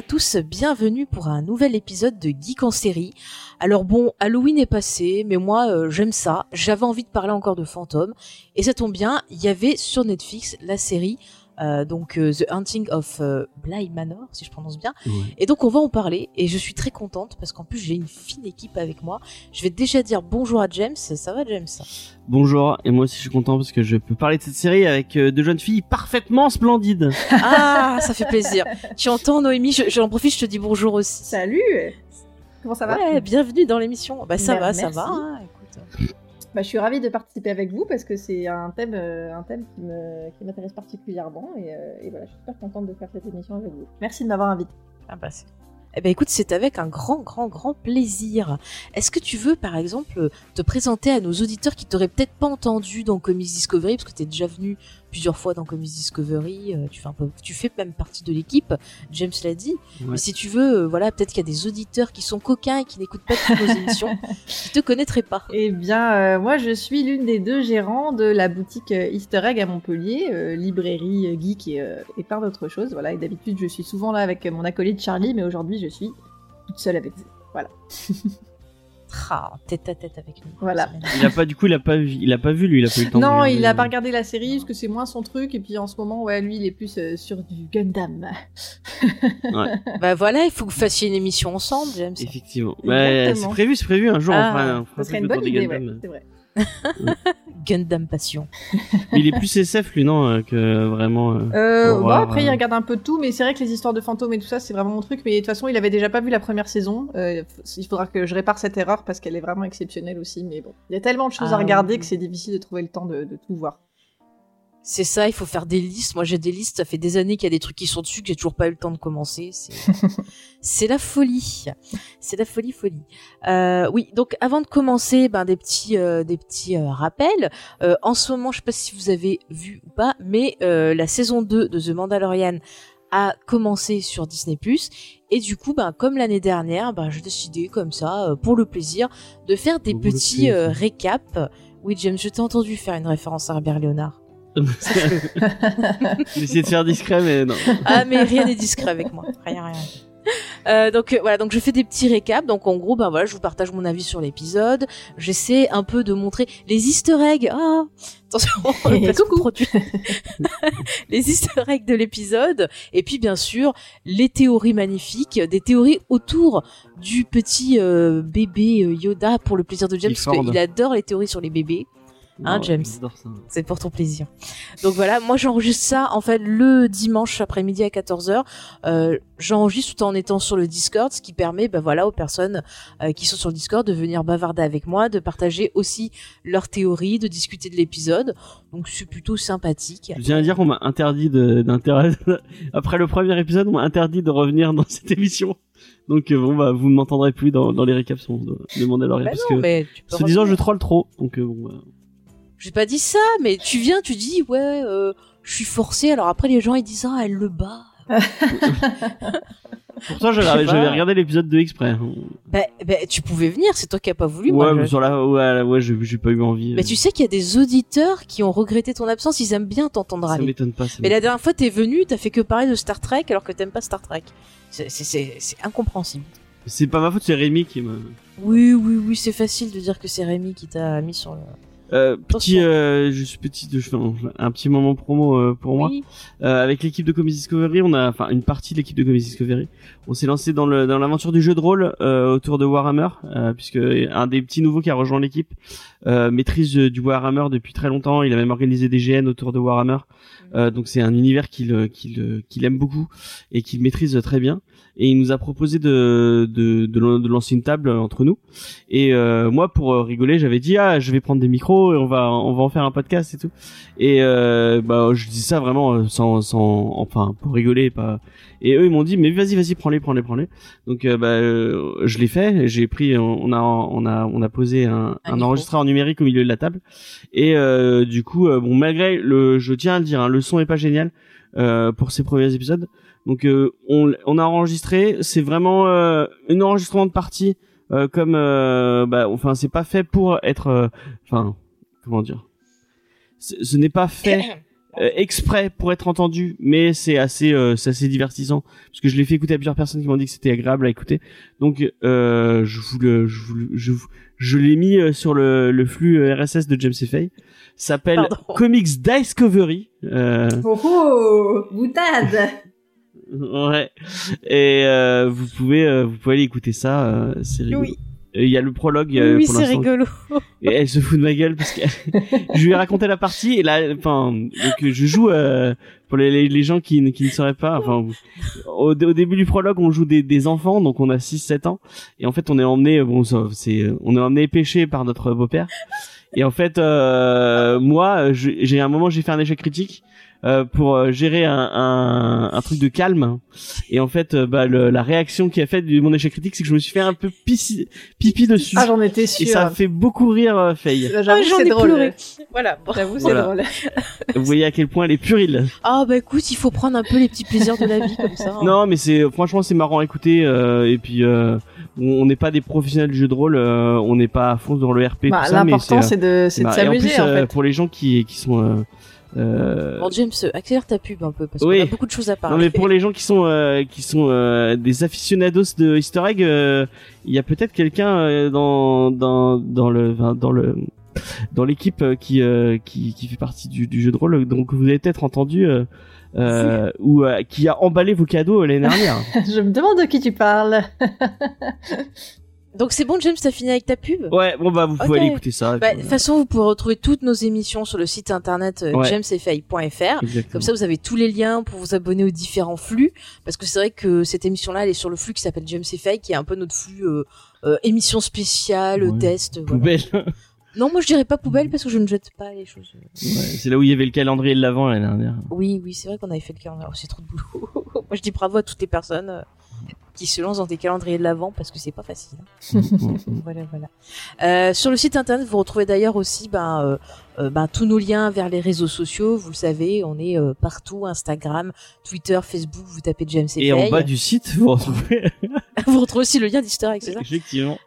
À tous, bienvenue pour un nouvel épisode de Geek en série. Alors bon, Halloween est passé, mais moi euh, j'aime ça, j'avais envie de parler encore de fantômes, et ça tombe bien, il y avait sur Netflix la série euh, donc euh, The Hunting of euh, Bly Manor, si je prononce bien. Et donc on va en parler, et je suis très contente parce qu'en plus j'ai une fine équipe avec moi. Je vais déjà dire bonjour à James, ça va James? Bonjour, et moi aussi je suis content parce que je peux parler de cette série avec euh, deux jeunes filles parfaitement splendides. Ah, ça fait plaisir. tu entends Noémie, je- j'en profite, je te dis bonjour aussi. Salut Comment ça va? Ouais, bienvenue dans l'émission. Bah ça Mer- va, ça va. hein, écoute. Bah, Je suis ravie de participer avec vous parce que c'est un thème, euh, qui m'intéresse particulièrement et, euh, et voilà, je suis super contente de faire cette émission avec vous. Merci de m'avoir invité. Ah bah Eh ben écoute, c'est avec un grand, grand, grand plaisir. Est-ce que tu veux, par exemple, te présenter à nos auditeurs qui t'auraient peut-être pas entendu dans Comics Discovery, parce que t'es déjà venu plusieurs fois dans Comics Discovery, euh, tu fais un peu, tu fais même partie de l'équipe. James l'a dit. Ouais. Mais si tu veux, euh, voilà, peut-être qu'il y a des auditeurs qui sont coquins et qui n'écoutent pas toutes nos émissions, qui te connaîtraient pas. Eh bien, euh, moi je suis l'une des deux gérants de la boutique Easter Egg à Montpellier, euh, librairie geek et, euh, et plein d'autres choses. Voilà, et d'habitude je suis souvent là avec mon acolyte Charlie, mais aujourd'hui je suis toute seule avec vous. Voilà. Ah, tête à tête avec nous. Voilà. Il a pas, du coup, il a pas vu, il a pas vu lui, il a pas eu le temps. de Non, il a pas regardé la série parce que c'est moins son truc. Et puis en ce moment, ouais, lui, il est plus euh, sur du Gundam. Bah voilà, il faut que vous fassiez une émission ensemble, James. Effectivement. C'est prévu, c'est prévu. Un jour, Ah, on fera, on une bonne idée, ouais, c'est vrai. Gundam Passion. Il est plus SF lui, non, euh, que vraiment. euh, Euh, revoir, après, il euh. regarde un peu de tout, mais c'est vrai que les histoires de fantômes et tout ça, c'est vraiment mon truc. Mais de toute façon, il avait déjà pas vu la première saison. Euh, il faudra que je répare cette erreur parce qu'elle est vraiment exceptionnelle aussi. Mais bon, il y a tellement de choses Ah à regarder oui. que c'est difficile de trouver le temps de, de tout voir. C'est ça, il faut faire des listes. Moi, j'ai des listes. Ça fait des années qu'il y a des trucs qui sont dessus que j'ai toujours pas eu le temps de commencer. C'est, la folie. C'est la folie, folie. Euh, oui. Donc, avant de commencer, ben des petits, euh, des petits euh, rappels. Euh, en ce moment, je sais pas si vous avez vu ou pas, mais euh, la saison 2 de The Mandalorian a commencé sur Disney+. Et du coup, ben comme l'année dernière, ben j'ai décidé comme ça, euh, pour le plaisir, de faire des Pour petits euh, récaps. Oui, James, je t'ai entendu faire une référence à Herbert Léonard. J'ai essayé de faire discret, mais non. Ah mais rien n'est discret avec moi, rien rien. Euh, donc euh, voilà, donc je fais des petits récaps. Donc en gros, ben voilà, je vous partage mon avis sur l'épisode. J'essaie un peu de montrer les Easter eggs. Ah, attention, placement Coucou. produit. les Easter eggs de l'épisode. Et puis bien sûr les théories magnifiques, des théories autour du petit euh, bébé Yoda pour le plaisir de James, parce qu'il adore les théories sur les bébés. Hein, James c'est pour ton plaisir. Donc voilà, moi j'enregistre ça en fait le dimanche après-midi à 14h. Euh, j'enregistre tout en étant sur le Discord, ce qui permet bah voilà aux personnes euh, qui sont sur le Discord de venir bavarder avec moi, de partager aussi leurs théories, de discuter de l'épisode. Donc c'est plutôt sympathique. Je tiens à dire qu'on m'a interdit de- d'intérêt. Après le premier épisode, on m'a interdit de revenir dans cette émission. Donc euh, bon bah vous ne m'entendrez plus dans, dans les récaps de, de Mandalorian Bah parce non, que se disant je troll trop. Donc bon bah, J'ai pas dit ça, mais tu viens, tu dis ouais, euh, je suis forcée. Alors après les gens ils disent ah elle le bat. Pourtant j'avais regardé l'épisode 2 exprès. Bah, bah, tu pouvais venir, c'est toi qui as pas voulu. ouais, moi, mais je- sur la ouais, ouais j'ai j'ai pas eu envie. Mais tu sais qu'il y a des auditeurs qui ont regretté ton absence, ils aiment bien t'entendre ça râler. m'étonne pas. ça Mais la dernière fois, t'es venu, t'as fait que parler de Star Trek alors que t'aimes pas Star Trek. C'est- C'est c'est- c'est incompréhensible. C'est pas ma faute, c'est Rémi qui m'a. Oui, oui, oui, c'est facile de dire que c'est Rémi qui t'a mis sur le. Euh, petit, euh, petit, un, petit moment promo euh, pour moi. Oui. Euh, avec l'équipe de Comics Discovery, on a, enfin une partie de l'équipe de Comics Discovery, on s'est lancé dans le dans l'aventure du jeu de rôle euh, autour de Warhammer, euh, puisque un des petits nouveaux qui a rejoint l'équipe euh, maîtrise du Warhammer depuis très longtemps. Il a même organisé des GN autour de Warhammer, Euh, donc c'est un univers qu'il qu'il qu'il aime beaucoup et qu'il maîtrise très bien et il nous a proposé de, de, de, lancer une table entre nous. Et euh, moi, pour euh, rigoler, j'avais dit ah, je vais prendre des micros et on va on va en faire un podcast et tout. Et euh, bah je dis ça vraiment euh, sans sans enfin pour rigoler et pas. Et eux ils m'ont dit mais vas-y vas-y prends-les prends-les prends-les. Donc euh, bah euh, je l'ai fait. J'ai pris on a on a on a posé un, un, enregistreur numérique au milieu de la table. Et du coup bon malgré le je tiens à le dire hein, le son est pas génial pour ces premiers épisodes. Donc euh, on, on, a enregistré, c'est vraiment euh, un enregistrement de partie euh, comme euh, bah, enfin c'est pas fait pour être euh, enfin comment dire. Ce n'est pas fait euh, exprès pour être entendu, mais c'est assez c'est assez divertissant parce que je l'ai fait écouter à plusieurs personnes qui m'ont dit que c'était agréable à écouter. Donc je vous le je vous, je, je l'ai mis sur le, le flux RSS de James Fay s'appelle Comics Discovery. Euh... Oh, oh boutade Ouais. Et euh, vous pouvez euh, vous pouvez aller écouter ça, euh, c'est rigolo. Oui. Il y a le prologue. Euh, oui, c'est rigolo. Et elle se fout de ma gueule parce que je lui ai raconté la partie et là, enfin, je joue euh, pour les, les, gens qui, qui ne sauraient pas. Enfin, au, au, début du prologue, on joue des, des enfants, donc on a 6-7 ans, et en fait, on est emmené, euh, bon, c'est, on est emmené pêcher par notre beau-père. Et en fait, moi, j'ai un moment, j'ai fait un échec critique euh, pour euh, gérer un, un, un, truc de calme. Et en fait, euh, bah, le, la réaction qui a fait du mon échec critique, c'est que je me suis fait un peu pici, pipi dessus. Ah, j'en étais sûr. Et ça a fait beaucoup rire euh, Faye. Ah, j'en ai drôle. Voilà, j'avoue, c'est drôle. Vous voyez à quel point elle est purile. Ah bah écoute, il faut prendre un peu les petits plaisirs de la vie comme ça. Hein. Non, mais c'est franchement c'est marrant à écouter. et puis on n'est pas des professionnels du jeu de rôle, on n'est pas à fond dans le RP. Bah, L'important c'est de, de s'amuser. En, en, fait. pour les gens qui, qui sont euh, bon James, accélère ta pub un peu parce oui. qu'on a beaucoup de choses à parler. Non mais pour les gens qui sont euh, qui sont euh, des aficionados de Easter Egg, euh, il y a peut-être quelqu'un euh, dans dans dans le dans le dans l'équipe qui, qui, qui fait partie du, jeu de rôle donc vous avez peut-être entendu euh, si. ou qui a emballé vos cadeaux l'année dernière. Je me demande de qui tu parles. Donc c'est bon, James, t'as fini avec ta pub? Ouais, bon bah vous pouvez aller écouter ça. Bah, de toute euh, façon, vous pouvez retrouver toutes nos émissions sur le site internet euh, ouais. jamesfay.fr. Comme ça, vous avez tous les liens pour vous abonner aux différents flux, parce que c'est vrai que cette émission-là, elle est sur le flux qui s'appelle James qui est un peu notre flux euh, émission spéciale, test. Poubelle. Non, moi je dirais pas poubelle parce que je ne jette pas les choses. C'est là où il y avait le calendrier de l'avant l'année dernière. Oui, oui, c'est vrai qu'on avait fait le calendrier. Oh, c'est trop de boulot. moi je dis bravo à toutes les personnes qui se lancent dans des calendriers de l'avant parce que c'est pas facile. Hein. voilà, voilà. Euh, sur le site internet, vous retrouvez d'ailleurs aussi ben, euh, euh, ben, tous nos liens vers les réseaux sociaux. Vous le savez, on est partout Instagram, Twitter, Facebook. Vous tapez James et Et en bas du site, vous retrouvez. aussi le lien d'Historic, c'est Effectivement.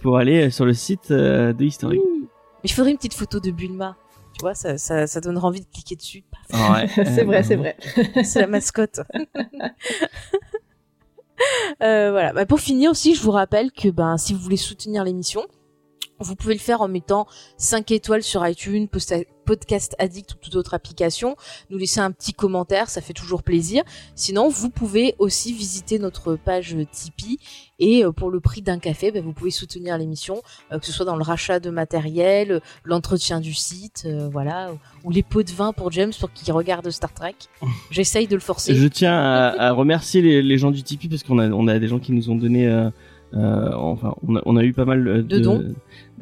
pour, aller sur le site de Historic. Oui. Mais je ferai une petite photo de Bulma ça, donnera envie de cliquer dessus. Ah c'est vrai, c'est vrai. c'est la mascotte. Euh, voilà. Bah, pour finir aussi, je vous rappelle que ben, si vous voulez soutenir l'émission, vous pouvez le faire en mettant 5 étoiles sur iTunes, Podcast Addict ou toute autre application. Nous laisser un petit commentaire, ça fait toujours plaisir. Sinon, vous pouvez aussi visiter notre page Tipeee et euh, pour le prix d'un café, ben, vous pouvez soutenir l'émission, euh, que ce soit dans le rachat de matériel, euh, l'entretien du site, voilà, ou les pots de vin pour James pour qu'il regarde Star Trek. J'essaye de le forcer. Je tiens à, remercier les, gens du Tipeee parce qu'on a, des gens qui nous ont donné... Euh, enfin, on a, on a, eu pas mal euh, de, dons,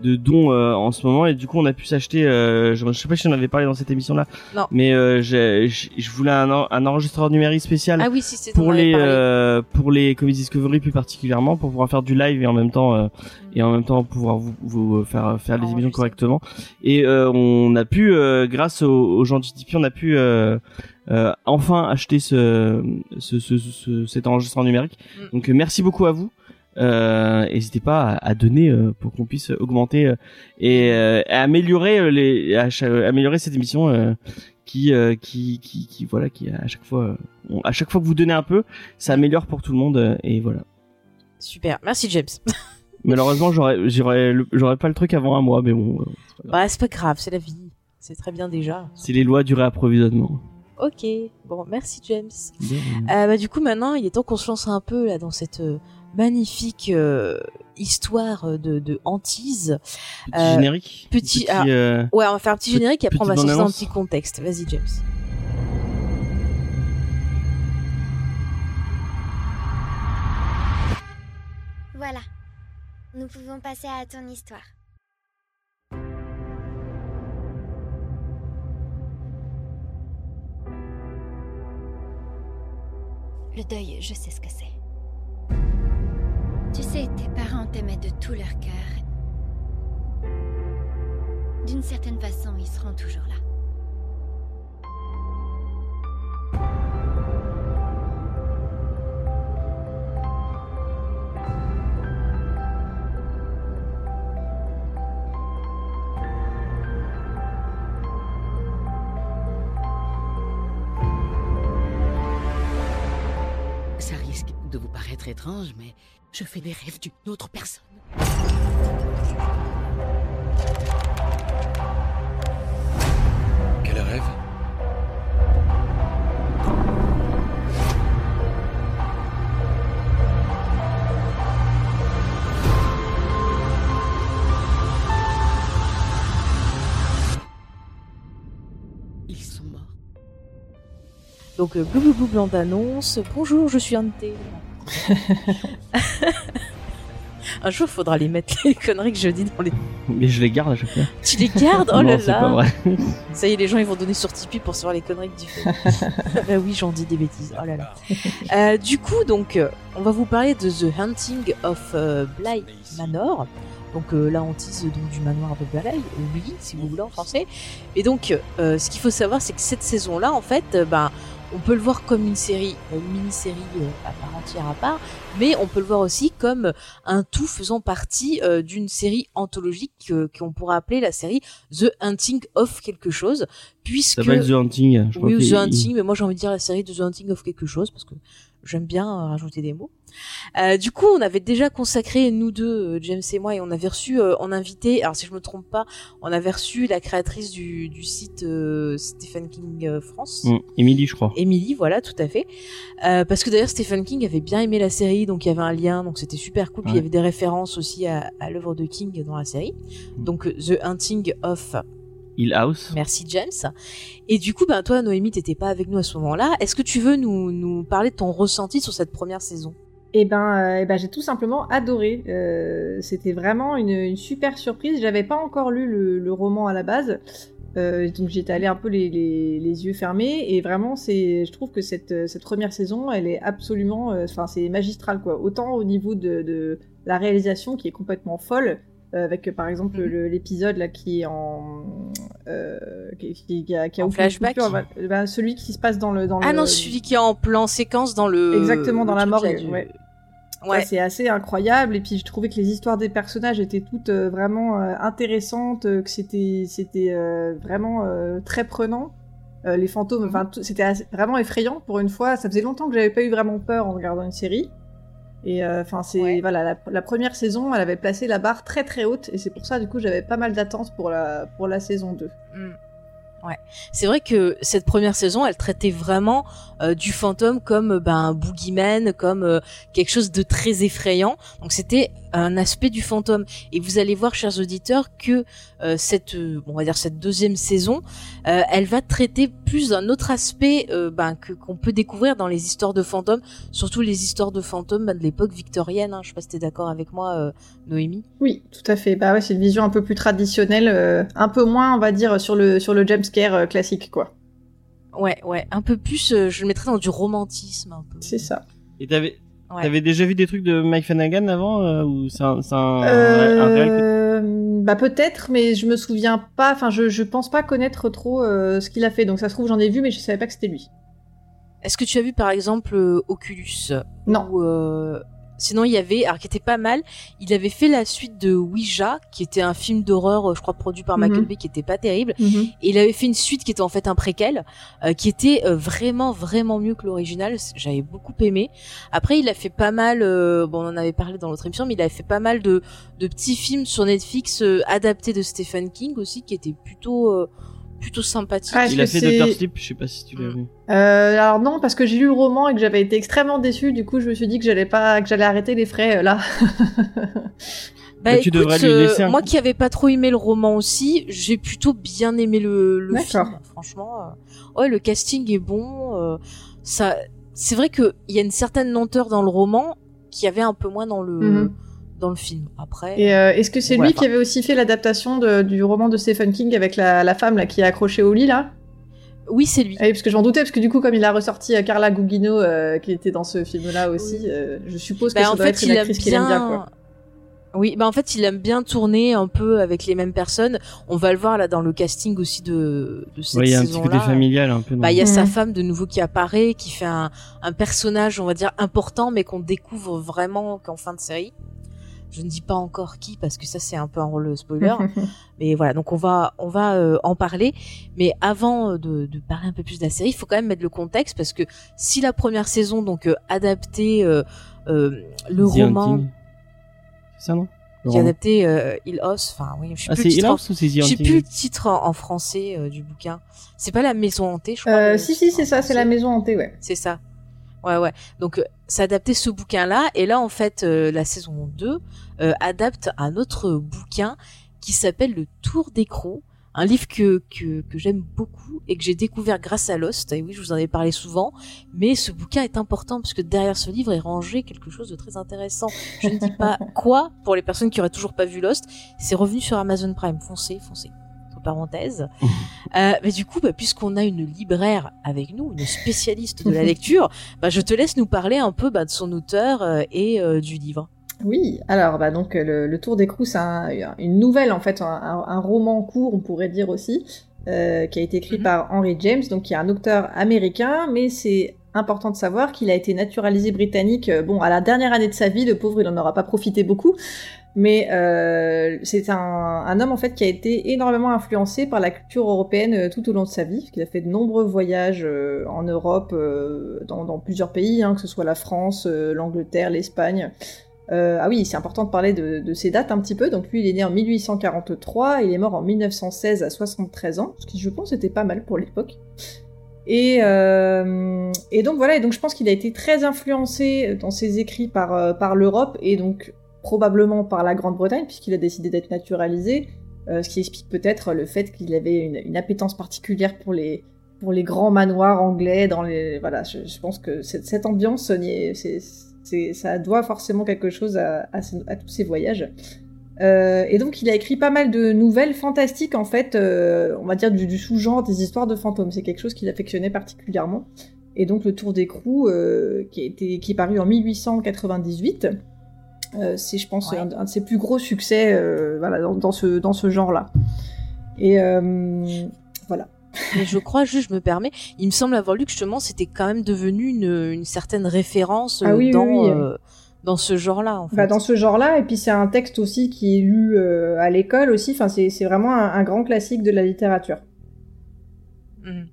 de dons euh, en ce moment et du coup on a pu s'acheter. Euh, je, je, sais pas si on avait parlé dans cette émission là, non. mais euh, je, je, je, voulais un, un enregistreur numérique spécial ah oui, si pour les euh, pour les Comedy Discovery plus particulièrement pour pouvoir faire du live et en même temps et en même temps pouvoir vous, vous faire faire les émissions correctement. Et on a pu grâce aux, aux, gens du Tipeee on a pu euh, enfin acheter ce, ce, ce, cet enregistrement numérique. Donc merci beaucoup à vous. Euh, n'hésitez pas à, donner euh, pour qu'on puisse augmenter euh, et améliorer les, améliorer cette émission qui, qui, qui, qui, voilà, qui à chaque fois, à chaque fois que vous donnez un peu, ça améliore pour tout le monde et voilà. Super, merci James. Malheureusement, j'aurais, j'aurais, j'aurais pas le truc avant un mois, mais bon. C'est bah, c'est pas grave, c'est la vie. C'est très bien déjà. C'est les lois du réapprovisionnement. Ok, bon, merci James. Bah, du coup, maintenant, il est temps qu'on se lance un peu là dans cette magnifique euh, histoire de, de hantise. Petit euh, générique. Petit, petit ah, euh, ouais, on va faire un petit générique et après on va sortir un petit contexte. Vas-y, James. Voilà. Nous pouvons passer à ton histoire. Le deuil, je sais ce que c'est. Tu sais, tes parents t'aimaient de tout leur cœur. D'une certaine façon, ils seront toujours là. Étrange, mais je fais des rêves d'une autre personne. Quel rêve? Ils sont morts. Donc, euh, blou blou blou blanc d'annonce. Bonjour, je suis Ante. Un jour, faudra les mettre les conneries que je dis dans les. Mais je les garde à chaque fois. Tu les gardes? Oh non, là c'est pas là vrai. Ça y est, les gens ils vont donner sur Tipeee pour savoir les conneries que tu fais. bah oui, j'en dis des bêtises. Oh là là. Euh, du coup, donc, euh, on va vous parler de The Hunting of euh, Bly Manor. Donc euh, la hantise donc, du manoir de Bly, ou Bly si vous voulez en français. Et donc, euh, ce qu'il faut savoir, c'est que cette saison-là, en fait, euh, ben, on peut le voir comme une série, une mini-série euh, à part entière à part, mais on peut le voir aussi comme un tout faisant partie euh, d'une série anthologique euh, qu'on pourrait appeler la série The Hunting of quelque chose, puisque Ça The Hunting. Je crois oui, The Hunting, mais moi j'ai envie de dire la série de The Hunting of quelque chose parce que j'aime bien euh, rajouter des mots. Euh, du coup, on avait déjà consacré nous deux, euh, James et moi, et on avait reçu euh, en invité. Alors si je me trompe pas, on avait reçu la créatrice du, du site euh, Stephen King France. Mm, Emily, je crois. Emily, voilà, tout à fait. Parce que d'ailleurs Stephen King avait bien aimé la série, donc il y avait un lien, donc c'était super cool. Puis il y avait des références aussi à, à l'œuvre de King dans la série. Mm. Donc The Hunting of Hill House. Merci James. Et du coup, ben toi, Noémie, t'étais pas avec nous à ce moment-là. Est-ce que tu veux nous, nous parler de ton ressenti sur cette première saison? Eh ben, euh, eh ben j'ai tout simplement adoré. Euh, C'était vraiment une, super surprise. J'avais pas encore lu le, roman à la base, euh, donc j'étais allée un peu les, yeux fermés. Et vraiment, c'est, je trouve que cette, cette première saison, elle est absolument, enfin, c'est magistral quoi. Autant au niveau de la réalisation qui est complètement folle. Euh, avec par exemple Mhm. l'épisode là qui est en euh, qui, qui- qui a, qui a En flashback coupure, bah, bah, celui qui se passe dans le dans Ah le non, celui qui est en plan séquence dans le Exactement, dans le la morgue, du- ouais. Ouais. Ça, c'est assez incroyable. Et puis, je trouvais que les histoires des personnages étaient toutes euh, vraiment euh, intéressantes, euh, que c'était c'était euh, vraiment euh, très prenant. Euh, les fantômes, enfin, tout- c'était vraiment effrayant pour une fois. Ça faisait longtemps que j'avais pas eu vraiment peur en regardant une série. Et euh, enfin, c'est Ouais. voilà, la, la première saison, elle avait placé la barre très très haute, et c'est pour ça, du coup, j'avais pas mal d'attentes pour la pour la saison 2. Mm. Ouais. C'est vrai que cette première saison, elle traitait vraiment euh, du fantôme comme ben, un boogeyman, comme euh, quelque chose de très effrayant. Donc c'était un aspect du fantôme. Et vous allez voir, chers auditeurs, que euh, cette, euh, on va dire cette deuxième saison, euh, elle va traiter plus d'un autre aspect euh, ben, que qu'on peut découvrir dans les histoires de fantômes, surtout les histoires de fantômes ben, de l'époque victorienne. Hein. Je sais pas si t'es d'accord avec moi, euh, Noémie. Oui, tout à fait. Bah ouais, c'est une vision un peu plus traditionnelle, euh, un peu moins, on va dire, sur le sur le jumpscare euh, classique, quoi. Ouais, ouais, un peu plus. euh, je le mettrais dans du romantisme un peu. C'est ça. Et t'avais, Ouais. t'avais déjà vu des trucs de Mike Flanagan avant euh, ou c'est un, c'est un, un réel que- Euh, bah peut-être, mais je me souviens pas. Enfin, je, je pense pas connaître trop euh, ce qu'il a fait. Donc ça se trouve j'en ai vu, mais je savais pas que c'était lui. Est-ce que tu as vu par exemple euh, Oculus? Non. Ou, euh, Sinon, il y avait, alors qui était pas mal, il avait fait la suite de Ouija, qui était un film d'horreur, euh, je crois, produit par Michael. Bay, qui était pas terrible. Mhm. Et il avait fait une suite qui était en fait un préquel, euh, qui était euh, vraiment, vraiment mieux que l'original. J'avais beaucoup aimé. Après, il a fait pas mal, euh, bon, on en avait parlé dans l'autre émission, mais il a fait pas mal de, de petits films sur Netflix euh, adaptés de Stephen King aussi, qui étaient plutôt, euh, plutôt sympathiques. Ah, Il a fait Doctor Sleep, je sais pas si tu l'as Mm. vu. Euh, alors non, parce que j'ai lu le roman et que j'avais été extrêmement déçue. Du coup, je me suis dit que j'allais pas, que j'allais arrêter les frais euh, là. Bah, Bah, tu écoute, devrais lui euh, laisser un moi qui avais pas trop aimé le roman aussi, j'ai plutôt bien aimé le, film. Franchement, euh, ouais, le casting est bon. euh, ça, c'est vrai que il y a une certaine lenteur dans le roman qui y avait un peu moins dans le Mhm. Dans le film. Après, Et euh, est-ce que c'est lui qui avait aussi fait l'adaptation du roman de Stephen King avec la, la femme là qui est accrochée au lit là? Oui, c'est lui. Oui, parce que je m'en doutais, parce que du coup, comme il a ressorti euh, Carla Gugino, euh, qui était dans ce film-là aussi, euh, je suppose que Bah, ça en doit fait, être une il actrice qu'il aime bien, quoi. Oui, bah en fait, il aime bien tourner un peu avec les mêmes personnes. On va le voir là dans le casting aussi de, de cette Ouais, il y a un petit côté familial un peu. Bah, il y a sa Mhm. femme de nouveau qui apparaît, qui fait un, un personnage, on va dire, important, mais qu'on découvre vraiment qu'en fin de série. Je ne dis pas encore qui, parce que ça, c'est un peu un rôle spoiler. mais voilà, donc on va, on va euh, en parler. Mais avant euh, de, de parler un peu plus de la série, il faut quand même mettre le contexte, parce que si la première saison, donc, euh, adaptait euh, euh, le The roman. C'est ça, non? Qui roman. adaptait euh, Hill House, enfin, oui, je sais Ah, plus c'est le titre. Hill en- House ou Je sais plus le titre en, en français euh, du bouquin. C'est pas la maison hantée, je crois. Euh, si, si, c'est ça, c'est la maison hantée, ouais. C'est ça. Ouais, ouais. Donc, euh, ça adaptait ce bouquin-là. Et là, en fait, euh, la saison 2 euh, adapte un autre bouquin qui s'appelle Le Tour d'écrou. Un livre que, que, que j'aime beaucoup et que j'ai découvert grâce à Lost. Et oui, je vous en ai parlé souvent. Mais ce bouquin est important parce que derrière ce livre est rangé quelque chose de très intéressant. Je ne dis pas quoi pour les personnes qui auraient toujours pas vu Lost. C'est revenu sur Amazon Prime. Foncez, foncez. Entre parenthèses. Euh, mais du coup, bah, puisqu'on a une libraire avec nous, une spécialiste de la lecture, bah, je te laisse nous parler un peu bah, de son auteur euh, et euh, du livre. Oui, alors bah donc le, le Tour d'écrou, c'est un- une nouvelle en fait, un, un- un roman court, on pourrait dire aussi, euh, qui a été écrit Mhm. par Henry James, donc qui est un auteur américain, mais c'est important de savoir qu'il a été naturalisé britannique. Bon, à la dernière année de sa vie, le pauvre, il en aura pas profité beaucoup, mais euh, c'est un, un homme en fait qui a été énormément influencé par la culture européenne euh, tout au long de sa vie, qu'il a fait de nombreux voyages euh, en Europe, dans, plusieurs pays, hein, que ce soit la France, l'Angleterre, l'Espagne. Ah oui, c'est important de parler de, ces dates un petit peu. Donc lui, il est né en 1843, il est mort en 1916 à 73 ans, ce qui je pense était pas mal pour l'époque. Et, donc voilà, et donc je pense qu'il a été très influencé dans ses écrits par, par l'Europe et donc probablement par la Grande-Bretagne puisqu'il a décidé d'être naturalisé, euh, ce qui explique peut-être le fait qu'il avait une, une appétence particulière pour les, pour les grands manoirs anglais. Dans les, voilà, je, pense que cette, ambiance, ça doit forcément quelque chose à, tous ces voyages. Euh, et donc il a écrit pas mal de nouvelles fantastiques en fait, euh, on va dire du, sous-genre des histoires de fantômes. C'est quelque chose qu'il affectionnait particulièrement. Et donc le Tour d'écrou, qui, qui est paru en 1898, euh, c'est je pense Ouais. un, un de ses plus gros succès euh, voilà, dans, dans ce, dans ce genre-là. Et euh, voilà. Et je crois, juste, je me permets, il me semble avoir lu que justement c'était quand même devenu une, une certaine référence Ah oui, dans, oui. dans ce genre-là. En fait. Bah, dans ce genre-là, et puis c'est un texte aussi qui est lu à l'école aussi, enfin c'est c'est vraiment un, un grand classique de la littérature. Mhm.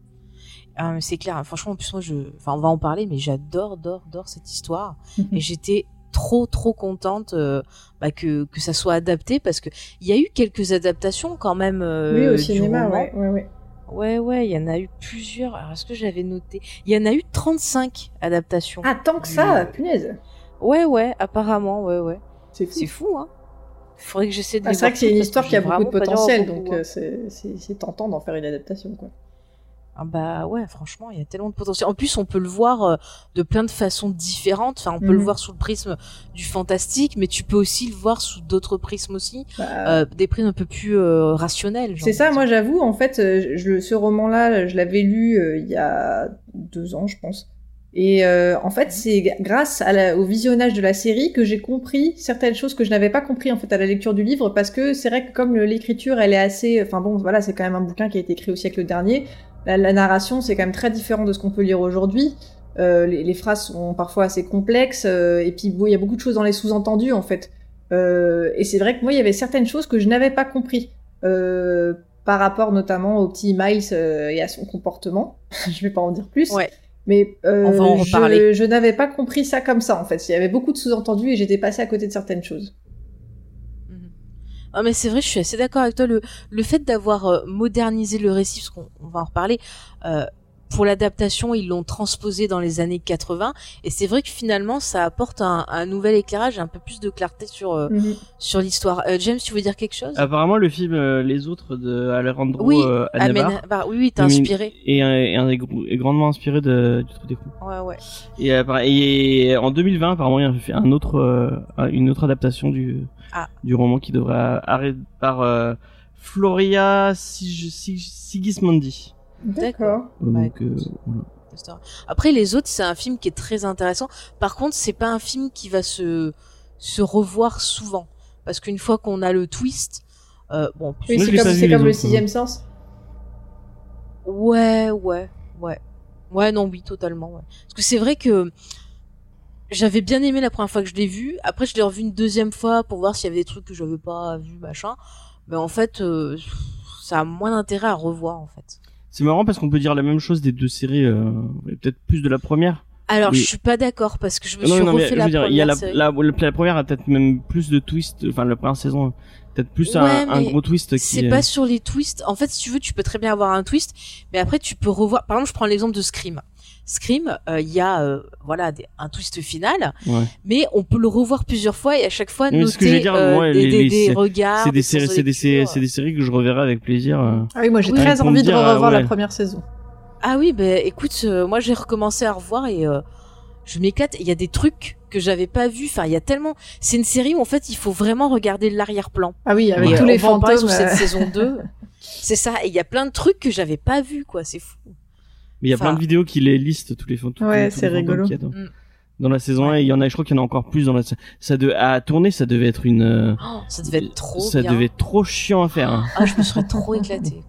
Ah, mais c'est clair, hein. franchement, en plus, moi, je, enfin, on va en parler, mais j'adore, adore, adore cette histoire. et j'étais trop, trop contente euh, bah, que, que ça soit adapté parce que il y a eu quelques adaptations quand même. euh, oui, au cinéma, ouais, ouais, ouais. Ouais, ouais, il y en a eu plusieurs. Alors, est-ce que j'avais noté? Il y en a eu 35 adaptations. Ah, tant que ça, punaise Ouais, ouais, apparemment, ouais, ouais. C'est fou. C'est fou, hein Faudrait que j'essaie de Ah, c'est vrai que c'est une histoire qui a beaucoup de potentiel, donc hein. euh, c'est tentant d'en faire une adaptation, quoi. Ah bah ouais, franchement, il y a tellement de potentiel. En plus, on peut le voir euh, de plein de façons différentes. Enfin, on peut le Mhm. voir sous le prisme du fantastique, mais tu peux aussi le voir sous d'autres prismes aussi, Bah, euh, des prismes un peu plus euh, rationnels. C'est ça, moi j'avoue, en fait, je, ce roman-là, je l'avais lu il y a deux ans, je pense. Et en fait, c'est grâce à la- au visionnage de la série que j'ai compris certaines choses que je n'avais pas compris en fait à la lecture du livre, parce que c'est vrai que comme l'écriture, elle est assez, enfin bon, voilà, c'est quand même un bouquin qui a été écrit au siècle dernier. La, la narration, c'est quand même très différent de ce qu'on peut lire aujourd'hui. Euh, les, les phrases sont parfois assez complexes, euh, et puis bon, il y a beaucoup de choses dans les sous-entendus en fait. Euh, et c'est vrai que moi, il y avait certaines choses que je n'avais pas compris. Par rapport notamment au petit Miles et à son comportement. je vais pas en dire plus. Ouais. Mais euh, On va en je, je n'avais pas compris ça comme ça en fait. Il y avait beaucoup de sous-entendus et j'étais passée à côté de certaines choses. Ah mais c'est vrai, je suis assez d'accord avec toi. Le, le fait d'avoir euh, modernisé le récit, parce qu'on on va en reparler, euh, pour l'adaptation, ils l'ont transposé dans les années 80, et c'est vrai que finalement, ça apporte un, un nouvel éclairage, et un peu plus de clarté sur euh, Mhm. sur l'histoire. Euh, James, tu veux dire quelque chose? Apparemment, le film euh, Les Autres de Alejandro Oui, euh, bah, oui, oui, t'es Mais- inspiré. est, un- grandement inspiré de, du Trou des Coups. Ouais, ouais. Et, et en 2020, apparemment, il y a fait un autre, euh, une autre adaptation du, Ah. du roman qui devrait arrêter par euh, Floria Sig- Sig- Sigismondi. D'accord. Bah, Donc, euh, voilà. Après, les autres, c'est un film qui est très intéressant. Par contre, c'est pas un film qui va se se revoir souvent, parce qu'une fois qu'on a le twist, euh, bon, Oui, c'est comme, comme le autres, sixième sens. Ouais, ouais, ouais. Ouais, non, oui, totalement, ouais. Parce que c'est vrai que j'avais bien aimé la première fois que je l'ai vu. Après, je l'ai revu une deuxième fois pour voir s'il y avait des trucs que j'avais pas vu, machin. Mais en fait, euh, ça a moins d'intérêt à revoir, en fait. C'est marrant parce qu'on peut dire la même chose des deux séries, euh, peut-être plus de la première. Alors, Oui. je suis pas d'accord parce que je me non, suis non, mais refait je la veux dire, première y a la, série. la, la, la première a peut-être même plus de twists, enfin la première saison, peut-être plus Ouais, un, un mais gros twist qui. C'est est- pas sur les twists. En fait, si tu veux, tu peux très bien avoir un twist, mais après tu peux revoir. Par exemple, je prends l'exemple de Scream. Scream, euh, il y a euh, voilà des- un twist final, Ouais. mais on peut le revoir plusieurs fois et à chaque fois Oui, noter ce que j'allais dire, euh, moi, des, les- des- les- des c'est- regards. C'est des des séries, c'est de des, séries- des que je reverrai avec plaisir. euh. Ah oui, moi j'ai Oui. très envie de revoir euh, la ouais. première saison. Ah oui, ben écoute, euh, moi j'ai recommencé à revoir et euh, je m'éclate. Il y a des trucs que j'avais pas vus. Enfin, il y a tellement. C'est une série où en fait il faut vraiment regarder l'arrière-plan. Ah oui, avec Et, tous euh, les on fantômes. sur cette euh, saison 2. C'est ça. Et il y a plein de trucs que j'avais pas vus, quoi. C'est fou. Mais il y a Enfin- plein de vidéos qui les listent tous les les- Ouais, c'est fantômes rigolo. qu'il y a dans, Mm. dans la saison 1 et il y en a, je crois qu'il y en a encore plus dans la. Ça de à tourner, ça devait être une. euh, Oh, ça devait être trop ça bien. devait être trop chiant à faire. hein. Ah, je me serais trop éclatée.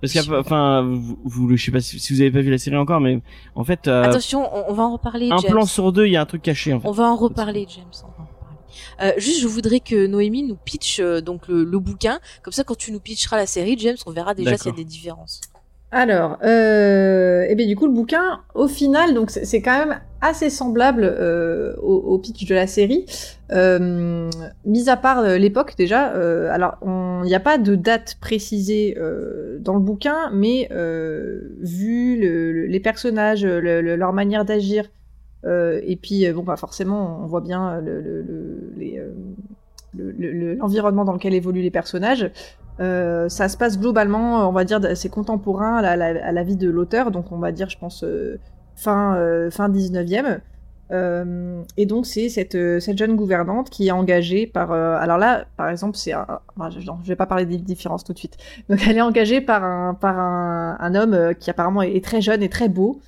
Parce qu'après, enfin, vous, vous, je sais pas si, si vous avez pas vu la série encore, mais en fait, euh, Attention, on, on va en reparler. un James. plan sur deux, il y a un truc caché. En fait. On va en reparler, James. On va en reparler. Euh, juste, je voudrais que Noémie nous pitch euh, donc le, le bouquin. Comme ça, quand tu nous pitcheras la série, James, on verra déjà s'il y a des différences. Alors, euh, et bien du coup le bouquin, au final, donc c'est quand même assez semblable euh, au, pitch de la série, euh, mis à part l'époque déjà. alors, il n'y a pas de date précisée dans le bouquin, mais vu le- le- les personnages, le- le- leur manière d'agir, et puis bon, bah forcément, on voit bien l'environnement dans lequel évoluent les personnages. Euh, ça se passe globalement, on va dire, c'est contemporain à la, vie de l'auteur, donc on va dire, je pense, euh, fin, euh, fin 19e. Euh, et donc c'est cette, cette jeune gouvernante qui est engagée par... alors là, par exemple, c'est je, non, je vais pas parler des différences tout de suite. Donc elle est engagée par un, par un, homme qui apparemment est très jeune et très beau,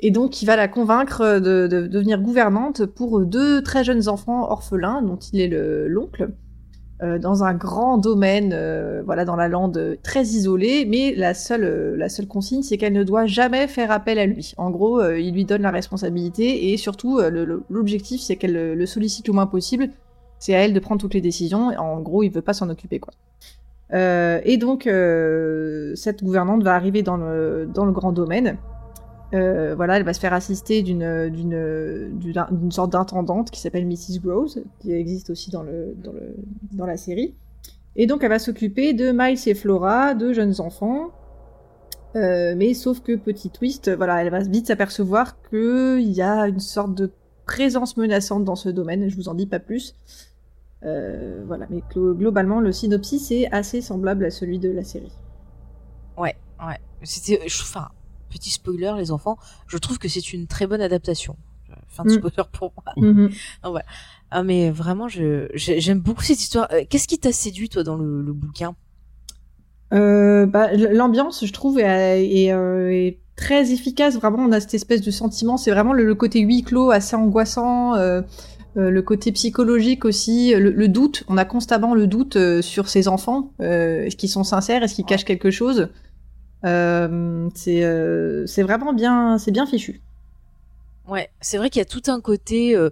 et donc qui va la convaincre de, de devenir gouvernante pour deux très jeunes enfants orphelins dont il est le- l'oncle euh, dans un grand domaine, euh, voilà, dans la lande très isolée, mais la seule, euh, la seule consigne, c'est qu'elle ne doit jamais faire appel à lui. En gros, il lui donne la responsabilité et surtout, l'objectif, c'est qu'elle le, sollicite le moins possible. C'est à elle de prendre toutes les décisions. En gros, il veut pas s'en occuper, quoi. Et donc, cette gouvernante va arriver dans le, dans le grand domaine. Euh, voilà, elle va se faire assister d'une d'une d'une sorte d'intendante qui s'appelle Mrs. Rose, qui existe aussi dans le dans le dans la série. Et donc elle va s'occuper de Miles et Flora, deux jeunes enfants. Euh, mais sauf que petit twist, voilà, elle va vite s'apercevoir que il y a une sorte de présence menaçante dans ce domaine. Je vous en dis pas plus. Euh, voilà, mais glo- globalement le synopsis est assez semblable à celui de la série. Ouais, ouais. C'était, enfin, petit spoiler, les enfants, je trouve que c'est une très bonne adaptation. Fin de Mm. spoiler pour moi. Ah mais vraiment, je j'ai- j'aime beaucoup cette histoire. Euh, Qu'est-ce qui t'a séduit toi dans le, le bouquin? Euh, bah, l'ambiance, je trouve, est, est, euh, est très efficace. Vraiment, on a cette espèce de sentiment. C'est vraiment le, le côté huis clos, assez angoissant. euh, euh, le côté psychologique aussi, le, le doute. On a constamment le doute euh, sur ces enfants. Euh, est-ce qu'ils sont sincères? Est-ce qu'ils cachent quelque chose? C'est euh, c'est vraiment bien, c'est bien fichu. Ouais, c'est vrai qu'il y a tout un côté euh,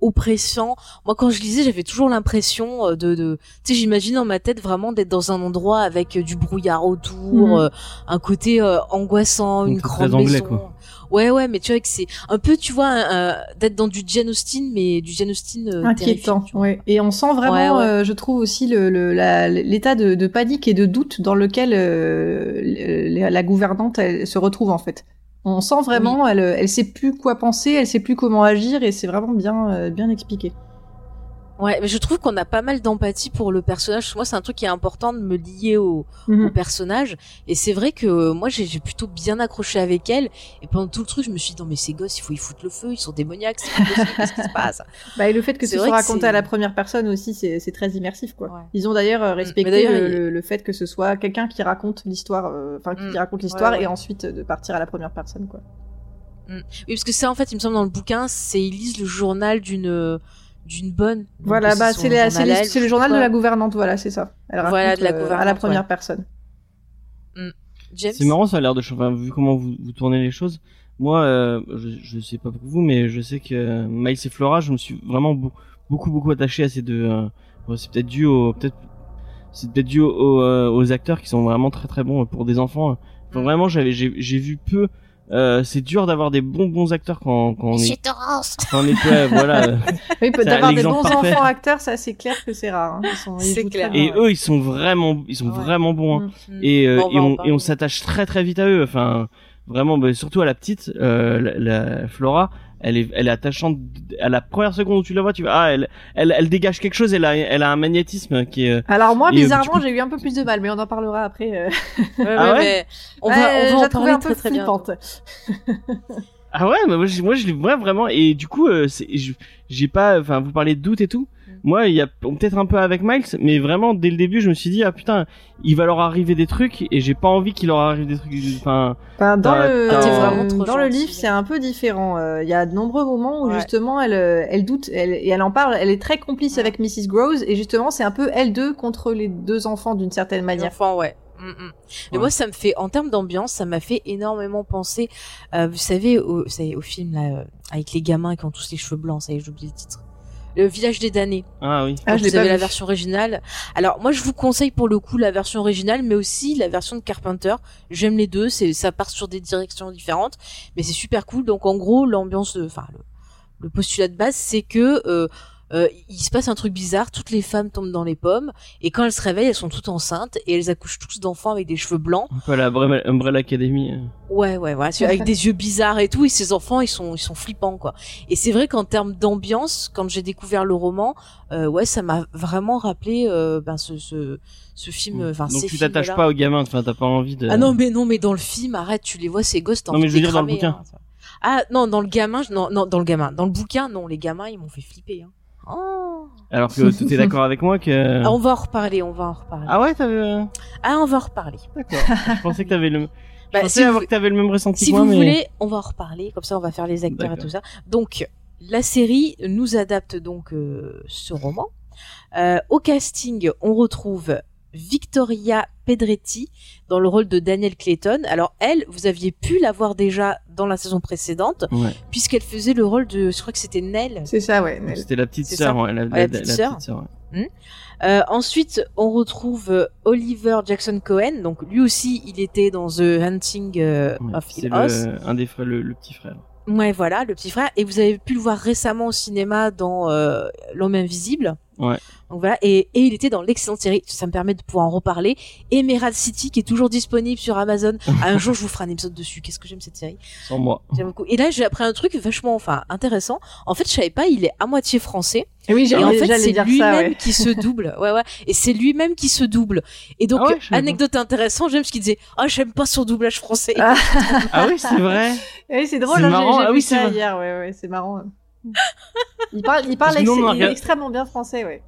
oppressant. Moi, quand je lisais, j'avais toujours l'impression euh, de, de tu sais, j'imagine dans ma tête vraiment d'être dans un endroit avec euh, du brouillard autour, Mhm. euh, un côté euh, angoissant, une grande très anglais, maison. quoi. Ouais, ouais, mais tu vois que c'est un peu, tu vois, d'être dans du Jane Austen, mais du Jane Austen euh, Inquiétant. Ouais. Et on sent vraiment, Ouais, ouais. euh, je trouve aussi le, l'état de, de panique et de doute dans lequel euh, la, la gouvernante elle, se retrouve en fait. On sent vraiment, elle, elle sait plus quoi penser, elle sait plus comment agir et c'est vraiment bien, euh, bien expliqué. Ouais, mais je trouve qu'on a pas mal d'empathie pour le personnage. Moi, c'est un truc qui est important de me lier au, Mhm. au personnage. Et c'est vrai que euh, moi, j'ai plutôt bien accroché avec elle. Et pendant tout le truc, je me suis dit, non, mais ces gosses, il faut y foutre le feu. Ils sont démoniaques. Qu'est-ce qui se passe? Bah, et le fait que ce soit raconté à la première personne aussi, c'est très immersif, quoi. Ouais. Ils ont d'ailleurs euh, respecté d'ailleurs, le, il- le- le fait que ce soit quelqu'un qui raconte l'histoire, euh, enfin qui Mm. raconte l'histoire Ouais, ouais. et ensuite de partir à la première personne, quoi. Oui, parce que ça, en fait, il me semble dans le bouquin, c'est ils lisent le journal d'une d'une bonne. Donc, Voilà, bah c'est les- c'est journal les- le journal de la gouvernante, voilà, c'est ça. Elle raconte Voilà, de la euh, à la gouvernante, première ouais. personne. James. C'est marrant, ça a l'air de changer. Enfin, vu comment vous, vous tournez les choses. Moi, euh, je, je sais pas pour vous, mais je sais que euh, Miles et Flora, je me suis vraiment beau- beaucoup, beaucoup attaché à ces deux. euh, bon, c'est peut-être dû au, peut-être, c'est peut-être dû au- au, euh, aux acteurs qui sont vraiment très, très bons pour des enfants. Enfin, Mm. vraiment, j'avais, j'ai, j'ai vu peu. Euh, c'est dur d'avoir des bons, bons acteurs quand, quand on est, Torrance quand on est, ouais, voilà. Oui, d'avoir des bons parfait. enfants acteurs, ça c'est clair que c'est rare. hein. Ils sont, ils C'est jouent clair. Et ouais. eux, ils sont vraiment, ils sont Ouais. vraiment bons. hein. Mm. Mm. et, euh, Bon, et on, et on s'attache très très vite à eux enfin vraiment bah, surtout à la petite euh, la, la Flora elle est elle est attachante à la première seconde où tu la vois tu vois ah elle elle, elle dégage quelque chose elle a elle a un magnétisme qui est euh, Alors moi, euh, bizarrement, coup- j'ai eu un peu plus de mal, mais on en parlera après. euh. Ouais, Ah ouais, ouais mais on va, on va en parler un très peu très bien. ah ouais mais moi je, moi je l'ai vraiment et du coup euh, c'est je- j'ai pas enfin vous parlez de doute et tout. Moi il y a peut-être un peu avec Miles mais vraiment dès le début je me suis dit ah putain il va leur arriver des trucs et j'ai pas envie qu'il leur arrive des trucs enfin Enfin, dans le, dans le livre, c'est un peu différent. Euh, Il y a de nombreux moments où Ouais. justement elle, euh, elle doute, elle, et elle en parle. Elle est très complice Ouais. avec Mrs. Groves, et justement, c'est un peu elle deux contre les deux enfants d'une certaine Les manière. enfants, ouais. Mm, mm. Mais Ouais. moi, ça me fait, en termes d'ambiance, ça m'a fait énormément penser, euh, vous savez, au, vous savez, au film là, euh, avec les gamins qui ont tous les cheveux blancs, ça y est, j'ai oublié le titre. Le village des damnés. ah oui Ah, je l'ai vous avez la version originale. Alors moi je vous conseille pour le coup la version originale, mais aussi la version de Carpenter. J'aime les deux, c'est ça part sur des directions différentes, mais c'est super cool. Donc en gros l'ambiance, de- enfin le, le postulat de base, c'est que euh, euh, il se passe un truc bizarre, toutes les femmes tombent dans les pommes, et quand elles se réveillent, elles sont toutes enceintes et elles accouchent tous d'enfants avec des cheveux blancs. un peu à la Umbrella Academy euh. Ouais, ouais, ouais, avec des yeux bizarres et tout. Et ces enfants, ils sont, ils sont flippants, quoi. Et c'est vrai qu'en termes d'ambiance, quand j'ai découvert le roman, euh, ouais, ça m'a vraiment rappelé euh, ben ce, ce, ce film. Enfin, Mm. donc ces tu t'attaches pas aux gamins enfin t'as pas envie de Ah non, mais non, mais dans le film, arrête, tu les vois, ces gosses. Non, mais je veux dire dans le bouquin. hein. Ah non, dans le gamin, non, non, dans le gamin, dans le bouquin, non, les gamins, ils m'ont fait flipper. Hein. Oh. alors que tu es d'accord avec moi que Ah, on va en reparler, on va en reparler. ah ouais t'avais Ah, on va en reparler. D'accord. je pensais que t'avais le. Bah, je pensais si vous- avoir que t'avais le même ressenti Si que moi, vous mais... voulez, on va en reparler, comme ça on va faire les acteurs et tout ça. Donc, la série nous adapte donc euh, ce roman. Euh, au casting, on retrouve Victoria Pedretti dans le rôle de Daniel Clayton. Alors elle, vous aviez pu la voir déjà dans la saison précédente, Ouais. puisqu'elle faisait le rôle de, je crois que c'était Nell. C'est ça, ouais. C'était la petite sœur, ouais, la, Ouais, la petite sœur. ouais. Euh, ensuite, on retrouve euh, Oliver Jackson Cohen. Donc lui aussi, il était dans The Hunting euh, Ouais, of C'est Hill House. le, un des frères, le, le petit frère. Ouais, voilà, le petit frère. Et vous avez pu le voir récemment au cinéma dans euh, L'homme invisible. Ouais. Donc voilà, et, et il était dans l'excellente série, ça me permet de pouvoir en reparler. Emerald City, qui est toujours disponible sur Amazon. Un jour, je vous ferai un épisode dessus. Qu'est-ce que j'aime cette série Sans moi. J'aime beaucoup. Et là, j'ai appris un truc vachement, enfin, intéressant. En fait, je savais pas, il est à moitié français. Et oui, Et en fait, c'est lui-même ouais. qui se double. Ouais, ouais. Et c'est lui-même qui se double. Et donc, Ah ouais, anecdote intéressante, j'aime ce qu'il disait. Ah, j'aime pas son doublage français. Ah. Ah oui, c'est vrai. Oui, c'est drôle, C'est hein, j'ai- marrant. j'ai Ah oui, c'est ça vrai. hier, ouais, ouais, c'est marrant. Il parle, il parle extrêmement bien français, ouais.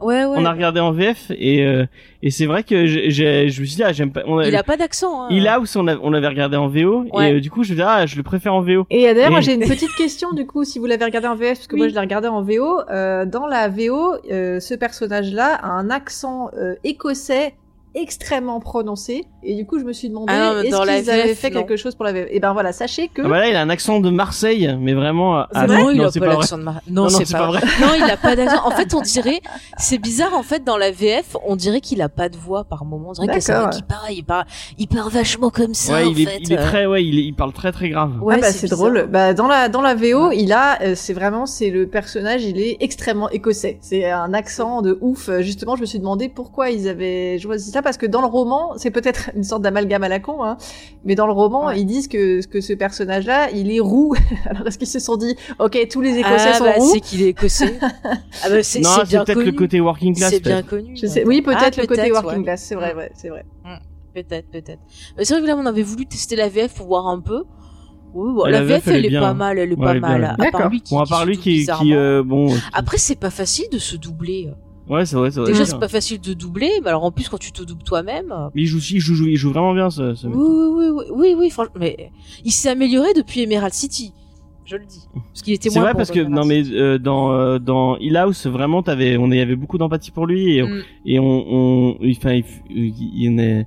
Ouais, ouais. On a regardé en VF et euh, et c'est vrai que j'ai- j'ai- je me suis dit ah j'aime pas. On a, Il a pas d'accent. Hein. il a ou si on, on l'avait regardé en VO Ouais. et euh, du coup je me dis ah je le préfère en VO. Et euh, d'ailleurs, moi j'ai une petite question du coup, si vous l'avez regardé en VF, parce que Oui. moi je l'ai regardé en VO. euh, dans la VO, euh, ce personnage-là a un accent euh, écossais extrêmement prononcé, et du coup je me suis demandé Ah non, est-ce qu'ils avaient VF, fait non. quelque chose pour la VF? Et ben voilà, sachez que Ah bah là il a un accent de Marseille mais vraiment. C'est ah, vrai, non, il a c'est pas pas l'accent de Mar... Non, Non, non, c'est pas, vrai. non, il a pas d'accent. En fait, on dirait, c'est bizarre. En fait, dans la VF, on dirait qu'il a pas de voix par moment. On dirait qu'il parle, il parle, il parle vachement comme ça. Ouais en il est, fait. il est euh. très ouais il, est- il parle très très grave. Ouais, ah bah c'est drôle. Bah dans la dans la VO, il a euh, c'est vraiment c'est le personnage, il est extrêmement écossais. C'est un accent de ouf. Euh, Justement, je me suis demandé pourquoi ils avaient choisi ça parce que dans le roman, c'est peut-être une sorte d'amalgame à la con, hein, mais dans le roman, Ouais. ils disent que, que ce personnage-là, il est roux. Alors est-ce qu'ils se sont dit, ok, tous les Écossais ah, sont bah, roux c'est qu'il est écossais. ah bah, c'est Non, c'est peut-être le côté working class. C'est bien peut-être. connu. Je ouais. sais, oui, peut-être Ah, le côté peut-être, working ouais. class, c'est vrai, Mm. ouais, c'est vrai. Peut-être, peut-être. Mais c'est vrai que là, on avait voulu tester la VF pour voir un peu. Oui, bon, la, la VF, VF, elle elle est bien. pas mal, elle est Ouais, pas elle est bien, mal. À bien. part lui qui, Bon, à qui part se lui double qui, qui bizarrement. euh, bon. Après, c'est pas facile de se doubler. Ouais, c'est vrai, c'est vrai. Déjà, c'est c'est vrai. pas facile de doubler, mais alors en plus, quand tu te doubles toi-même. euh, Mais il joue, il joue, il joue vraiment bien ce, ce Oui, mec. oui, oui, oui, oui, oui, franchement. Mais il s'est amélioré depuis Emerald City. Je le dis. Parce qu'il était C'est moins vrai bon parce que Emerald non mais euh, dans euh, dans Hill House vraiment t'avais on y avait beaucoup d'empathie pour lui et, Mm. et on on enfin il, il, il, en est-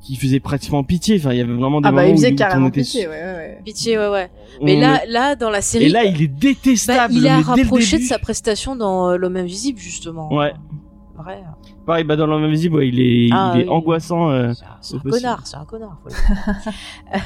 qui faisait pratiquement pitié enfin il y avait vraiment des Ah bah, moments il faisait où on carrément était- pitié, ouais, ouais. Pitié, ouais, ouais. Mais on là, est- là, dans la série. et là il est bah, détestable il a rapproché de sa prestation dans euh, L'homme invisible, justement. Ouais. Vrai. pareil bah dans l'homme invisible ouais, il est Ah, il est oui. angoissant euh, C'est un- connard, c'est un connard. Euh,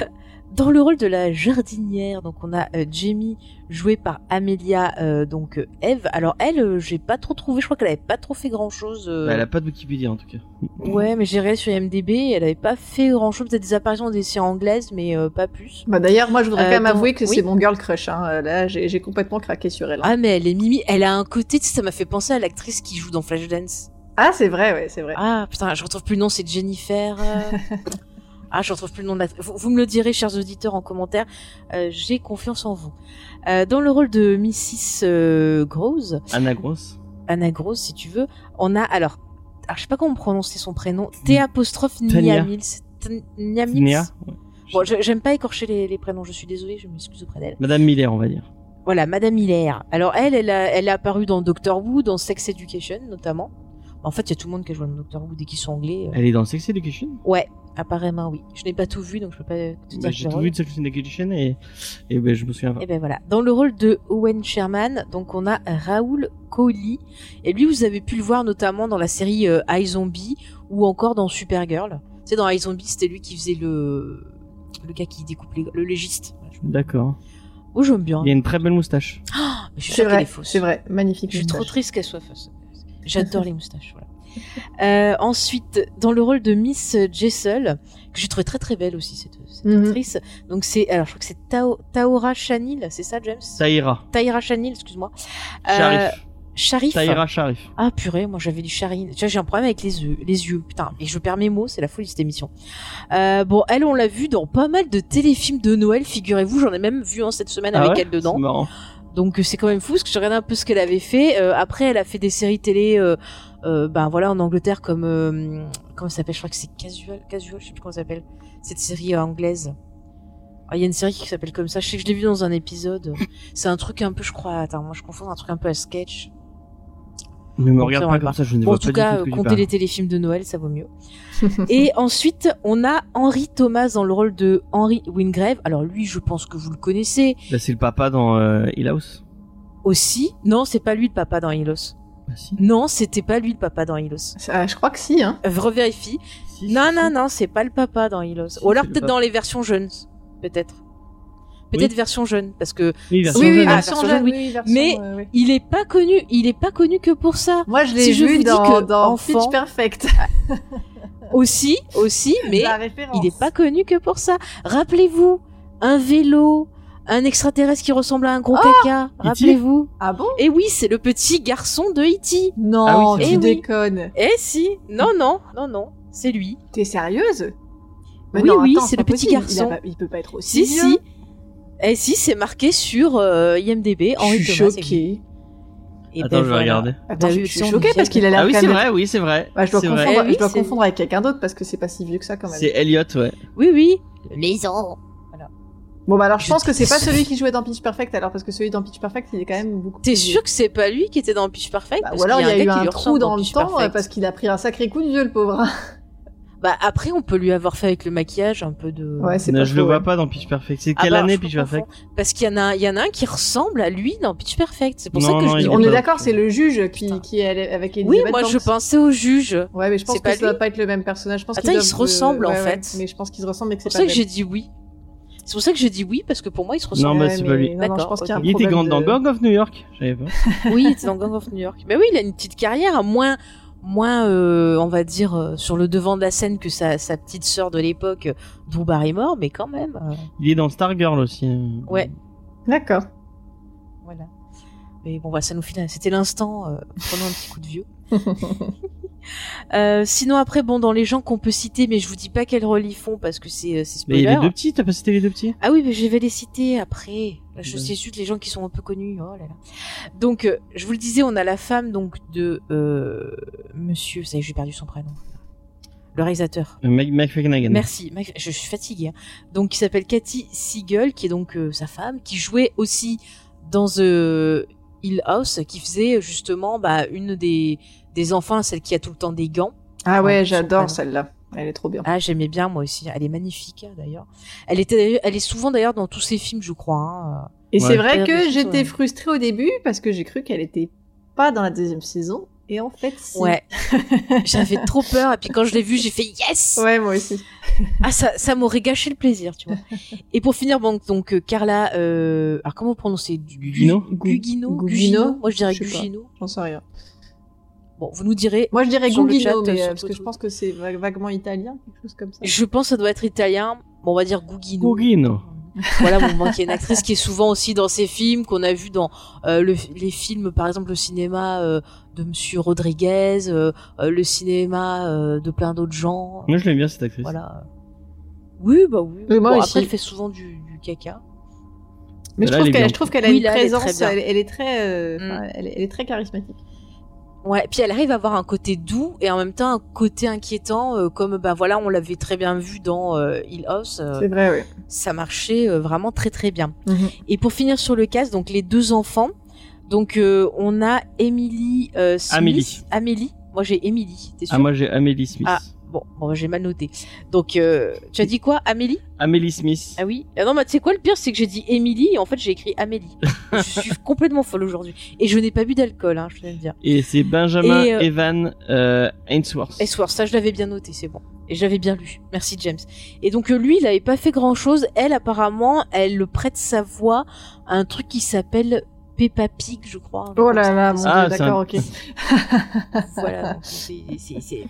Dans le rôle de la jardinière, donc on a euh, Jamie jouée par Amelia, euh, donc euh, Eve. Alors elle, euh, j'ai pas trop trouvé. Je crois qu'elle avait pas trop fait grand chose. Bah, elle a pas de Wikipédia en tout cas Ouais, mais j'ai regardé sur IMDb, elle avait pas fait grand chose. Peut-être des apparitions dans des séries anglaises, mais euh, pas plus. Bah d'ailleurs, moi je voudrais Euh, quand même avouer que oui. c'est mon girl crush. Hein. Euh, Là, j'ai j'ai complètement craqué sur elle. hein. Ah mais elle est mimi. Elle a un côté, tu sais, ça m'a fait penser à l'actrice qui joue dans Flashdance. Ah, c'est vrai, ouais, c'est vrai. Ah putain, je retrouve plus le nom, c'est Jennifer. ah, je retrouve plus le nom de la. Vous, vous me le direz, chers auditeurs, en commentaire. Euh, J'ai confiance en vous. Euh, dans le rôle de Mrs. euh, Gross, Anna Gross Anna Gross, si tu veux, on a alors, alors je sais pas comment prononcer son prénom. T apostrophe. Niamils. Niamils. Bon, j'aime pas écorcher les, les prénoms. Je suis désolée, je m'excuse auprès d'elle. Madame Miller on va dire Voilà, Madame Miller. Alors elle, elle a, elle est apparue dans Doctor Who, dans Sex Education notamment. En fait, il y a tout le monde qui a joué dans Doctor Who dès qu'ils sont anglais. euh. elle est dans Sex Education? Ouais, apparemment oui. Je n'ai pas tout vu, donc je peux pas te dire. Bah, j'ai le tout vu de Sex Education et et ben je me souviens pas Et ben voilà. Dans le rôle de Owen Sherman, donc on a Raoul Coley. Et lui, vous avez pu le voir notamment dans la série euh, iZombie ou encore dans Supergirl. Tu sais, dans iZombie, c'était lui qui faisait le le gars qui découpe les... le légiste. Je- d'accord Oh, j'aime bien. il y a une très belle moustache Ah, mais je suis C'est sûre qu'elle vrai, est fausse. c'est vrai. Magnifique. Je suis trop triste qu'elle soit fausse. J'adore les moustaches. Voilà. Euh, ensuite, dans le rôle de Miss Jessel, que j'ai trouvé très très belle aussi cette, cette Mhm. actrice. Donc c'est, alors je crois que c'est Tao, Taora Chanil, c'est ça, James? Ça ira Taïra Chanil, excuse-moi. Euh, Sharif Sharif. ça ira Sharif Ah purée, moi j'avais du Charine. Tu vois, j'ai un problème avec les yeux, les yeux. Putain, et je perds mes mots, c'est la folie cette émission. Euh, bon, elle, on l'a vue dans pas mal de téléfilms de Noël, figurez-vous. J'en ai même vu un cette semaine Ah avec ouais elle dedans. c'est marrant Donc euh, c'est quand même fou parce que je regardais un peu ce qu'elle avait fait. Euh, après, elle a fait des séries télé, euh, euh, ben voilà, en Angleterre comme euh, comment ça s'appelle? Je crois que c'est Casual, Casual, je sais plus comment ça s'appelle. Cette série euh, anglaise. Ah, Il y a une série qui s'appelle comme ça. Je sais que je l'ai vu dans un épisode. C'est un truc un peu, je crois. Attends, moi je confonds un truc un peu à sketch. ne me Bon, regarde pas va comme ça je ne Bon, en vois tout pas du cas, tout comptez parles. les téléfilms de Noël, ça vaut mieux. Et ensuite, on a Henry Thomas dans le rôle de Henry Wingrave. Alors lui, je pense que vous le connaissez Bah, c'est le papa dans euh, Hill House aussi. Non, c'est pas lui le papa dans Hilos. Bah, si. Non, c'était pas lui le papa dans Hilos. Ah, je crois que si, hein. Euh, Revérifie. Si, Non, si, non, non, c'est pas le papa dans Hilos. Si, Ou alors peut-être dans les versions jeunes. Peut-être. Peut-être Oui. version jeune, parce que Oui, version Oui, jeune, hein. version version jeune, jeune, oui. oui, version, Mais- euh, oui. il est pas connu, il est pas connu que pour ça. Moi, je l'ai si vu dans, que dans enfant- Pitch Perfect. Aussi, aussi, mais il est pas connu que pour ça. Rappelez-vous, un vélo, un extraterrestre qui ressemble à un gros caca. E.T. Rappelez-vous. Ah bon? Et oui, c'est le petit garçon de E.T. Non, Ah oui, c'est tu déconnes. Eh si, non, non, non, non, c'est lui. T'es sérieuse? Oui, oui, c'est le petit possible. garçon. Il, a pas- il peut pas être aussi Si, vieux. si. Eh si, c'est marqué sur euh, IMDb. Henri je suis Thomas. choquée. Et Attends, ben je vais voilà. regarder. Attends, Bah je suis si, choquée parce qu'il a l'air Ah oui, c'est vrai, oui, c'est vrai. Bah, je dois confondre. Eh oui, je dois confondre avec quelqu'un d'autre parce que c'est pas si vieux que ça quand même. C'est Elliot, ouais. Oui, oui. Maison. Bon bah alors je, pense que c'est pas celui qui jouait dans Pitch Perfect alors parce que celui dans Pitch Perfect il est quand même beaucoup. T'es sûr que c'est pas lui qui était dans Pitch Perfect? Bah, Parce Ou alors il y a eu gars qui un trou dans le Pitch temps euh, Perfect. parce qu'il a pris un sacré coup de vieux le pauvre. Bah après, on peut lui avoir fait avec le maquillage un peu de. Ouais c'est pas je faux, le vois ouais. pas dans Pitch Perfect. C'est Ah quelle bah, année Pitch. Perfect? Parce qu'il y en a, un- il y en a un qui ressemble à lui dans Pitch Perfect. C'est pour Non, ça que non, je dis. est On est d'accord, c'est le juge qui, Putain. qui est avec Oui, Elizabeth moi je pensais au juge. Ouais, mais je pense que ça doit pas être le même personnage. Je pense Attends, qu'ils ils se ressemblent, en fait. Mais je pense qu'ils se ressemblent mais que C'est c'est pour ça que j'ai dit oui. C'est pour ça que j'ai dit oui parce que pour moi ils se Non, ressemblent. bah, c'est pas lui. non, non, je D'accord, pense qu'il y a un Il était grand dans Gang of New York. Je savais pas. oui, il était dans Gang of New York. Mais oui, il a une petite carrière, moins moins, euh, on va dire, euh, sur le devant de la scène que sa, sa petite sœur de l'époque, Drew Barrymore, mais quand même, euh, Il est dans Stargirl aussi. euh. Ouais. D'accord. voilà. Mais bon, voilà, ça nous finit. C'était l'instant. Euh, prenons un petit coup de vieux. Euh, sinon après, bon, dans les gens qu'on peut citer, mais je vous dis pas quel rôle ils font parce que c'est euh, c'est Mais il y a spoiler. les deux petits, t'as pas cité les deux petits? Ah oui, mais je vais les citer après. Là, je sais juste les gens qui sont un peu connus. Oh là là. Donc, euh, je vous le disais, on a la femme donc de euh, Monsieur. Ça y est, j'ai perdu son prénom. Le réalisateur. Mike, Flanagan. Merci. Mike- Je suis fatiguée. hein. Donc, qui s'appelle Cathy Siegel, qui est donc sa femme, qui jouait aussi dans The Hill House, qui faisait justement bah, une des des enfants, celle qui a tout le temps des gants. Ah Ouais, j'adore celle-là. Elle est trop bien. Ah, j'aimais bien moi aussi. Elle est magnifique hein, d'ailleurs. Elle était, d'ailleurs- elle est souvent d'ailleurs dans tous ses films, je crois. hein. Et Ouais. c'est vrai que j'étais ouais. frustrée au début parce que j'ai cru qu'elle était pas dans la deuxième saison. Et en fait, si. Ouais. J'avais trop peur et puis quand je l'ai vue, j'ai fait yes. Ouais, moi aussi. Ah ça, ça m'aurait gâché le plaisir, tu vois. Et pour finir, bon, donc euh, Carla, euh, alors comment prononcer Gugino Gugino, Gugino Gugino? Moi je dirais. Gugino. J'en sais rien. Bon, vous nous direz. Moi, je dirais Gugino, chat, mais, sur euh, parce que je pense que c'est va- vaguement italien, quelque chose comme ça. Je pense que ça doit être italien. Bon, on va dire Gugino. Gugino. Voilà, qui est une actrice qui est souvent aussi dans ses films, qu'on a vu dans euh, le- les films, par exemple, le cinéma euh, de Monsieur Rodriguez, euh, euh, le cinéma euh, de plein d'autres gens. Moi je l'aime bien cette actrice. Voilà. Oui, bah oui. Moi Bon, aussi. après, elle fait souvent du, du caca. Mais je Là, trouve qu'elle, je trouve qu'elle a Oui, une là, elle est très présence, elle, elle est très, euh, Mm. elle est très charismatique. Ouais, puis elle arrive à avoir un côté doux et en même temps un côté inquiétant, euh, comme bah voilà, on l'avait très bien vu dans euh, Hill House. euh, C'est vrai, oui. ça marchait euh, vraiment très très bien. Mhm. Et pour finir sur le cast, donc les deux enfants, donc euh, on a Emily euh, Smith. Amélie. Amélie. Moi j'ai Emily. T'es sûr? Ah moi j'ai Amélie Smith. Ah. Bon, bon j'ai mal noté. Donc euh, tu as dit quoi, Amélie? Amélie Smith. Ah oui. Ah non, mais tu sais quoi le pire, c'est que j'ai dit Emily et en fait j'ai écrit Amélie. je suis complètement folle aujourd'hui et je n'ai pas bu d'alcool, hein, je tiens à le dire. Et c'est Benjamin Et, euh, Evan euh, Ainsworth. Et soir, ça je l'avais bien noté, c'est bon. Et je l'avais bien lu. Merci James. Et donc lui, il avait pas fait grand chose. Elle, apparemment, elle le prête sa voix à un truc qui s'appelle Peppa Pig, je crois. Oh là là, mon Ah, d'accord, un- ok. Voilà. c'est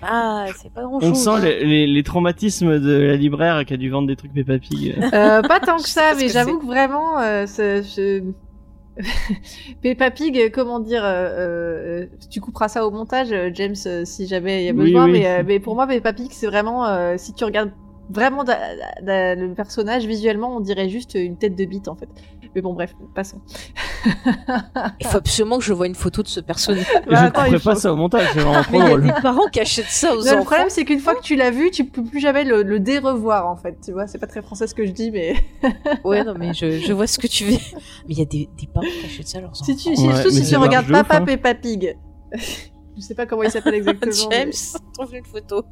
pas c'est pas grand On sent les, les- les traumatismes de la libraire qui a dû vendre des trucs Peppa Pig. Euh, pas tant que ça, mais j'avoue que vraiment, euh, ce- je... Peppa Pig, euh, comment dire, euh, tu couperas ça au montage, James, si jamais il y a besoin, oui. Mais, euh, mais pour moi, Peppa Pig, c'est vraiment, euh, si tu regardes vraiment da- da- le personnage visuellement, on dirait juste une tête de bite en fait. Mais bon, bref, passons. Il faut absolument que je vois une photo de ce personnage. Je Bah, ne attends, couperai pas faut- ça au montage, c'est vraiment Mais trop il y a drôle. des parents qui achètent ça aux Non, le enfants. problème, c'est qu'une fois que tu l'as vu, tu peux plus jamais le, le dérevoir en fait. Tu vois, c'est pas très français ce que je dis, mais Ouais, non, mais je, je vois ce que tu veux. Mais il y a des, des parents qui achètent ça à leurs enfants. si tu, si, Ouais, surtout mais si tu regardes Papa hein. Peppa Pig. je sais pas comment il s'appelle exactement. mais- James, trouve une photo.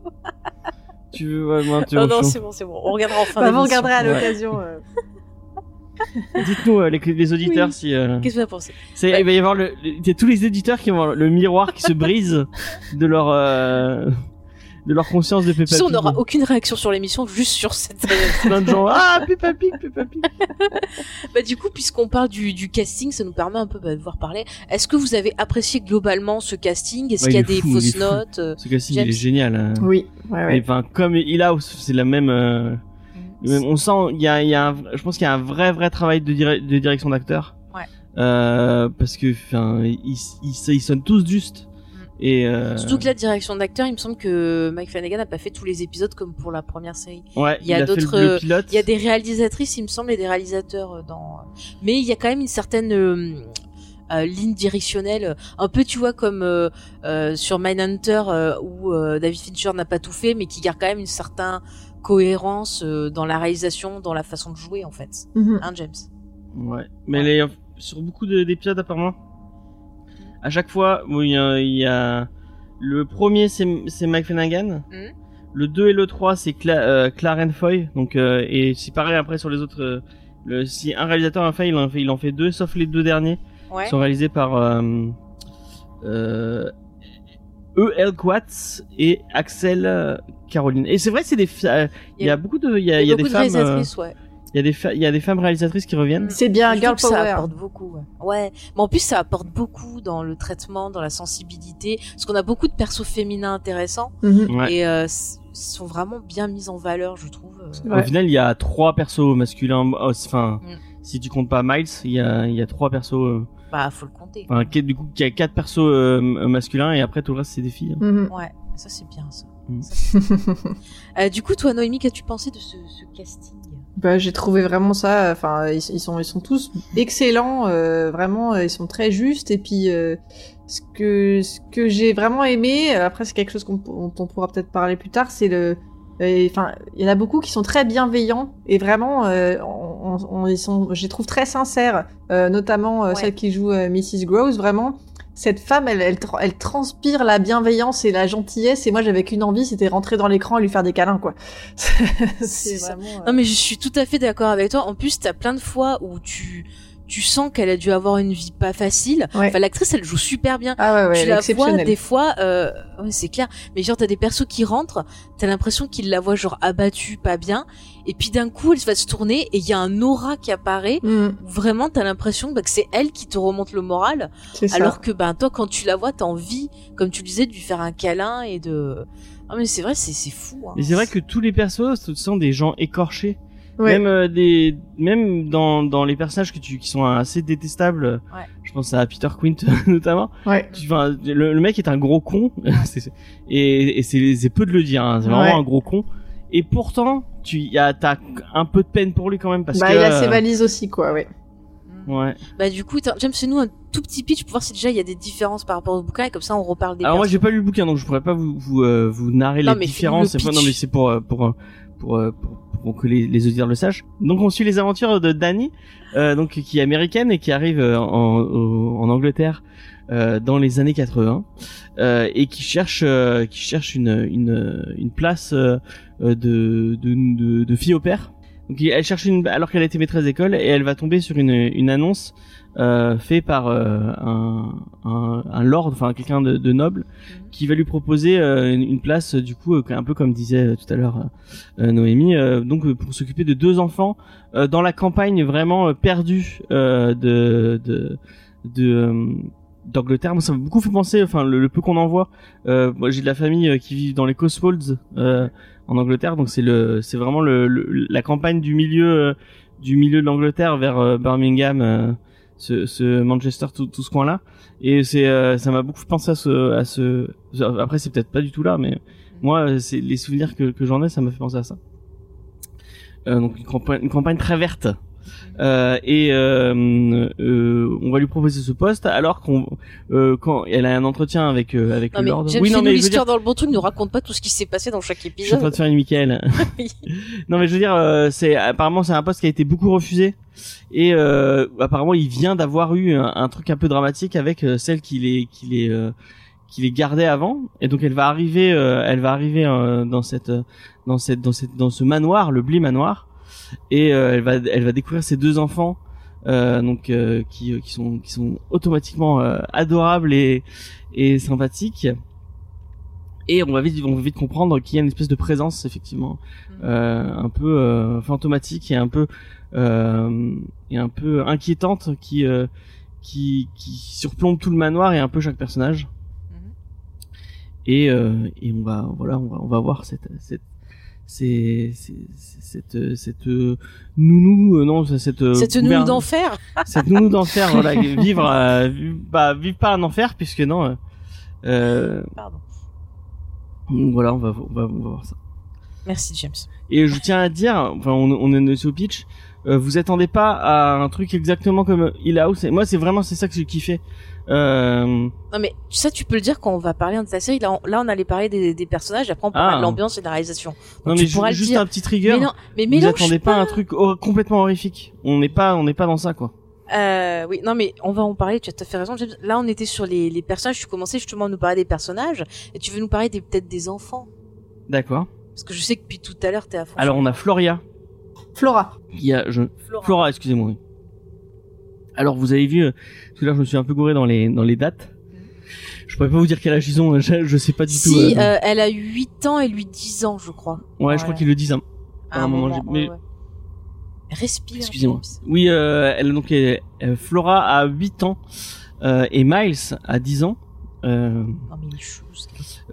Tu veux vraiment Non, non, interruption. c'est bon, c'est bon. On regardera en fin Bah, d'émission. regarderez à Ouais. l'occasion. euh. Dites-nous, euh, les, les auditeurs, Oui. si. euh, Qu'est-ce que vous en pensez? c'est- Il va y avoir le, le- tous les éditeurs qui vont avoir le miroir qui se brise de leur. euh, de leur conscience de Peppa sais, on Pig. n'aura aucune réaction sur l'émission, juste sur cette. Plein de gens. Ah, Peppa Pig, Peppa Pig. bah, du coup, puisqu'on parle du, du casting, ça nous permet un peu bah, de pouvoir parler. Est-ce que vous avez apprécié globalement ce casting? Est-ce Ouais, qu'il y a des fou, fausses notes Ce casting, James. il est génial. hein. Oui, ouais, ouais. Et, Enfin, comme il a, c'est la euh, même- on sent, il y a, il y a un, je pense qu'il y a un vrai, vrai travail de, dire- de direction d'acteur. Ouais. Euh, parce que, enfin, ils, ils, ils sonnent tous juste. Et euh, Surtout que la direction d'acteur, il me semble que Mike Flanagan n'a pas fait tous les épisodes comme pour la première série. ouais, il y a a fait le- d'autres. Il y a des réalisatrices, il me semble, et des réalisateurs euh, dans. Mais il y a quand même une certaine euh, euh, ligne directionnelle, un peu, tu vois, comme euh, euh, sur Mindhunter euh, où euh, David Fincher n'a pas tout fait, mais qui garde quand même une certaine cohérence euh, dans la réalisation, dans la façon de jouer, en fait. Mhm. Hein, James? Ouais. Mais les- sur beaucoup de- d'épisodes apparemment, à chaque fois, bon, il y a, il y a- le premier c'est c'est Mike Flanagan. Mhm. Le 2 et le 3 c'est Cla euh, Clarence Foy. Donc euh, et c'est pareil après sur les autres. euh, le, si un réalisateur en fait, il en fait, il en fait deux, sauf les deux derniers Ouais. qui sont réalisés par euh, euh, E. L. Quatz et Axel euh, Caroline. Et c'est vrai, c'est des, euh, il y a beaucoup de, il y a, il y a des de femmes. euh, ouais. Il y a des fa- il y a des femmes réalisatrices qui reviennent. C'est bien, girl que ça power. apporte beaucoup. Ouais. ouais, mais en plus ça apporte beaucoup dans le traitement, dans la sensibilité, parce qu'on a beaucoup de persos féminins intéressants Mhm. Ouais. et euh, sont vraiment bien mis en valeur, je trouve. Au final, il y a trois persos masculins. oh, Enfin, Mm. si tu comptes pas Miles, il y a, il y a trois persos. Euh, Bah, faut le compter. Enfin, qui- du coup, il y a quatre persos euh, m- masculins et après tout le reste c'est des filles. hein. Mhm. Ouais, ça c'est bien ça. Mm. Bien. Euh, du coup, toi, Noémie, qu'as-tu pensé de ce, ce casting? Bah, j'ai trouvé vraiment ça. Enfin, ils, ils sont, ils sont tous excellents. euh, vraiment, euh, ils sont très justes. Et puis, euh, ce que, ce que j'ai vraiment aimé, euh, après c'est quelque chose qu'on, dont on pourra peut-être parler plus tard, c'est le. Enfin, il y en a beaucoup qui sont très bienveillants et vraiment, euh, on, ils sont, je les trouve très sincères. euh, notamment euh, Ouais. celle qui joue euh, Mrs. Gross. Vraiment, cette femme, elle, elle, tra- elle transpire la bienveillance et la gentillesse. Et moi, j'avais qu'une envie, c'était rentrer dans l'écran et lui faire des câlins, quoi. c'est vraiment. euh, Non, mais je suis tout à fait d'accord avec toi. En plus, t'as plein de fois où tu tu sens qu'elle a dû avoir une vie pas facile. Ouais. Enfin, l'actrice, elle joue super bien. Ah ouais, ouais, tu la vois des fois, euh, ouais, c'est clair. Mais genre t'as des persos qui rentrent, t'as l'impression qu'ils la voient genre abattue, pas bien, et puis d'un coup elle va se tourner et il y a un aura qui apparaît. Mm, vraiment t'as l'impression bah, que c'est elle qui te remonte le moral, ça. alors que ben toi quand tu la vois t'as envie, comme tu le disais, de lui faire un câlin et de. Ah mais c'est vrai, c'est c'est fou. Hein. Et c'est vrai que tous les persos, ce sont des gens écorchés. Ouais. Même euh, des, même dans dans les personnages que tu qui sont assez détestables. Ouais. Je pense à Peter Quint notamment. Ouais. Tu, enfin, le, le mec est un gros con. Et et c'est peu de le dire. hein, c'est vraiment Ouais. un gros con. Et pourtant, tu y as t'as un peu de peine pour lui quand même parce bah, que. il a ses euh, valises aussi, quoi, ouais. Ouais. Bah du coup, James, fais-nous un tout petit pitch pour voir si déjà il y a des différences par rapport au bouquin et comme ça on reparle des. Alors moi j'ai pas lu le bouquin donc je pourrais pas vous vous, euh, vous narrer Non, les mais différences. le C'est pas- non mais c'est pour pour pour, euh, pour pour que les, les auditeurs le sachent. Donc on suit les aventures de Dani, euh, donc qui est américaine et qui arrive euh, en, au- en Angleterre euh, dans les années 80 euh, et qui cherche euh, qui cherche une une une place de, de de de fille au père. Donc elle cherche une alors qu'elle été maîtresse d'école et elle va tomber sur une une annonce euh, fait par euh, un, un un lord enfin quelqu'un de, de noble qui va lui proposer euh, une, une place du coup un peu comme disait tout à l'heure Noémie donc pour s'occuper de deux enfants dans la campagne vraiment perdue de de de d'Angleterre. Moi ça m'a beaucoup fait penser enfin le, le peu qu'on en voit. Euh, moi j'ai de la famille euh, qui vit dans les Cotswolds euh, en Angleterre donc c'est le c'est vraiment le, le- la campagne du milieu du milieu de l'Angleterre vers Birmingham ce, Manchester tout, ce coin là et c'est euh, ça m'a beaucoup penser à ce à ce après c'est peut-être pas du tout là mais moi c'est les souvenirs que, que j'en ai ça m'a fait penser à ça. Euh, donc une campagne très verte euh, et euh, euh, on va lui proposer ce poste alors qu'on euh, quand elle a un entretien avec euh, avec Non le Lord. Oui non mais l'histoire dire dans le bon truc, nous raconte pas tout ce qui s'est passé dans chaque je suis en épisode. train de faire une Michael. Non mais je veux dire euh, c'est apparemment c'est un poste qui a été beaucoup refusé. Et euh, apparemment il vient d'avoir eu un, un truc un peu dramatique avec celle qui les qui les euh, qui les gardait avant. Et donc elle va arriver euh, elle va arriver euh, dans cette dans cette dans cette dans ce manoir le Bly manoir et euh, elle va elle va découvrir ses deux enfants euh, donc euh, qui qui sont qui sont automatiquement euh, adorables et et sympathiques. Et on va vite on va vite comprendre qu'il y a une espèce de présence effectivement euh, un peu euh, fantomatique et un peu euh, et un peu inquiétante qui euh, qui qui surplombe tout le manoir et un peu chaque personnage. Mhm. et euh, et on va voilà on va on va voir cette cette c'est cette cette euh, nounou euh, non cette euh, Cette nounou d'enfer. cette nounou d'enfer voilà vivre euh, bah vivre pas un enfer puisque non euh, euh, Pardon. voilà on va on va on va voir ça Merci James. Et je tiens à dire, enfin, on, on est au pitch, vous attendez pas à un truc exactement comme Hill House. Et moi, c'est vraiment c'est ça que j'ai kiffé. Euh, Non mais ça tu peux le dire quand on va parler de ta série. Là on, là, on allait parler des, des personnages, après on parlera Ah. de l'ambiance et de la réalisation. Donc, non mais ju- juste dire. un petit trigger. Mais non, mais vous attendez pas, un truc hor- complètement horrifique. On n'est pas, on n'est pas dans ça quoi. Euh, oui, non mais on va en parler. Tu as tout à fait raison. Là on était sur les, les personnages. Tu commençais justement à nous parler des personnages et tu veux nous parler peut-être des enfants D'accord. parce que je sais que depuis tout à l'heure t'es à fond. Alors on a Floria. Flora. qui a, je, Flora. Flora, excusez-moi. Alors vous avez vu, euh, tout à l'heure je me suis un peu gouré dans les dans les dates. Je pourrais pas vous dire quel âge ils ont. Je, je sais pas du tout. Si euh, euh, elle a 8 ans et lui 10 ans, je crois. ouais, je crois qu'ils le disent. hein. À un moment, mais- ouais. Respire. Excusez-moi. Oui, euh, elle donc est- euh, Flora a 8 ans et Miles a 10 ans. Euh, Non, mais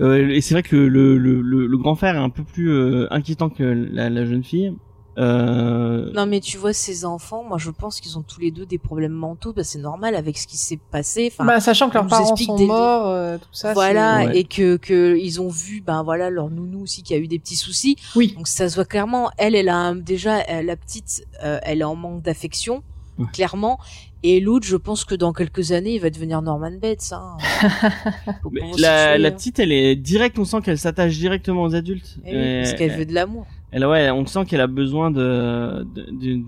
euh, et c'est vrai que le, le, le, le- le grand frère est un peu plus inquiétant que la, la jeune fille. Euh, Non, mais tu vois, ces enfants, moi, je pense qu'ils ont tous les deux des problèmes mentaux. Bah, c'est normal avec ce qui s'est passé. Enfin, Bah, sachant que leurs parents sont le morts, euh, tout ça. voilà, Ouais. et que, que ils ont vu, ben voilà, leur nounou aussi qui a eu des petits soucis. Oui. Donc ça se voit clairement. Elle, elle a déjà euh, la petite, euh, elle est en manque d'affection, Ouais. clairement. Et l'autre, je pense que dans quelques années, il va devenir Norman Bates. Hein. La, petite, elle est direct. On sent qu'elle s'attache directement aux adultes. Eh oui, parce Et- qu'elle veut de l'amour. Elle, ouais, on sent qu'elle a besoin de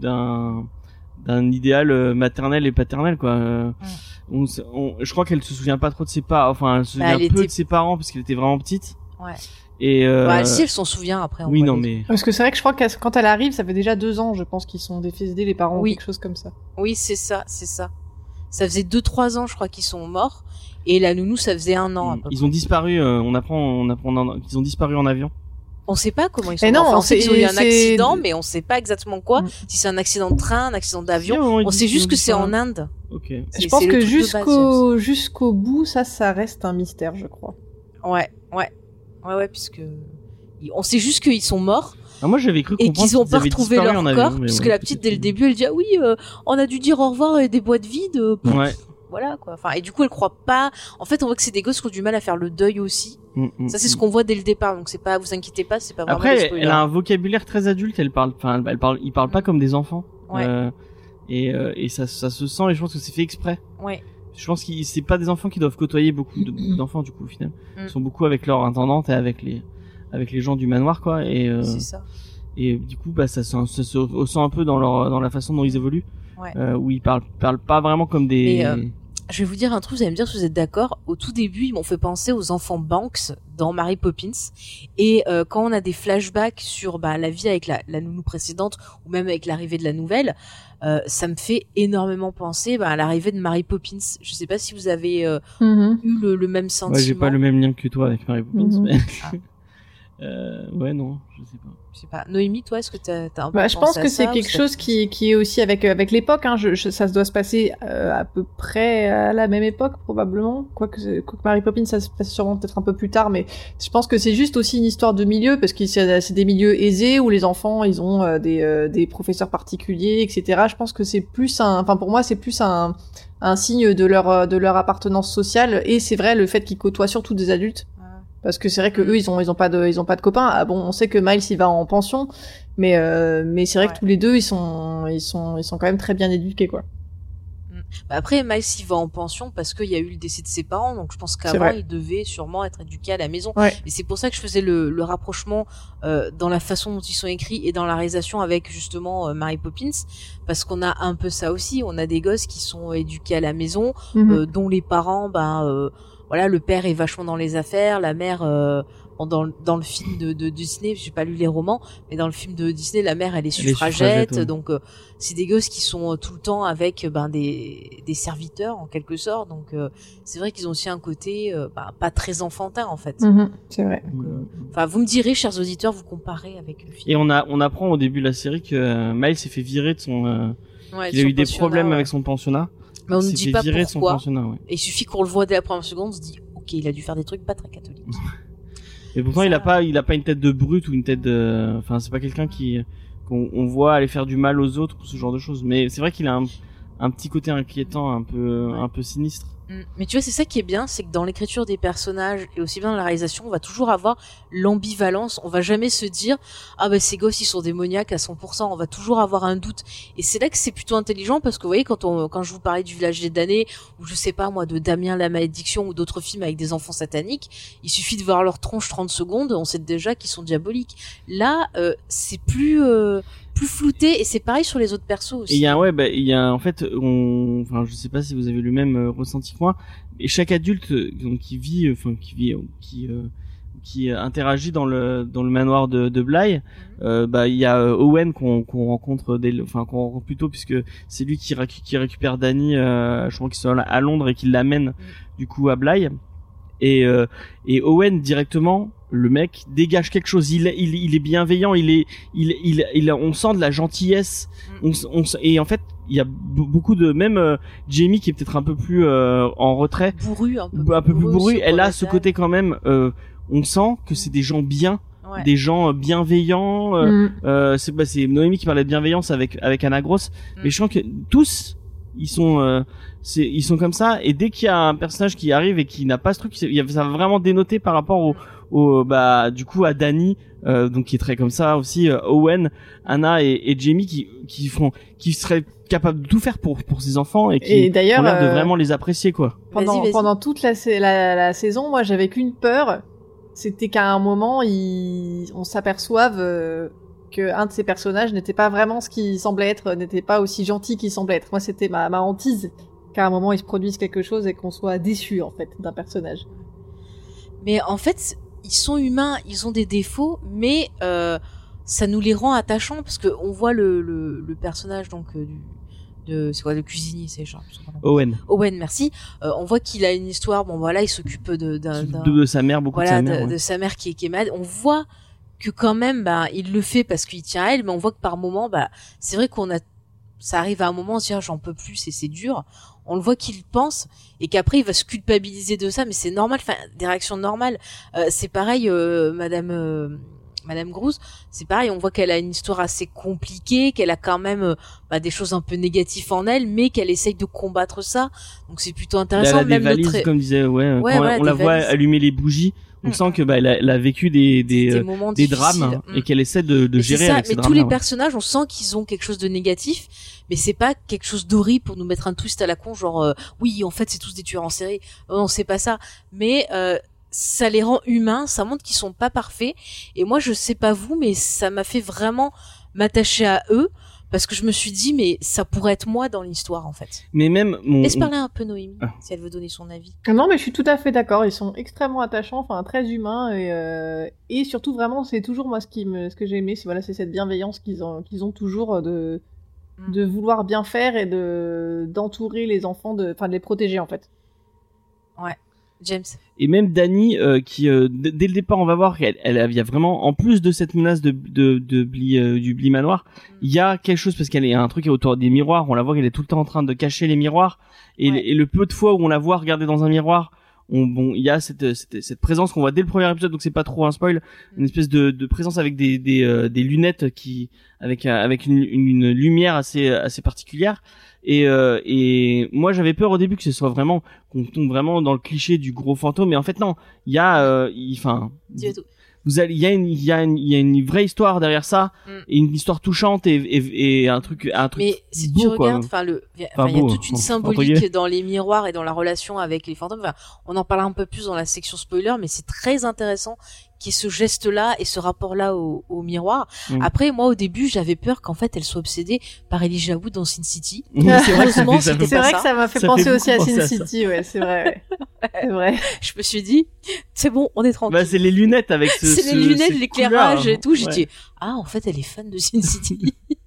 d'un d'un idéal euh, maternel et paternel quoi. Euh, on s- on- je crois qu'elle se souvient pas trop de ses parents. Enfin, elle se Bah, souvient elle peu était- de ses parents parce qu'elle était vraiment petite. Ouais. Et euh, Bah, si elle s'en souvient après. on oui, non, mais Parce que c'est vrai que je crois que quand elle arrive, ça fait déjà deux ans, je pense, qu'ils sont défécédés, les parents, Oui. ou quelque chose comme ça. Oui, c'est ça, c'est ça. Ça faisait deux trois ans, je crois, qu'ils sont morts. Et la nounou, ça faisait un an. à peu ils ont disparu. euh, on apprend, on apprend en- qu'ils ont disparu en avion. On sait pas comment ils sont Mais morts. non, Enfin, on sait qu'ils ont eu un accident, mais on sait pas exactement quoi. Mm. Si c'est un accident de train, un accident d'avion. On sait juste que c'est en. Inde. Ok. Je pense que de base, jusqu'au jusqu'au bout, ça, ça reste un mystère, je crois. Ouais, ouais. Ouais, ouais, puisque. On sait juste qu'ils sont morts Ah, moi, j'avais cru et qu'ils ont pas retrouvé leur corps. avion, puisque ouais, la petite, dès le début, elle dit Ah oui, euh, on a dû dire au revoir et des boîtes vides. euh, Ouais. Voilà, quoi. Enfin, et du coup, elle croit pas. En fait, on voit que c'est des gosses qui ont du mal à faire le deuil aussi. Mm, mm, Ça, c'est ce mm. qu'on voit dès le départ. Donc, c'est pas, vous inquiétez pas, c'est pas vraiment Après, elle a un vocabulaire très adulte. Elle parle, enfin, elle parle, ils parlent pas comme des enfants. Ouais. Euh, et euh, et ça, ça se sent. Et je pense que c'est fait exprès. Ouais. Je pense que c'est pas des enfants qui doivent côtoyer beaucoup de- beaucoup d'enfants du coup au final. Ils sont beaucoup avec leur intendante et avec les avec les gens du manoir quoi. Et euh, C'est ça. et du coup bah ça, se- ça se ressent un peu dans leur dans la façon dont ils évoluent. Ouais. Euh, où ils parlent parlent pas vraiment comme des. Euh, Je vais vous dire un truc, vous allez me dire si vous êtes d'accord. Au tout début, ils m'ont fait penser aux enfants Banks dans Mary Poppins. Et euh, quand on a des flashbacks sur bah, la vie avec la, la nounou précédente ou même avec l'arrivée de la nouvelle, euh, ça me fait énormément penser bah, à l'arrivée de Mary Poppins. Je sais pas si vous avez euh, eu le, le même sentiment. Ouais, j'ai pas le même lien que toi avec Mary Poppins. Mhm. mais- Ah. euh, ouais non, je sais pas. Je sais pas. Noémie, toi, est-ce que t'as as un peu Bah, je pense que c'est quelque chose qui, qui est aussi avec, euh, avec l'époque. Hein. Je, je- ça se doit se passer euh, à peu près à la même époque, probablement. Quoique, c'est- quoique Mary Poppins, ça se passe sûrement peut-être un peu plus tard, mais je pense que c'est juste aussi une histoire de milieu, parce que c'est c'est des milieux aisés où les enfants, ils ont euh, des, euh, des professeurs particuliers, etc. Je pense que c'est plus un... Enfin, pour moi, c'est plus un, un signe de leur, euh, de leur appartenance sociale, et c'est vrai, le fait qu'ils côtoient surtout des adultes. Parce que c'est vrai que eux ils ont ils ont pas de ils ont pas de copains. Ah bon, on sait que Miles il va en pension, mais euh, mais c'est vrai Ouais. que tous les deux ils sont ils sont ils sont quand même très bien éduqués quoi. Bah, après, Miles, il va en pension parce qu'il y a eu le décès de ses parents, donc je pense qu'avant, il devait sûrement être éduqué à la maison. Ouais. Et c'est pour ça que je faisais le, le rapprochement euh, dans la façon dont ils sont écrits et dans la réalisation avec justement euh, Mary Poppins, parce qu'on a un peu ça aussi. On a des gosses qui sont éduqués à la maison, Mhm. euh, dont les parents, ben euh, voilà, le père est vachement dans les affaires, la mère. euh, dans, le- dans le film de, de Disney, j'ai pas lu les romans, mais dans le film de Disney, la mère elle est Elle est suffragette, ouais. donc euh, c'est des gosses qui sont euh, tout le temps avec euh, ben des, des serviteurs en quelque sorte, donc euh, c'est vrai qu'ils ont aussi un côté euh, ben, pas très enfantin en fait. Mhm, c'est vrai. Euh, Enfin, vous me direz, chers auditeurs, vous comparez avec le film. Et on a on apprend au début de la série que euh, Miles s'est fait virer de son. euh, Ouais, qu'il a eu des problèmes ouais. avec son pensionnat. Mais on Il ne dit pas pourquoi. pensionnat. Ouais. Et il suffit qu'on le voit dès la première seconde, on se dit, ok, il a dû faire des trucs pas très catholiques. Et pourtant, Ça- il a pas, il a pas une tête de brute ou une tête de, enfin, c'est pas quelqu'un qui, qu'on on voit aller faire du mal aux autres ou ce genre de choses. Mais c'est vrai qu'il a un, un petit côté inquiétant, un peu, un peu sinistre. Mm. Mais tu vois, c'est ça qui est bien, c'est que dans l'écriture des personnages et aussi bien dans la réalisation, on va toujours avoir l'ambivalence. On va jamais se dire ah ben ces gosses ils sont démoniaques à 100%. On va toujours avoir un doute. Et c'est là que c'est plutôt intelligent parce que vous voyez quand on quand je vous parlais du village des damnés ou je sais pas moi de Damien la malédiction ou d'autres films avec des enfants sataniques, il suffit de voir leur tronche 30 secondes, on sait déjà qu'ils sont diaboliques. Là, euh, c'est plus euh, plus flouté et c'est pareil sur les autres persos aussi. Et il y a, ouais, bah, il y a, en fait, on, enfin, je sais pas si vous avez le même euh, ressenti que moi, mais chaque adulte, euh, donc, qui vit, euh, enfin, qui vit, qui, euh, qui interagit dans le, dans le manoir de, de Bly, euh, bah, il y a Owen qu'on, qu'on rencontre dès, enfin, qu'on rencontre plus tôt puisque c'est lui qui, récu- qui récupère Danny, euh, je crois qu'ils sont à Londres et qui l'amène, du coup, à Bly. et euh, et Owen directement le mec dégage quelque chose il, il, il est bienveillant il est il, il, il on sent de la gentillesse Mm. on, on et en fait il y a be- beaucoup de même euh, Jamie qui est peut-être un peu plus euh, en retrait Bourru, un peu, un peu plus bourru elle a ce côté quand même euh, on sent que c'est des gens bien Ouais. des gens bienveillants euh, Mm. euh, c'est bah, c'est Noémie qui parlait de bienveillance avec avec Anna Gross Mm. mais je sens que tous ils sont euh, c'est ils sont comme ça et dès qu'il y a un personnage qui arrive et qui n'a pas ce truc c'est- il y a- ça va vraiment dénoter par rapport au, au bah du coup à Danny euh, donc qui est très comme ça aussi euh, Owen Anna et, et Jamie qui qui font qui seraient capables de tout faire pour pour ses enfants et qui Et ont l'air de euh, vraiment les apprécier quoi pendant, Vas-y, vas-y. pendant toute la, la saison, moi, j'avais qu'une peur, c'était qu'à un moment, il... on s'aperçoive euh, que un de ces personnages n'était pas vraiment ce qu'il semblait être, n'était pas aussi gentil qu'il semblait être. Moi, c'était ma, ma hantise qu'à un moment, il se produise quelque chose et qu'on soit déçu, en fait, d'un personnage. Mais en fait, ils sont humains, ils ont des défauts, mais euh, ça nous les rend attachants parce que on voit le, le, le personnage donc euh, du de c'est quoi le cuisinier c'est genre. Owen Owen merci Euh, on voit qu'il a une histoire bon voilà il s'occupe de d'un de, de sa mère beaucoup voilà de sa mère de, ouais. de sa mère qui est, qui est malade on voit que quand même bah il le fait parce qu'il tient à elle mais on voit que par moment bah c'est vrai qu'on a ça arrive à un moment on se dit Ah, j'en peux plus c'est c'est dur on le voit qu'il pense et qu'après il va se culpabiliser de ça mais c'est normal enfin des réactions normales Euh, c'est pareil euh, madame euh, Madame Grouse, c'est pareil, on voit qu'elle a une histoire assez compliquée, qu'elle a quand même euh, bah, des choses un peu négatives en elle, mais qu'elle essaye de combattre ça. Donc c'est plutôt Elle intéressant. a même valises, comme disait, ouais, Ouais, quand voilà, on la voit allumer les bougies, on Mm. sent que bah, elle, a, elle a vécu des, des, des euh, moments des drames Mm. et qu'elle essaie de, de gérer ça, avec ces mais tous les personnages, on sent qu'ils ont quelque chose de négatif, mais c'est pas quelque chose d'horrible pour nous mettre un twist à la con, genre euh, oui, en fait, c'est tous des tueurs en série. Oh non, c'est pas ça. Mais euh, ça les rend humains, ça montre qu'ils sont pas parfaits. Et moi, je sais pas vous, mais ça m'a fait vraiment m'attacher à eux parce que je me suis dit, mais ça pourrait être moi dans l'histoire, en fait. Mais même mon, Laisse parler un peu Noémie, Ah. si elle veut donner son avis. Ah Non, mais je suis tout à fait d'accord. Ils sont extrêmement attachants, enfin très humains et, euh, et surtout vraiment, c'est toujours moi ce qui me, ce que j'ai aimé, c'est voilà, c'est cette bienveillance qu'ils ont, qu'ils ont toujours euh, de, Mm. de vouloir bien faire et de d'entourer les enfants, de, enfin de les protéger en fait. James. et même Dani euh, qui euh, dès le départ on va voir qu'elle elle y a vraiment en plus de cette menace de de, de Bly, euh, du Bly manoir il y a quelque chose parce qu'elle est un truc autour des miroirs on la voit qu'elle est tout le temps en train de cacher les miroirs et, Ouais. et le peu de fois où on la voit regarder dans un miroir on, bon il y a cette cette, cette présence qu'on voit dès le premier épisode donc c'est pas trop un spoil une espèce de, de présence avec des des, euh, des lunettes qui avec euh, avec une, une lumière assez assez particulière et euh, et moi j'avais peur au début que ce soit vraiment qu'on tombe vraiment dans le cliché du gros fantôme mais en fait non il y a euh, enfin vous allez il y a une il y a une il y a une vraie histoire derrière ça Mm. et une histoire touchante et et, et un truc un truc Mais si beau, tu quoi. regardes, enfin le, il y a toute une symbolique dans les miroirs et dans la relation avec les fantômes. On en parlera un peu plus dans la section spoiler, mais c'est très intéressant qu'il y ait ce geste-là et ce rapport-là au, au miroir. Mm. Après, moi, au début, j'avais peur qu'en fait, elle soit obsédée par Elijah Wood dans Sin City. c'est vrai que fait- C'est vrai ça. que ça m'a fait Ça penser fait aussi à Sin. City, ouais, c'est vrai. ouais. c'est vrai. Je me suis dit, c'est bon, on est tranquille. bah c'est les lunettes avec ce c'est ce- les lunettes, l'éclairage et tout. J'ai Ouais. dit, ah, en fait, elle est fan de Sin City.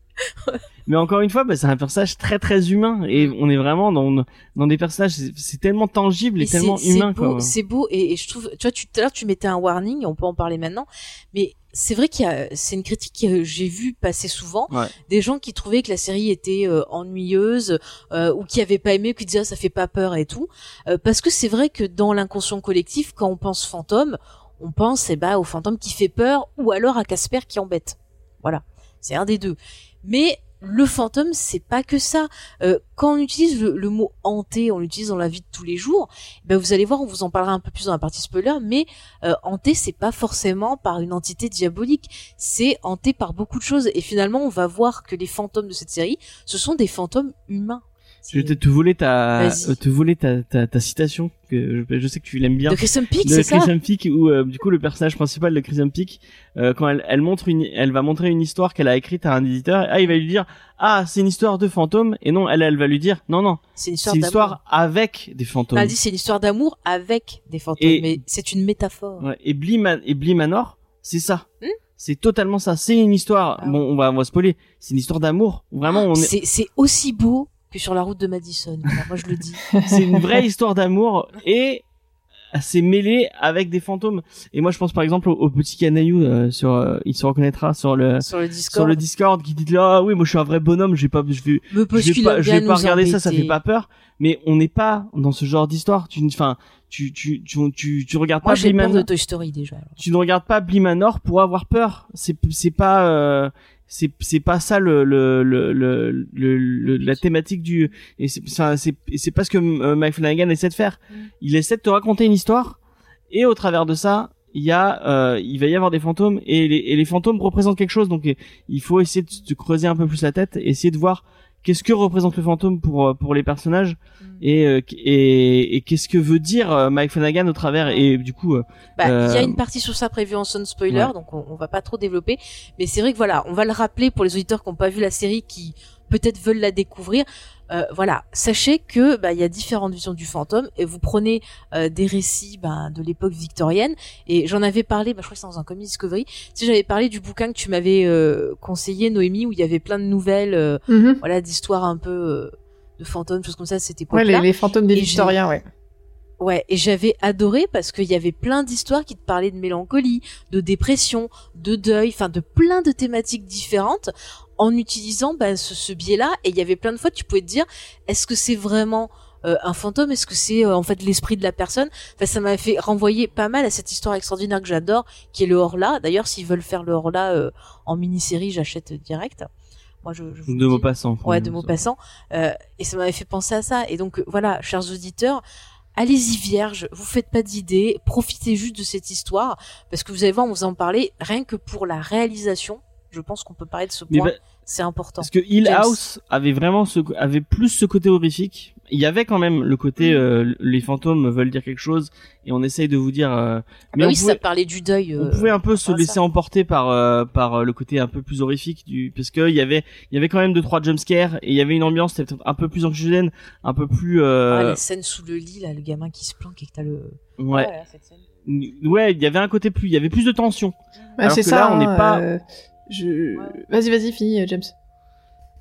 Mais encore une fois, bah, c'est un personnage très très humain et on est vraiment dans dans des personnages, c'est tellement tangible et, tellement humain beau. C'est beau et, et je trouve, tu vois, tu, tout à l'heure tu mettais un warning, on peut en parler maintenant, mais c'est vrai qu'il y a, c'est une critique que j'ai vue passer souvent, Ouais. des gens qui trouvaient que la série était euh, ennuyeuse euh, ou qui avaient pas aimé, qui disaient ah, ça fait pas peur et tout, Euh, parce que c'est vrai que dans l'inconscient collectif, quand on pense fantôme, on pense eh ben au fantôme qui fait peur ou alors à Casper qui embête. Voilà, c'est un des deux. Mais le fantôme, c'est pas que ça. Euh, quand on utilise le, mot hanté, on l'utilise dans la vie de tous les jours. Ben vous allez voir, on vous en parlera un peu plus dans la partie spoiler, mais euh, hanté, c'est pas forcément par une entité diabolique, c'est hanté par beaucoup de choses. Et finalement, on va voir que les fantômes de cette série, ce sont des fantômes humains. Je te, te voler ta euh, te voler ta, ta ta citation que je, je sais que tu l'aimes bien. De Crimson Peak, de c'est ça Crimson Peak où euh, du coup le personnage principal de Crimson Peak euh, quand elle, elle montre une elle va montrer une histoire qu'elle a écrite à un éditeur. Ah il va lui dire ah c'est une histoire de fantôme et non elle elle va lui dire non non C'est une histoire une histoire avec des fantômes. Elle dit c'est une histoire d'amour avec des fantômes, Et- mais c'est une métaphore. Ouais, et Bly Man- et Bly Manor c'est ça. Hmm c'est totalement ça. C'est une histoire. Ah bon on va on va spoiler. C'est une histoire d'amour. Vraiment on est C'est c'est aussi beau que sur la route de Madison. Voilà, moi je le dis. c'est une vraie histoire d'amour et assez mêlé avec des fantômes. Et moi, je pense par exemple au, petit canaillou euh, sur, euh, il se reconnaîtra sur le sur le Discord, sur le Discord qui dit là, ah, oui, moi je suis un vrai bonhomme, je vais pas, je vais, je vais pas, je vais pas regarder ça, ça fait pas peur. Mais on n'est pas dans ce genre d'histoire. Tu, enfin, tu, tu, tu, tu, tu regardes moi, pas Blimanor. de Toy Story déjà. Tu ne regardes pas Blimanor pour avoir peur. C'est, c'est pas, euh, c'est c'est pas ça le le le le, le la thématique du et c'est c'est c'est pas ce que euh, Mike Flanagan essaie de faire. Mm. Il essaie de te raconter une histoire et au travers de ça, il y a euh, il va y avoir des fantômes et les et les fantômes représentent quelque chose donc il faut essayer de, creuser un peu plus la tête, essayer de voir qu'est-ce que représente le fantôme pour euh, pour les personnages mm. et, euh, et, et qu'est-ce que veut dire euh, Mike Flanagan au travers et du coup bah, il y a une partie sur ça prévue en son spoiler donc on, on, va pas trop développer. Mais c'est vrai que voilà on va le rappeler pour les auditeurs qui n'ont pas vu la série qui peut-être veulent la découvrir euh, voilà, sachez que bah il y a différentes visions du fantôme et vous prenez euh, des récits bah, de l'époque victorienne et j'en avais parlé, bah, je crois que c'est dans un comic Discovery. Si j'avais parlé du bouquin que tu m'avais euh, conseillé, Noémie, où il y avait plein de nouvelles, mhm. voilà, d'histoires un peu de fantômes, choses comme ça. C'était ouais, les, les, fantômes des Victoriens, ouais. Ouais, et j'avais adoré parce qu'il y avait plein d'histoires qui te parlaient de mélancolie, de dépression, de deuil, enfin de plein de thématiques différentes en utilisant bah, ce, biais-là. Et il y avait plein de fois, tu pouvais te dire, est-ce que c'est vraiment euh, un fantôme? Est-ce que c'est euh, en fait l'esprit de la personne? Enfin, ça m'a fait renvoyer pas mal à cette histoire extraordinaire que j'adore, qui est le Horla. D'ailleurs, s'ils veulent faire le Horla euh, en mini-série, j'achète direct. Moi, je, je de mots passants. Ouais, de mots passants. et ça m'avait fait penser à ça. Et donc, voilà, chers auditeurs, allez-y vierge, vous faites pas d'idées, profitez juste de cette histoire, parce que vous allez voir, on vous en parlait, rien que pour la réalisation, je pense qu'on peut parler de ce point. Bah, c'est important. Parce que Hill House avait vraiment ce, avait plus ce côté horrifique. Il y avait quand même le côté, mm. euh, les fantômes veulent dire quelque chose et on essaye de vous dire. Euh, ah mais bah oui, ça parlait du deuil. on pouvait un peu se laisser emporter par euh, par le côté un peu plus horrifique du, parce que il y avait il y avait quand même deux trois jumpscares et il y avait une ambiance peut-être un peu plus anxiogène, un peu plus. Ah, la scène sous le lit là, le gamin qui se planque et que t'as le. Ouais. ouais, il y avait un côté plus, il y avait plus de tension. c'est ça. Là, on n'est pas je... Vas-y, vas-y, finis, euh, James.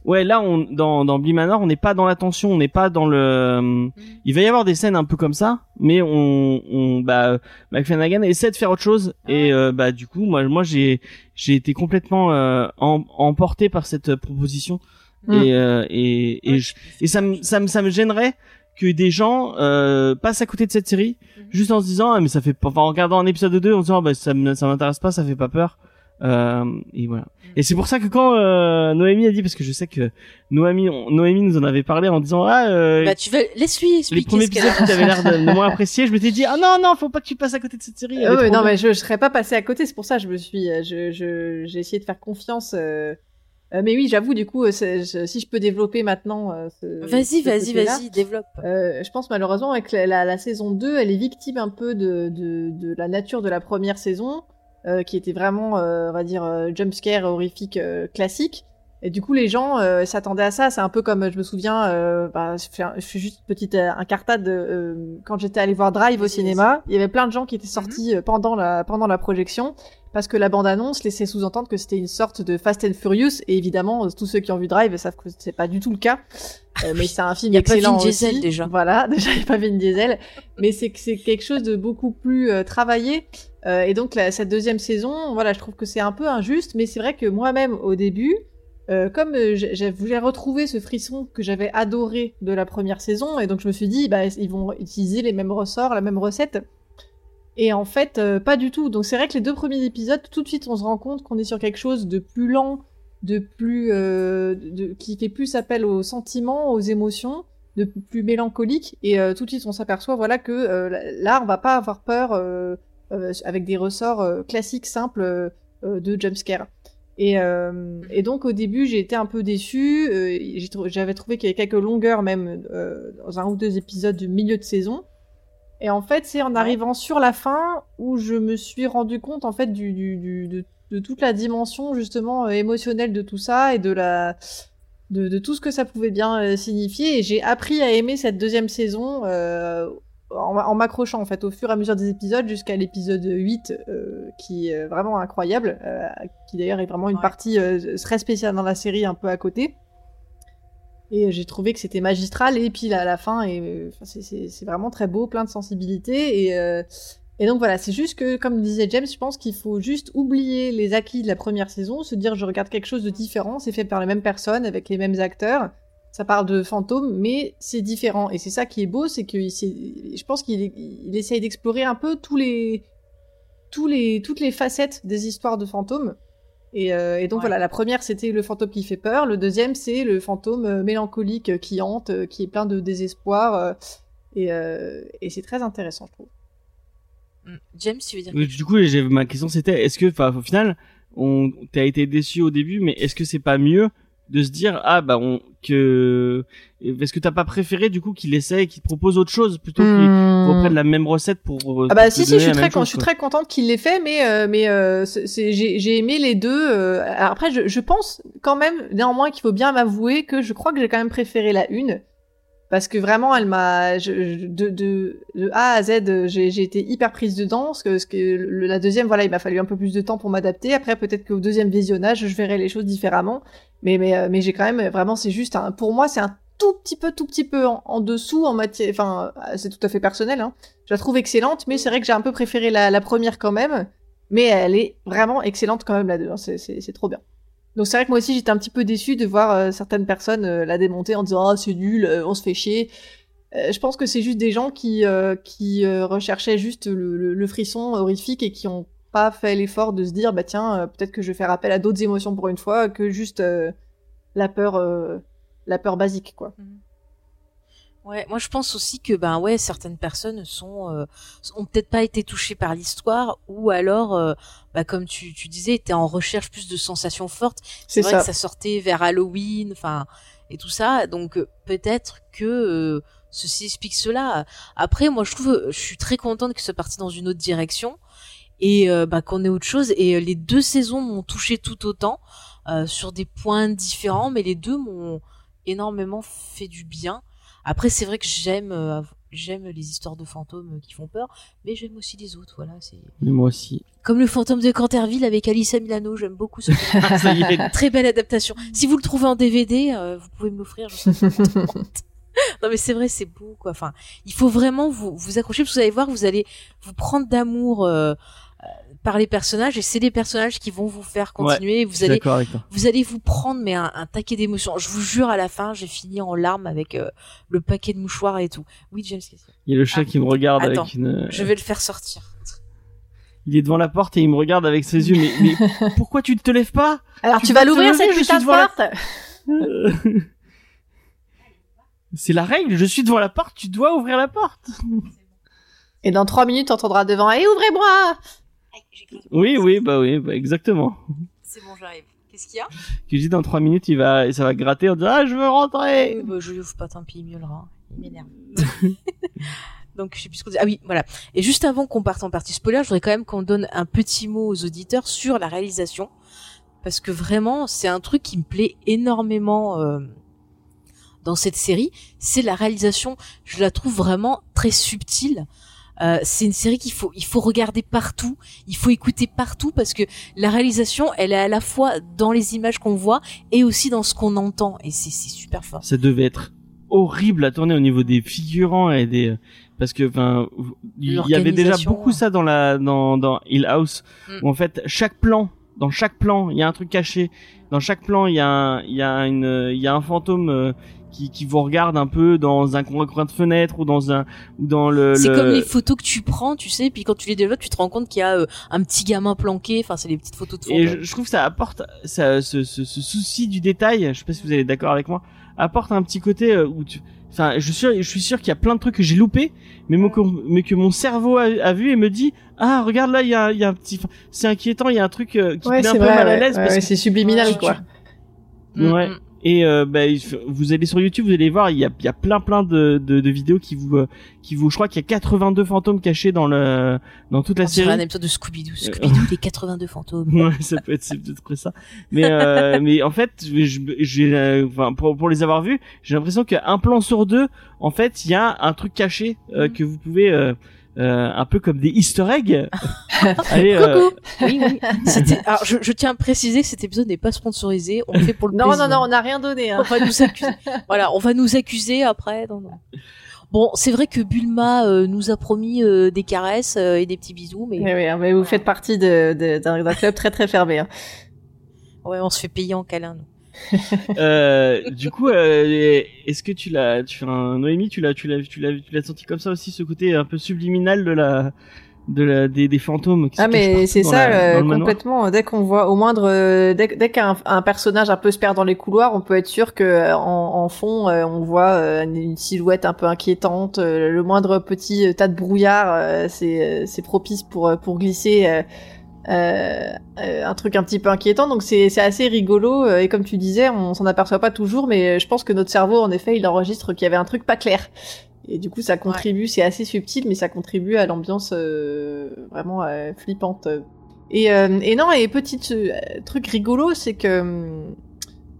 Ouais, là, on, dans, dans Manor, on n'est pas dans la tension, on n'est pas dans le. Mm. Il va y avoir des scènes un peu comme ça, mais on, on bah, McFlanagan essaie de faire autre chose, et euh, bah, du coup, moi, moi, j'ai, j'ai été complètement euh, emporté par cette proposition, mm. et, euh, et, et, et ça me, ça me, ça me gênerait que des gens euh, passent à côté de cette série, mm. juste en se disant, ah, mais ça fait, enfin, en regardant un épisode 2, on se dit, oh, bah, ça, ça m'intéresse pas, ça fait pas peur. Euh, et voilà. Et c'est pour ça que quand euh, Noémie a dit, parce que je sais que Noémie, Noémie nous en avait parlé en disant ah euh, bah tu vas laisse-lui expliquer. Les premiers épisodes qui t'avaient l'air de, moins apprécier, je m'étais dit ah non non faut pas que tu passes à côté de cette série. Euh, non mais je, je serais pas passé à côté, c'est pour ça je me suis, je je j'ai essayé de faire confiance. Euh, mais oui, j'avoue, du coup, si je peux développer maintenant. vas-y, vas-y, vas-y, développe. je pense malheureusement avec la, la, la, saison 2, elle est victime un peu de, de, de la nature de la première saison. Euh, qui était vraiment, euh, on va dire, euh, jumpscare horrifique classique. Et du coup, les gens s'attendaient à ça. C'est un peu comme, je me souviens, bah, je, fais, je, fais, juste une petite incartade. quand j'étais allé voir Drive au cinéma, il y avait plein de gens qui étaient mhm. sortis pendant la pendant la projection parce que la bande-annonce laissait sous-entendre que c'était une sorte de Fast and Furious. Et évidemment, tous ceux qui ont vu Drive savent que c'est pas du tout le cas. mais c'est un film excellent pas Vin Diesel, déjà. Voilà, déjà il n'y a pas Vin Diesel, mais c'est c'est quelque chose de beaucoup plus travaillé. Euh, et donc cette deuxième saison, voilà, je trouve que c'est un peu injuste, mais c'est vrai que moi-même au début, euh, comme euh, je voulais retrouver ce frisson que j'avais adoré de la première saison, et donc je me suis dit, bah, ils vont utiliser les mêmes ressorts, la même recette. Et en fait, pas du tout. Donc c'est vrai que les deux premiers épisodes, tout de suite, on se rend compte qu'on est sur quelque chose de plus lent, de plus, qui fait plus appel aux sentiments, aux émotions, de plus mélancolique. Et tout de suite, on s'aperçoit, voilà, que là, on va pas avoir peur euh, avec des ressorts euh, classiques simples euh, de jumpscare. Et, et, donc au début j'ai été un peu déçue, j'avais trouvé qu'il y avait quelques longueurs même dans un ou deux épisodes du milieu de saison. Et en fait c'est en arrivant sur la fin où je me suis rendu compte en fait du, du, de, de, toute la dimension justement émotionnelle de tout ça et de la de, de tout ce que ça pouvait bien signifier. Et j'ai appris à aimer cette deuxième saison en, m'accrochant en fait au fur et à mesure des épisodes jusqu'à l'épisode 8 euh, qui est vraiment incroyable, euh, qui d'ailleurs est vraiment une partie euh, très spéciale dans la série un peu à côté. Et j'ai trouvé que c'était magistral. Et puis à la fin, et c'est vraiment très beau, plein de sensibilité. Et, et donc voilà, c'est juste que, comme disait James, je pense qu'il faut juste oublier les acquis de la première saison, se dire je regarde quelque chose de différent, c'est fait par les mêmes personnes, avec les mêmes acteurs. Ça parle de fantômes, mais c'est différent. Et c'est ça qui est beau, c'est que je pense qu'il il essaye d'explorer un peu tous les, tous les, toutes les facettes des histoires de fantômes. Et, euh, et donc voilà, la première c'était le fantôme qui fait peur, le deuxième c'est le fantôme euh, mélancolique euh, qui hante, qui est plein de désespoir. et, et c'est très intéressant, je trouve. Mm. James, tu veux dire Du coup, ma question c'était, est-ce que, enfin, au final, on, t'as été déçu au début, mais est-ce que c'est pas mieux de se dire ah bah on que est-ce que t'as pas préféré du coup qu'il essaye qu'il propose autre chose plutôt qu'il hmm. reprenne la même recette pour euh, ah bah si si je suis très je suis très contente qu'il l'ait fait mais euh, mais euh, j'ai aimé les deux après je, je pense quand même néanmoins qu'il faut bien m'avouer que je crois que j'ai quand même préféré la une parce que vraiment elle m'a de, A à Z j'ai été hyper prise dedans que, la deuxième voilà il m'a fallu un peu plus de temps pour m'adapter après peut-être qu'au deuxième visionnage je verrai les choses différemment mais euh, j'ai quand même vraiment c'est juste pour moi c'est un tout petit peu tout petit peu en, dessous en matière enfin c'est tout à fait personnel hein. je la trouve excellente mais c'est vrai que j'ai un peu préféré la, première quand même mais elle est vraiment excellente quand même la deux hein. c'est trop bien donc c'est vrai que moi aussi j'étais un petit peu déçue de voir euh, certaines personnes euh, la démonter en disant ah c'est nul, euh, on se fait chier. je pense que c'est juste des gens qui qui recherchaient juste le, frisson horrifique et qui ont pas fait l'effort de se dire bah tiens peut-être que je vais faire appel à d'autres émotions pour une fois que juste la peur la peur basique quoi. Mmh. Ouais, moi je pense aussi que ben ouais certaines personnes sont euh, ont peut-être pas été touchées par l'histoire ou alors euh, bah, comme tu, tu disais étaient en recherche plus de sensations fortes. C'est vrai que ça sortait vers Halloween, enfin et tout ça, donc euh, peut-être que ceci explique cela. Après, moi je trouve je suis très contente que ce soit parti dans une autre direction et bah, qu'on ait autre chose et les deux saisons m'ont touché tout autant sur des points différents, mais les deux m'ont énormément fait du bien. Après, c'est vrai que j'aime euh, j'aime les histoires de fantômes qui font peur, mais j'aime aussi les autres. Voilà, c'est. moi aussi. Comme le fantôme de Canterville avec Alice Milano, j'aime beaucoup ce film. Très belle adaptation. Si vous le trouvez en DVD, euh, vous pouvez me l'offrir. non mais c'est vrai, c'est beau quoi. Enfin, il faut vraiment vous vous accrocher parce que vous allez voir, vous allez vous prendre d'amour. Euh, par les personnages et c'est les personnages qui vont vous faire continuer. vous allez, vous allez vous prendre mais un, un taquet d'émotions. Je vous jure, à la fin, j'ai fini en larmes avec euh, le paquet de mouchoirs et tout. Oui, James. Il y a le chat ah, qui me regarde avec une. Je vais le faire sortir. Il est devant la porte et il me regarde avec ses yeux. Mais, mais pourquoi tu ne te lèves pas? Alors tu, vas l'ouvrir cette putain de porte. C'est la règle. Je suis devant la porte. Tu dois ouvrir la porte. Et dans trois minutes, tu entendras devant. Et ouvrez-moi oui, oui, bah oui, bah exactement. C'est bon, j'arrive. Qu'est-ce qu'il y a? Tu dis dans 3 minutes, il va, ça va gratter en disant Ah, je veux rentrer oui, bah, Je lui ouvre pas, tant pis, il miaulera. Il m'énerve. Donc, je sais plus ce qu'on dit. Ah oui, voilà. Et juste avant qu'on parte en partie spoiler, je voudrais quand même qu'on donne un petit mot aux auditeurs sur la réalisation. Parce que vraiment, c'est un truc qui me plaît énormément euh, dans cette série. C'est la réalisation. Je la trouve vraiment très subtile. Euh, c'est une série qu'il faut il faut regarder partout, il faut écouter partout parce que la réalisation, elle est à la fois dans les images qu'on voit et aussi dans ce qu'on entend et c'est super fort. Ça devait être horrible à tourner au niveau des figurants et des parce que enfin il y avait déjà beaucoup ça dans la dans dans Hill House mm. où en fait chaque plan dans chaque plan il y a un truc caché dans chaque plan il y a il y a une il y a un fantôme euh, qui, qui vous regarde un peu dans un coin de fenêtre ou dans un ou dans le. C'est comme les photos que tu prends, tu sais, puis quand tu les développes, tu te rends compte qu'il y a euh, un petit gamin planqué. Enfin, c'est les petites photos de fond. Et je, trouve que ça apporte ça, ce, ce, ce, souci du détail. Je sais pas si vous êtes d'accord avec moi. Apporte un petit côté euh, où tu. Enfin, je suis, je suis sûr qu'il y a plein de trucs que j'ai loupés, mais, mon, mais que mon cerveau a, vu et me dit ah regarde là il y a, il y a un petit, c'est inquiétant, il y a un truc euh, qui ouais, met un peu mal à l'aise parce que c'est subliminal quoi. Ouais. Mm, mm. Et euh, bah, vous allez sur YouTube, vous allez voir, il y a, il y a plein plein de, de, de vidéos qui vous, euh, qui vous, je crois qu'il y a 82 fantômes cachés dans le, dans toute la série. C'est un épisode de Scooby-Doo, Scooby-Doo, les 82 fantômes. ouais, ça peut être, c'est peut-être ça. Mais, euh, mais en fait, j'ai, euh, enfin, pour, pour les avoir vus, j'ai l'impression qu'un plan sur deux, en fait, il y a un truc caché euh, mm. que vous pouvez euh, un peu comme des Easter eggs. Allez, euh, Oui, oui. C'était. Alors, je, je tiens à préciser que cet épisode n'est pas sponsorisé. On le fait pour le Non, plaisir. non, non, on n'a rien donné. On Hein. va nous accuser. voilà, on va nous accuser après. Non, non. Bon, c'est vrai que Bulma euh, nous a promis euh, des caresses euh, et des petits bisous, mais Mais, oui, hein, mais vous faites partie de- de- d'un d'un club très très fermé. hein. ouais, on se fait payer en câlin. nous. euh, du coup, euh, est-ce que tu l'as, tu un Noémie, tu l'as, tu l'as, tu l'as, tu l'as senti comme ça aussi, ce côté un peu subliminal de la, de la, des, des fantômes. Qui se Ah cachent mais c'est ça la- euh, complètement. Dès qu'on voit au moindre, dès, dès qu'un un personnage un peu se perd dans les couloirs, on peut être sûr que en, en fond on voit une silhouette un peu inquiétante. le moindre petit tas de brouillard, c'est c'est propice pour pour glisser. Euh, euh, un truc un petit peu inquiétant donc c'est assez rigolo euh, et comme tu disais on s'en aperçoit pas toujours mais je pense que notre cerveau en effet il enregistre qu'il y avait un truc pas clair et du coup, ça contribue, c'est assez subtil, mais ça contribue à l'ambiance euh, vraiment euh, flippante. Et, et non, et petit truc rigolo, c'est que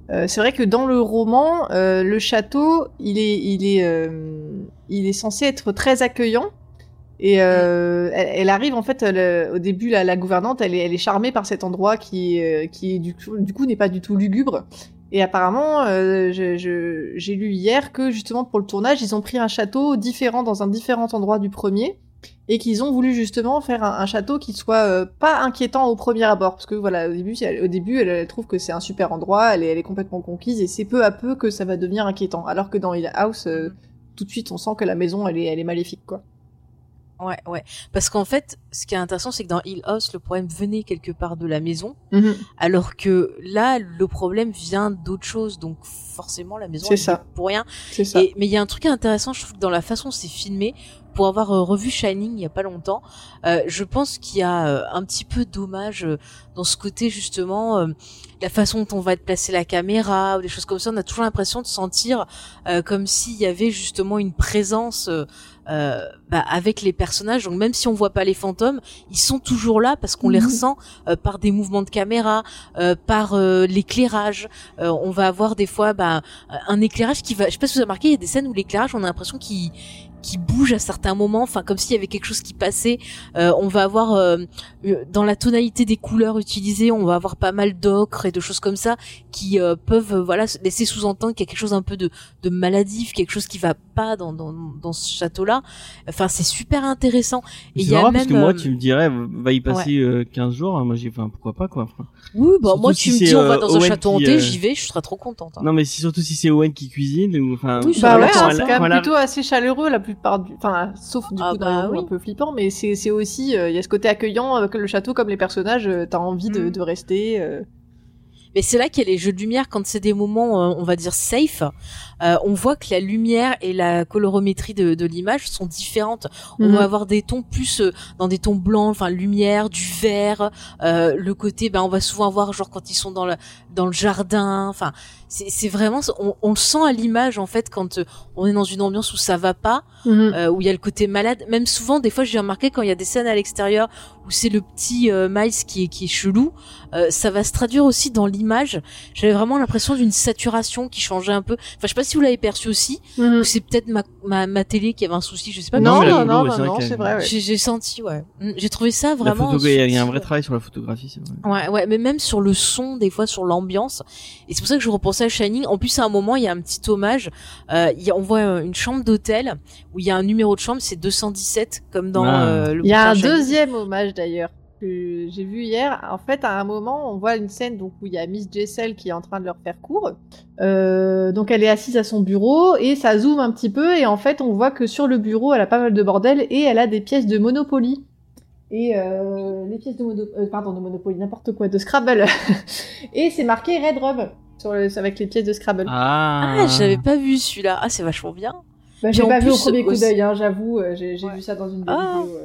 c'est vrai que dans le roman, le château, il est, il est, il est censé être très accueillant. Et euh, elle, elle arrive en fait elle, au début la, la gouvernante, elle est, elle est charmée par cet endroit qui, euh, qui du coup, du coup n'est pas du tout lugubre. Et apparemment, euh, j'ai lu hier que justement pour le tournage, ils ont pris un château différent dans un différent endroit du premier, et qu'ils ont voulu justement faire un, un château qui soit euh, pas inquiétant au premier abord, parce que voilà, au début, elle, au début, elle, elle trouve que c'est un super endroit, elle est, elle est complètement conquise, et c'est peu à peu que ça va devenir inquiétant. Alors que dans Hill House, euh, tout de suite, on sent que la maison, elle est, elle est maléfique, quoi. Ouais, ouais. Parce qu'en fait, ce qui est intéressant, c'est que dans Hill House, le problème venait quelque part de la maison, Mhm. alors que là, le problème vient d'autre chose. Donc forcément, la maison C'est ça. pour rien. C'est ça. Et, mais il y a un truc intéressant, je trouve, dans la façon dont c'est filmé. Pour avoir euh, revu Shining il y a pas longtemps, euh, je pense qu'il y a euh, un petit peu dommage dans ce côté justement, la façon dont on va te placer la caméra ou des choses comme ça. On a toujours l'impression de sentir euh, comme s'il y avait justement une présence euh, euh, bah, avec les personnages. Donc même si on voit pas les fantômes, ils sont toujours là parce qu'on les Mhm. ressent euh, par des mouvements de caméra, euh, par euh, l'éclairage. Euh, on va avoir des fois bah, un éclairage qui va. Je sais pas si vous avez remarqué, il y a des scènes où l'éclairage, on a l'impression qu'il qui bouge à certains moments, enfin comme s'il y avait quelque chose qui passait. Euh, on va avoir euh, dans la tonalité des couleurs utilisées, on va avoir pas mal d'ocre et de choses comme ça qui euh, peuvent euh, voilà laisser sous-entendre qu'il y a quelque chose un peu de, de maladif, quelque chose qui va pas dans, dans, dans ce château-là. Enfin c'est super intéressant. Et il C'est y a même parce que moi, euh, tu me dirais, va y passer euh, 15 jours. hein, Moi, j'ai, enfin, pourquoi pas, quoi. Enfin, oui bah moi si tu me dis on va dans un Owen château hanté, euh, j'y vais, je serais trop contente. hein. Non, mais si, surtout si c'est Owen qui cuisine, ou enfin. Oui, Bah va, ouais, quand hein, quand quand plutôt assez chaleureux la plupart du, enfin, sauf du Ah coup dans bah oui. un peu flippant, mais c'est c'est aussi, euh, il y a ce côté accueillant euh, que le château comme les personnages, euh, t'as envie de, Mm. de rester. Mais c'est là qu'il y a les jeux de lumière quand c'est des moments, euh, on va dire safe. euh, on voit que la lumière et la colorométrie de, de l'image sont différentes. On Mhm. va avoir des tons plus euh, dans des tons blancs, enfin lumière, du vert. euh, le côté, ben on va souvent voir genre quand ils sont dans le dans le jardin. Enfin, c'est vraiment, on, on le sent à l'image en fait quand euh, on est dans une ambiance où ça va pas, euh, où il y a le côté malade. Même souvent, des fois, j'ai remarqué quand il y a des scènes à l'extérieur où c'est le petit euh, Miles qui est qui est chelou, euh, ça va se traduire aussi dans l'image. J'avais vraiment l'impression d'une saturation qui changeait un peu. Enfin, je sais pas si vous l'avez perçu aussi, Mhm. ou c'est peut-être ma, ma ma télé qui avait un souci, je sais pas. Non, non, non, non, c'est vrai non, qu'elle- c'est vrai. ouais. J'ai senti, ouais. Mm, J'ai trouvé ça vraiment. il y a- il y a un vrai travail sur la photographie, c'est vrai. Ouais, ouais, mais même sur le son, des fois sur l'ambiance. Et c'est pour ça que je repensais à Shining. En plus, à un moment, il y a un petit hommage. Euh, il y a- on voit euh, une chambre d'hôtel où il y a un numéro de chambre, c'est 217, comme dans Ah. euh, le Il y a un Shining. deuxième hommage d'ailleurs que j'ai vu hier. En fait, à un moment, on voit une scène donc où il y a Miss Jessel qui est en train de leur faire cours. Euh, donc elle est assise à son bureau et ça zoome un petit peu et en fait on voit que sur le bureau elle a pas mal de bordel et elle a des pièces de Monopoly. Et euh, les pièces de Mono... euh, pardon de Monopoly n'importe quoi de Scrabble et c'est marqué Red Rum sur le... avec les pièces de Scrabble. Ah, Ah, j'avais pas vu celui-là. Ah, c'est vachement bien. Bah, j'ai pas vu au premier coup d'œil, hein, j'avoue, euh, j'ai Ouais. vu ça dans une Ah. vidéos.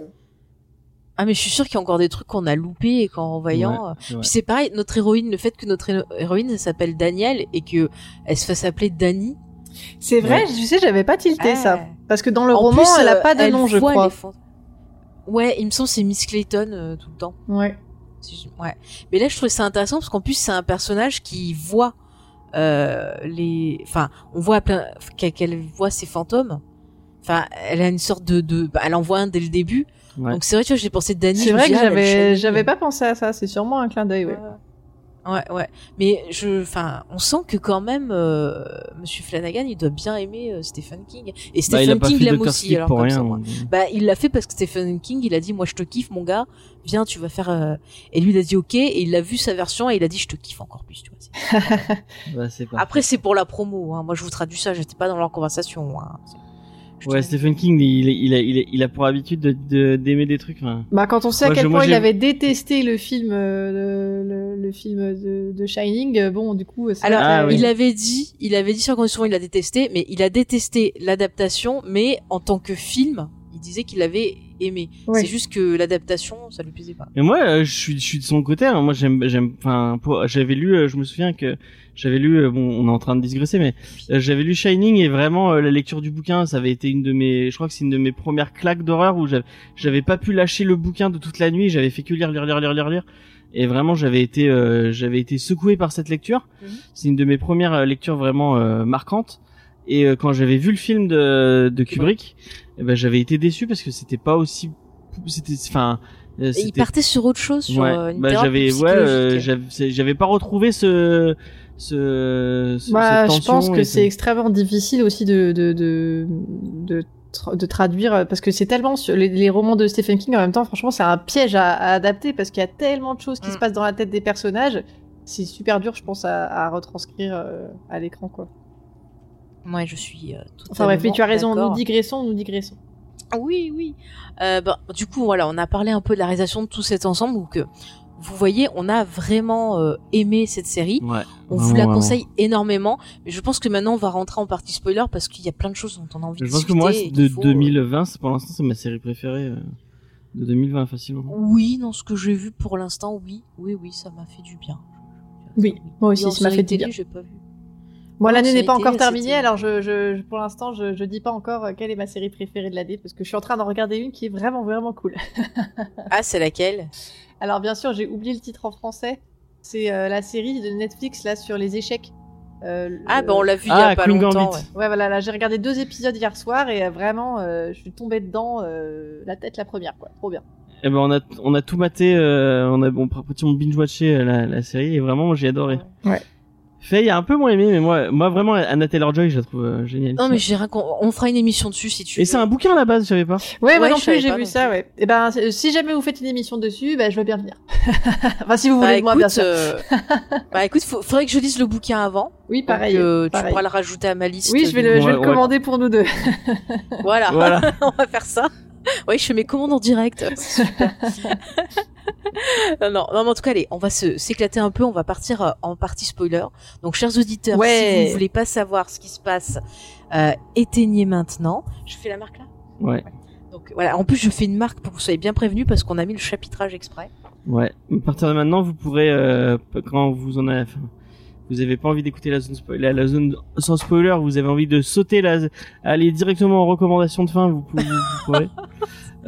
Ah, mais je suis sûre qu'il y a encore des trucs qu'on a loupés et qu'en revoyant. Ouais, euh, c'est vrai. Puis c'est pareil, notre héroïne, le fait que notre héro- héroïne elle s'appelle Danielle et que elle se fasse appeler Dani. C'est vrai, je sais, j'avais pas tilté Ah. ça. Parce que dans le En roman, plus, elle a euh, pas de elle nom, je voit crois. les Ouais, il me semble que c'est Miss Clayton euh, tout le temps. Ouais. Ouais. Mais là, je trouvais ça intéressant parce qu'en plus, c'est un personnage qui voit euh, les. Enfin, on voit plein qu'elle voit ses fantômes. Enfin, elle a une sorte de, de bah, elle envoie un dès le début. Ouais. Donc c'est vrai, tu vois, j'ai pensé Dany. C'est vrai que ah, j'avais, j'avais pas pensé à ça. C'est sûrement un clin d'œil, ouais. Ouais, ouais. Mais je, enfin, on sent que quand même, euh, Monsieur Flanagan, il doit bien aimer euh, Stephen King. Et Bah, Stephen King l'aime aussi. Alors pour comme rien. ça, moi. euh. Bah, il l'a fait parce que Stephen King, il a dit, moi, je te kiffe, mon gars. Viens, tu vas faire. euh, Et lui, il a dit ok. Et il a vu sa version et il a dit, je te kiffe encore plus. Tu vois. Bah. Après, c'est pour la promo. Hein. Moi, je vous traduis ça. J'étais pas dans leur conversation. Hein. Ouais, te- Stephen King, il, il, a, il, a, il a pour habitude de- de- d'aimer des trucs. enfin. Bah, quand on sait à Moi, quel je- moi, point il avait détesté le film, euh, le, le, le film de, de Shining, euh, bon, du coup, c'est Alors, Ah, oui. il avait dit, il avait dit sur condition, il a détesté, mais il a détesté l'adaptation, mais en tant que film, il disait qu'il avait aimé. Ouais. C'est juste que l'adaptation, ça lui plaisait pas. Mais moi, euh, je suis, je suis de son côté. hein. Moi, j'aime, j'aime. Enfin, j'avais lu. euh, Je me souviens que j'avais lu. euh, Bon, on est en train de digresser, mais j'avais lu Shining et vraiment euh, la lecture du bouquin, ça avait été une de mes. Je crois que c'est une de mes premières claques d'horreur où j'avais, j'avais pas pu lâcher le bouquin de toute la nuit. J'avais fait que lire, lire, lire, lire, lire, lire. Et vraiment, j'avais été, euh, j'avais été secoué par cette lecture. Mhm. C'est une de mes premières lectures vraiment euh, marquantes. Et euh, quand j'avais vu le film de, de Kubrick, eh ben, j'avais été déçu parce que c'était pas aussi, c'était, enfin, euh, Et il partait sur autre chose, sur ouais, euh, une bah, thérapie j'avais ouais, euh, j'avais pas retrouvé ce ce, ce Bah, cette je pense que c'est ce- extrêmement difficile aussi de de de de, tra- de traduire parce que c'est tellement sur les, les romans de Stephen King en même temps. Franchement, c'est un piège à, à adapter parce qu'il y a tellement de choses qui Mm. se passent dans la tête des personnages. C'est super dur, je pense, à, à retranscrire euh, à l'écran, quoi. Ouais, je suis. euh, Enfin bref, mais tu as raison. Nous digressons, nous digressons. Oui, oui. Euh, bah, du coup, voilà, on a parlé un peu de la réalisation de tout cet ensemble où que vous voyez, on a vraiment euh, aimé cette série. ouais, On vous la vraiment. conseille énormément. Mais je pense que maintenant, on va rentrer en partie spoiler parce qu'il y a plein de choses dont on a envie Je de pense que discuter. moi et c'est qu'il de faut, euh, 2020, c'est pour l'instant c'est ma série préférée euh, de 2020 facilement. Oui, dans ce que j'ai vu pour l'instant, oui, oui, oui, ça m'a fait du bien. Oui, moi aussi, ça m'a fait du bien. j'ai pas vu. Moi, l'année n'est pas été- encore terminée, alors je, je, je- pour l'instant, je, je dis pas encore euh, quelle est ma série préférée de l'année parce que je suis en train d'en regarder une qui est vraiment vraiment cool. Ah, c'est laquelle? Alors bien sûr, j'ai oublié le titre en français. C'est euh, la série de Netflix là sur les échecs. Euh, le- Ah, bah on l'a vu il y Ah, a pas Queen longtemps. Ouais. Ouais, voilà, là j'ai regardé deux épisodes hier soir et euh, vraiment, euh, je suis tombée dedans, euh, la tête la première, quoi. Trop bien. Eh ben on a on a tout maté, euh, on a bon on binge watché la, la série et vraiment j'ai adoré. Ouais. Faye a un peu moins aimé mais moi moi vraiment Anna Taylor Joy je la trouve euh, géniale. Non, mais j'ai raconté. On fera une émission dessus si tu Et veux. c'est un bouquin à la base je savais pas. Ouais, moi Ouais, non plus, j'ai vu ça, ouais. Et ben, c'est- si jamais vous faites une émission dessus, ben je veux bien venir. enfin, si vous Bah voulez de moi, bien sûr. euh, bah écoute, faut- faudrait que je lise le bouquin avant. Oui, Donc, pareil. euh, tu pourras le rajouter à ma liste. Oui, je vais le, je vais le ouais. commander pour nous deux. Voilà, Voilà. on va faire ça. Oui, je fais mes commandes en direct. C'est super. non, non, non, mais en tout cas, allez, on va se s'éclater un peu. On va partir euh, en partie spoiler. Donc, chers auditeurs, Ouais. si vous ne voulez pas savoir ce qui se passe, euh, éteignez maintenant. Je fais la marque là? Ouais. Donc voilà. En plus, je fais une marque pour que vous soyez bien prévenus parce qu'on a mis le chapitrage exprès. Ouais. À partir de maintenant vous pourrez euh, quand vous en avez enfin, vous avez pas envie d'écouter la zone spoiler, la zone sans spoiler, vous avez envie de sauter la aller directement en recommandation de fin, vous pouvez vous, pourrez.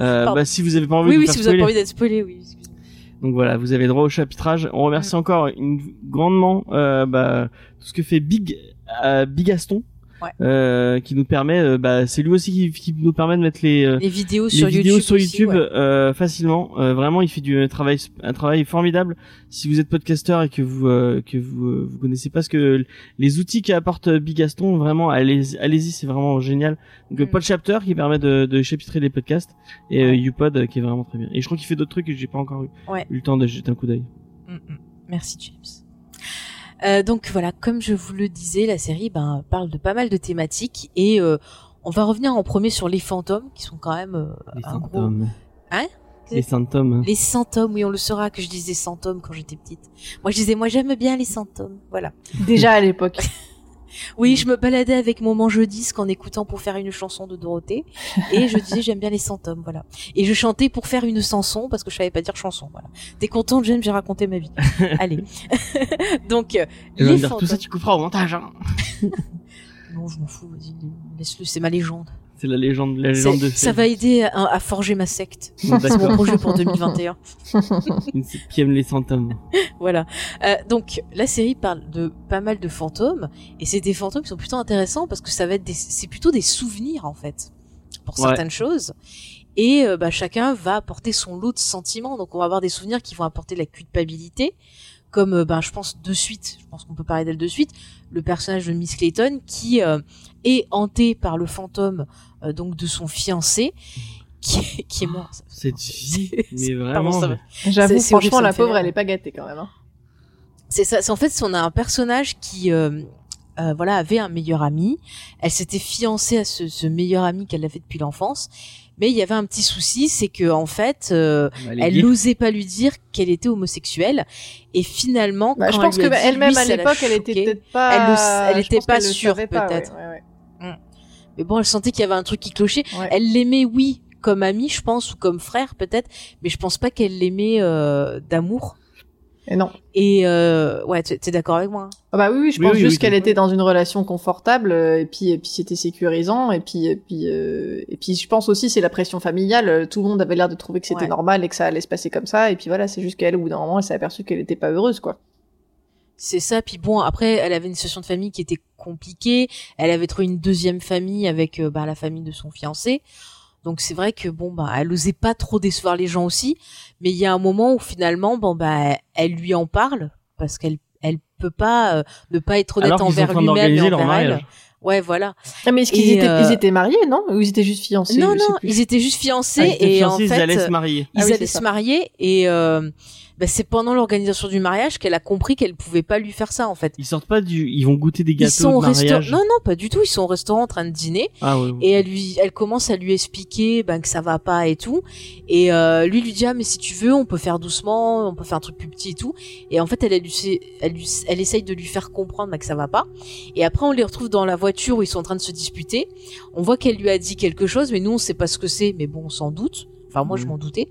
Euh, bah si vous avez pas envie Oui, de oui, faire si vous avez pas envie d'être spoilé, oui. excusez-moi. Donc voilà, vous avez droit au chapitrage. On remercie encore une, grandement euh, bah, tout ce que fait Big euh, Big Aston, Ouais. euh, qui nous permet, euh, bah, c'est lui aussi qui, qui nous permet de mettre les, euh, Les vidéos les sur vidéos YouTube. sur aussi, YouTube ouais. euh, facilement. Euh, vraiment, il fait du travail, un travail formidable. Si vous êtes podcasteur et que vous euh, que vous euh, vous connaissez pas ce que les outils qu'apporte Big Gaston, vraiment, allez allez-y, c'est vraiment génial. Donc Mm. Podchapter qui permet de, de chapitrer les podcasts et Ouais. YouPod qui est vraiment très bien. Et je crois qu'il fait d'autres trucs que j'ai pas encore eu, Ouais. eu le temps de jeter un coup d'œil. Mm, mm. Merci James. Euh, donc voilà, comme je vous le disais, la série ben, parle de pas mal de thématiques et euh, on va revenir en premier sur les fantômes qui sont quand même euh, Les un gros. symptômes. Hein? Les symptômes. Les fantômes, oui, on le saura que je disais fantômes quand j'étais petite. Moi, je disais, moi, j'aime bien les fantômes. Voilà. Déjà à l'époque. Oui, je me baladais avec mon manche disque en écoutant pour faire une chanson de Dorothée et je disais, j'aime bien les fantômes. Voilà. Et je chantais pour faire une chanson parce que je savais pas dire chanson. Voilà. T'es contente, James J'ai raconté ma vie. Allez. Donc, euh, les dire, fantômes. tout ça tu couperas au montage. Hein. Non, je m'en fous, vas-y, laisse-le, c'est ma légende. C'est la légende, la légende C'est- de ça va aider à, à forger ma secte. C'est mon projet pour 2021. Une secte qui aime les symptômes. voilà. Euh, donc, la série parle de pas mal de fantômes, et c'est des fantômes qui sont plutôt intéressants parce que ça va être des, c'est plutôt des souvenirs en fait. pour Ouais. certaines choses. Et euh, bah, chacun va apporter son lot de sentiments. Donc on va avoir des souvenirs qui vont apporter la culpabilité, comme ben je pense de suite, je pense qu'on peut parler d'elle de suite, le personnage de Miss Clayton qui euh, est hanté par le fantôme euh, donc de son fiancé qui, qui est mort. Cette fille, C'est- mais c'est- vraiment. pardon, ça va. J'avoue, franchement, la pauvre, elle est pas gâtée quand même. hein. C'est ça. C'est en fait, on a un personnage qui, euh, euh, voilà, avait un meilleur ami. Elle s'était fiancée à ce, ce meilleur ami qu'elle avait depuis l'enfance. Mais il y avait un petit souci, c'est que en fait, euh, Bah, elle n'osait pas lui dire qu'elle était homosexuelle. Et finalement, Bah, quand je pense elle que elle-même lui, à l'époque, elle était peut-être pas. Elle le- elle je était pas sûre, peut-être. ouais, ouais. Mais bon, elle sentait qu'il y avait un truc qui clochait. Ouais. Elle l'aimait, oui, comme ami, je pense, ou comme frère, peut-être. Mais je pense pas qu'elle l'aimait euh, d'amour. Et non. Et euh, ouais, tu es d'accord avec moi hein Ah bah oui, oui, je pense oui, juste oui, qu'elle oui. était dans une relation confortable euh, et puis et puis c'était sécurisant et puis et puis euh, et puis je pense aussi c'est la pression familiale. Tout le monde avait l'air de trouver que c'était Ouais. normal et que ça allait se passer comme ça et puis voilà, c'est juste qu'elle au bout d'un moment elle s'est aperçue qu'elle était pas heureuse quoi. C'est ça. Puis bon, après, elle avait une situation de famille qui était compliquée. Elle avait trouvé une deuxième famille avec euh, bah, la famille de son fiancé. Donc c'est vrai que bon, bah, elle osait pas trop décevoir les gens aussi. Mais il y a un moment où finalement, bon, bah, elle lui en parle parce qu'elle elle peut pas euh, ne pas être honnête envers lui-même et envers elle. mariage. Ouais, voilà. Ah, mais est-ce qu'ils étaient euh, ils étaient mariés non? Ou ils étaient juste fiancés non, non, plus. ils étaient juste fiancés Ah, ils étaient et fiancés, en ils fait, allaient se marier. ils Ah oui, allaient se marier et euh, bah, c'est pendant l'organisation du mariage qu'elle a compris qu'elle pouvait pas lui faire ça en fait. Ils sortent pas du, ils vont goûter des Ils gâteaux sont au de mariage. Non, non, pas du tout. Ils sont au restaurant en train de dîner Ah ouais. et elle lui, elle commence à lui expliquer ben, que ça va pas et tout. Et euh, lui lui dit ah mais si tu veux, on peut faire doucement, on peut faire un truc plus petit et tout. Et en fait, elle, elle, elle, elle essaye de lui faire comprendre ben, que ça va pas. Et après, on les retrouve dans la voiture où ils sont en train de se disputer. On voit qu'elle lui a dit quelque chose, mais nous on sait pas ce que c'est. Mais bon, on s'en doute. Enfin, moi, je Mhm. m'en doutais.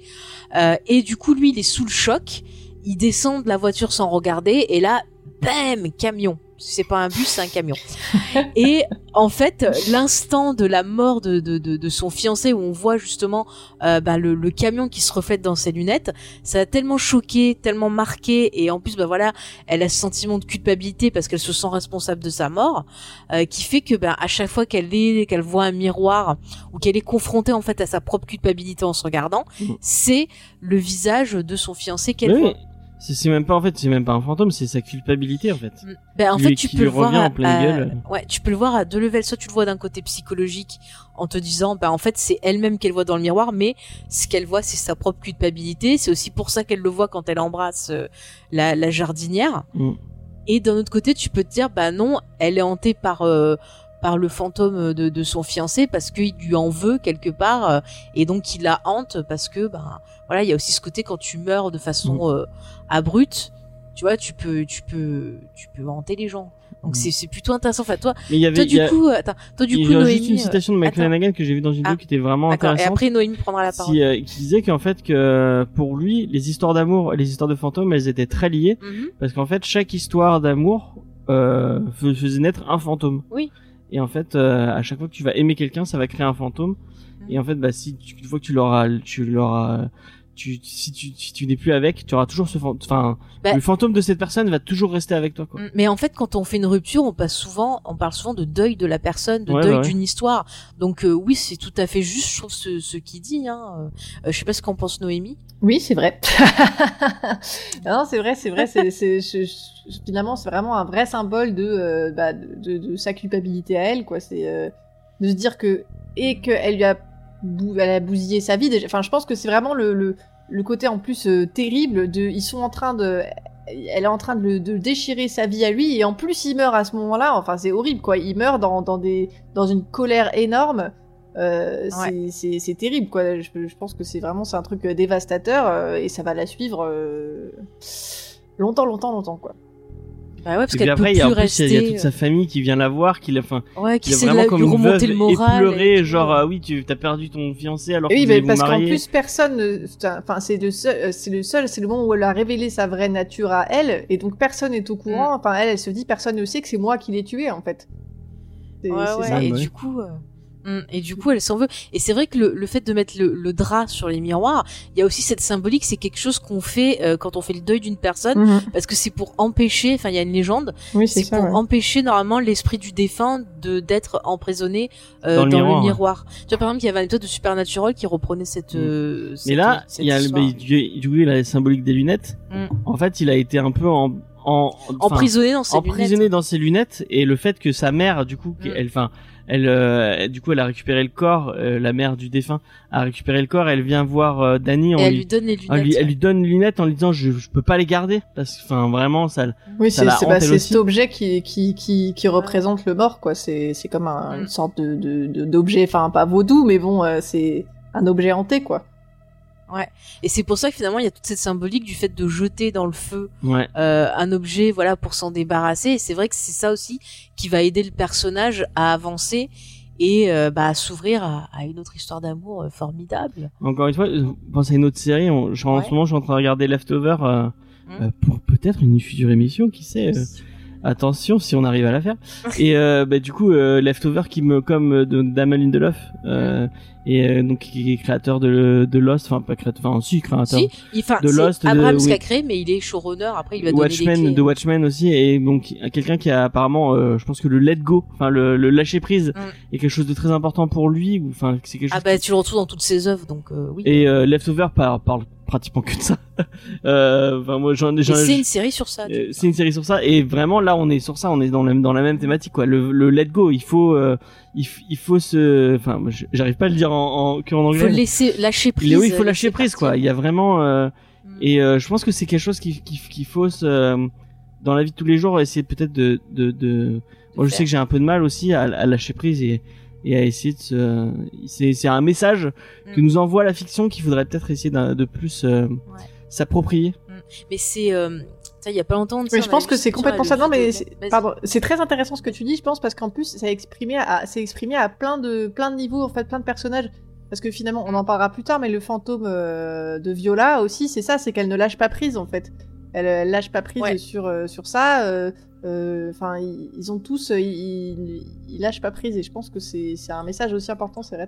Euh, et du coup, lui, il est sous le choc. Il descend de la voiture sans regarder. Et là, bam, camion. C'est pas un bus, c'est un camion. Et en fait, l'instant de la mort de, de, de, de son fiancé, où on voit justement euh, bah, le, le camion qui se reflète dans ses lunettes, ça a tellement choqué, tellement marqué, et en plus, bah voilà, elle a ce sentiment de culpabilité parce qu'elle se sent responsable de sa mort, euh, qui fait que bah, à chaque fois qu'elle est, qu'elle voit un miroir ou qu'elle est confrontée en fait à sa propre culpabilité en se regardant, Mhm. c'est le visage de son fiancé qu'elle Oui, voit. C'est même pas en fait, c'est même pas un fantôme, c'est sa culpabilité en fait. Ben, en fait, lui- tu peux le voir à, ouais, tu peux le voir à deux levels. Soit tu le vois d'un côté psychologique en te disant, ben en fait, c'est elle-même qu'elle voit dans le miroir, mais ce qu'elle voit, c'est sa propre culpabilité. C'est aussi pour ça qu'elle le voit quand elle embrasse euh, la, la jardinière. Mm. Et d'un autre côté, tu peux te dire, bah non, elle est hantée par euh, par le fantôme de, de son fiancé parce qu'il lui en veut quelque part euh, et donc il la hante parce que ben voilà il y a aussi ce côté quand tu meurs de façon Mm. euh, abrupte tu vois tu peux tu peux tu peux hanter les gens donc Mm. c'est plutôt intéressant enfin toi Mais y avait, toi il y du a- coup attends toi du coup Noémie juste une euh, citation de Michael. Flanagan que j'ai vu dans une vidéo Ah. qui était vraiment d'accord et intéressante. après Noémie prendra la parole qui, euh, qui disait qu'en fait que pour lui les histoires d'amour les histoires de fantômes elles étaient très liées Mhm. parce qu'en fait chaque histoire d'amour euh, fais- faisait naître un fantôme Oui. Et en fait euh, à chaque fois que tu vas aimer quelqu'un ça va créer un fantôme Mhm. et en fait bah si tu, une fois que tu l'auras tu l'auras tu si tu si tu n'es plus avec tu auras toujours ce fantôme enfin Bah- le fantôme de cette personne va toujours rester avec toi quoi Mm, Mais en fait, quand on fait une rupture, on passe souvent, on parle souvent de deuil de la personne, de Ouais, deuil bah ouais. d'une histoire. Donc euh, oui, c'est tout à fait juste, je trouve ce, ce qu'il dit. Hein. Euh, je sais pas ce qu'en pense Noémie. Oui, c'est vrai. non, c'est vrai, c'est vrai. C'est, c'est, je- je- finalement, c'est vraiment un vrai symbole de, euh, bah, de, de- de sa culpabilité à elle, quoi. C'est euh, de se dire que et qu'elle lui a, bou- elle a bousillé sa vie. Déjà. Enfin, je pense que c'est vraiment le, le, le côté en plus euh, terrible de, ils sont en train de, elle est en train de, déchirer sa vie à lui et en plus il meurt à ce moment-là. Enfin, c'est horrible, quoi. Il meurt dans, dans des, dans une colère énorme. Euh, c'est- terrible quoi. Je, je pense que c'est vraiment c'est un truc euh, dévastateur euh, et ça va la suivre longtemps longtemps longtemps quoi. Bah ouais, parce et puis qu'elle peut après il plus y a en plus il y a- y toute sa famille qui vient la voir qui l'a enfin euh, Ouais, qui vraiment la- comme une remonter veuve le moral. et pleurer et genre ah oui tu t'as perdu ton fiancé alors Et que oui, parce qu'en plus personne, ne- enfin c'est le seul, euh, c'est le seul, c'est le moment où elle a révélé sa vraie nature à elle et donc personne n'est au courant. Mm. Enfin elle, elle se dit personne ne sait que c'est moi qui l'ai tué en fait. C'est Ouais, ouais. ça. Et Ouais. du coup, Mm, et du coup, elle s'en veut. Et c'est vrai que le, le fait de mettre le, le, drap sur les miroirs, il y a aussi cette symbolique. C'est quelque chose qu'on fait euh, quand on fait le deuil d'une personne, Mhm. parce que c'est pour empêcher. Enfin, il y a une légende. Oui, c'est pour ouais. empêcher normalement l'esprit du défunt de d'être emprisonné euh, Dans dans, le le miroir, miroir. Tu vois, par exemple, il y avait un épisode de Supernatural qui reprenait cette. Mm. euh, Mais là, cette il y a bah, du, du coup, il a la symbolique des lunettes. Mm. En fait, il a été un peu en, en, emprisonné dans ses emprisonné lunettes. dans ses lunettes et le fait que sa mère, du coup, Mm. elle, enfin, elle, euh, du coup, elle a récupéré le corps. euh, la mère du défunt a récupéré le corps. Elle vient voir euh, Et elle lui, lui donne les en lunettes. lui- elle lui donne les lunettes en lui disant je, je peux pas les garder parce que, enfin, vraiment, ça. Oui, c'est bah, cet objet qui, qui, qui, qui représente le mort, quoi. C'est c'est comme un- Mm. une sorte de de- de- d'objet, enfin pas vaudou, mais bon, euh, c'est un objet hanté, quoi. Et c'est pour ça que finalement, il y a toute cette symbolique du fait de jeter dans le feu Ouais. euh, un objet, voilà, pour s'en débarrasser. Et c'est vrai que c'est ça aussi qui va aider le personnage à avancer et euh, bah, à s'ouvrir à, à une autre histoire d'amour euh, formidable. Encore une fois, je pense à une autre série. On, je- en Ouais. ce moment, je suis en train de regarder Leftover euh, Mm. euh, pour peut-être une future émission, qui sait. attention si on arrive à la faire. et bah, du coup, Leftover qui me comme de Damon Lindelof et euh, donc qui est créateur de, de Lost, enfin pas créateur, enfin si créateur. Si, il, de Lost, de- Abrams qui a créé, mais il est showrunner. Après, il va donner les Watchmen, clés. de Watchmen aussi, et donc quelqu'un qui a apparemment, euh, je pense que le let go, enfin le, le lâcher prise, Mm. est quelque chose de très important pour lui, ou enfin c'est quelque chose. Ah bah, tu le retrouves dans toutes ses œuvres, donc euh, oui. Et euh, Leftover parle, parle pratiquement que de ça. Euh, Enfin moi j'en ai. C'est une série sur ça. euh, c'est une série sur ça et vraiment là on est sur ça on est dans la, dans la même thématique quoi le, le let go il faut euh, il, faut se enfin j'arrive pas à le dire en, en que en anglais faut laisser lâcher prise. oui, il faut euh, lâcher prise quoi il y a vraiment euh, Mm. et euh, je pense que c'est quelque chose qui qui qu'il faut se dans la vie de tous les jours essayer peut-être de de, de... moi je sais que j'ai un peu de mal aussi à, à lâcher prise et et à essayer de se c'est c'est un message que Mm. nous envoie la fiction qu'il faudrait peut-être essayer d'un- de plus s'approprier Mais c'est, il y a pas longtemps. Mais je pense que c'est complètement ça. Non, mais c'est- Vas-y. pardon, c'est très intéressant ce que tu dis, je pense, parce qu'en plus, ça a exprimé à, c'est exprimé à plein de, plein de niveaux, en fait, plein de personnages. Parce que finalement, on en parlera plus tard, mais le fantôme euh, de Viola aussi, c'est ça, c'est qu'elle ne lâche pas prise, en fait. Elle, elle lâche pas prise Ouais. sur, euh, sur ça. euh, Enfin, ils, ils ont tous, ils, ils lâchent pas prise, et je pense que c'est un message aussi important. C'est vrai.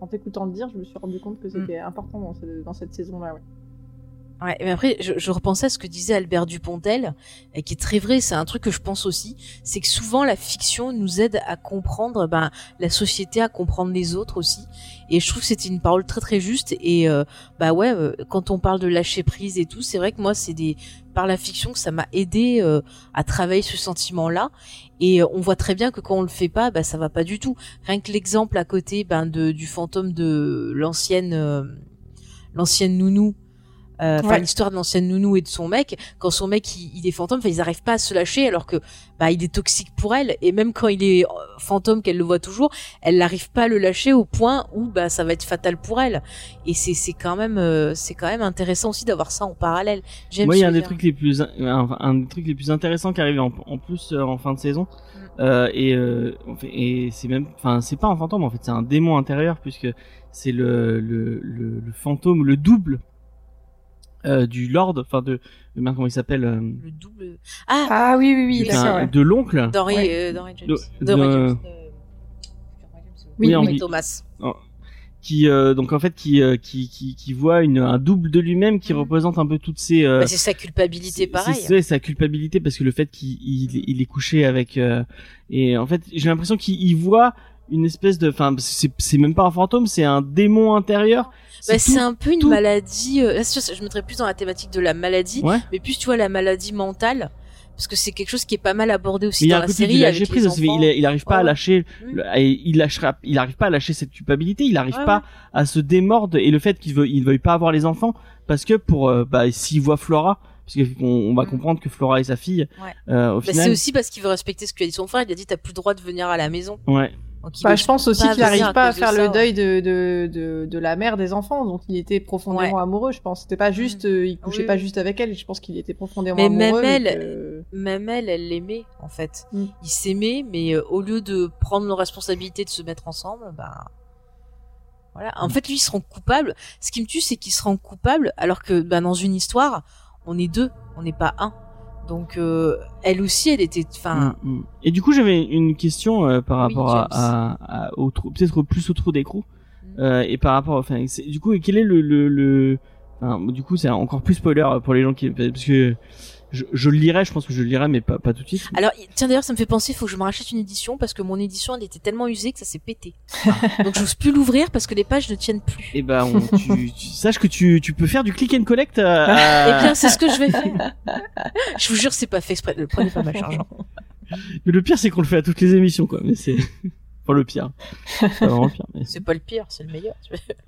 En t'écoutant le dire, je me suis rendu compte que c'était important dans, ce- dans cette saison-là. Ouais. Ouais, mais après, je, je repensais à ce que disait Albert Dupontel, et qui est très vrai, c'est un truc que je pense aussi, c'est que souvent la fiction nous aide à comprendre ben, la société, à comprendre les autres aussi. Et je trouve que c'était une parole très très juste. Et euh, bah ouais, euh, quand on parle de lâcher prise et tout, c'est vrai que moi, c'est des par la fiction que ça m'a aidé euh, à travailler ce sentiment-là. Et euh, on voit très bien que quand on le fait pas, bah ça va pas du tout. Rien que l'exemple à côté ben, de, du fantôme de l'ancienne euh, l'ancienne nounou enfin Ouais. l'histoire de l'ancienne nounou et de son mec quand son mec il, il est fantôme enfin ils arrivent pas à se lâcher alors que bah il est toxique pour elle et même quand il est euh, fantôme qu'elle le voit toujours elle n'arrive pas à le lâcher au point où bah ça va être fatal pour elle et c'est c'est quand même euh, c'est quand même intéressant aussi d'avoir ça en parallèle j'aime Moi, il y a un des trucs les plus, un, un des trucs les plus intéressants qui arrive en, en plus euh, en fin de saison. Euh, et euh, et c'est même, enfin, c'est pas un fantôme en fait, c'est un démon intérieur puisque c'est le, le, le, le fantôme, le double euh, du Lord, enfin de, merde, comment il s'appelle, euh, le double ah, Ah oui, oui, oui, enfin, ouais. de l'oncle. d'Henry Ouais. euh, James De- de- James, Oui, Oui, oui, Henry. Thomas qui euh, donc en fait qui euh, qui qui, qui voit une un double de lui-même qui Mhm. représente un peu toutes ces euh, Bah, c'est sa culpabilité pareil c'est sa culpabilité parce que le fait qu'il il, il est couché avec euh, et en fait j'ai l'impression qu'il il voit une espèce de enfin c'est même pas un fantôme c'est un démon intérieur Bah, c'est un peu une tout- maladie. euh, là, je mettrais plus dans la thématique de la maladie, Ouais. mais plus tu vois la maladie mentale, parce que c'est quelque chose qui est pas mal abordé aussi mais dans la série avec prise les enfants. il, il arrive pas à lâcher Mm. il lâchera il arrive pas à lâcher cette culpabilité il arrive Ouais, pas à se démordre et le fait qu'il veut il veuille pas avoir les enfants parce que pour euh, bah s'il voit Flora parce qu'on on va Mm. comprendre que Flora est sa fille Ouais. euh, au Bah, final c'est aussi parce qu'il veut respecter ce que a dit son frère. Il a dit t'as plus le droit de venir à la maison. ouais Donc, Bah, je pense aussi qu'il n'arrive pas à de faire ça, le deuil de, de, de, de la mère des enfants, donc il était profondément Ouais. amoureux, je pense. C'était pas juste, euh, il couchait Oui, pas juste avec elle, je pense qu'il était profondément Mais même amoureux. elle- que- Même elle, elle l'aimait en fait. Mm. Il s'aimait, mais euh, au lieu de prendre nos responsabilités de se mettre ensemble, bah voilà. En fait, lui, il se rend coupable. Ce qui me tue, c'est qu'il se rend coupable, alors que bah, dans une histoire, on est deux, on n'est pas un. Donc euh, elle aussi, elle était, enfin, Mm, mm. Et du coup, j'avais une question euh, par Oui, rapport à, James. à, à- au trou, peut-être plus au trou d'écrou. Mm. Euh, et par rapport, enfin, du coup, quel est le, le, le... enfin, du coup, c'est encore plus spoiler pour les gens qui, parce que je, je le lirai, je pense que je le lirai, mais pas, pas tout de suite. Alors, tiens d'ailleurs, ça me fait penser, il faut que je me rachète une édition parce que mon édition, elle était tellement usée que ça s'est pété. Donc, j'ose plus l'ouvrir parce que les pages ne tiennent plus. Et ben, on- tu, tu saches que tu, tu peux faire du click and collect. À, à- Eh bien, c'est ce que je vais faire. je vous jure, c'est pas fait exprès. Ne prenez pas ma charge. Mais le pire, c'est qu'on le fait à toutes les émissions, quoi. Mais c'est, enfin, le pire. C'est pas vraiment le pire. Mais... C'est pas le pire, c'est le meilleur.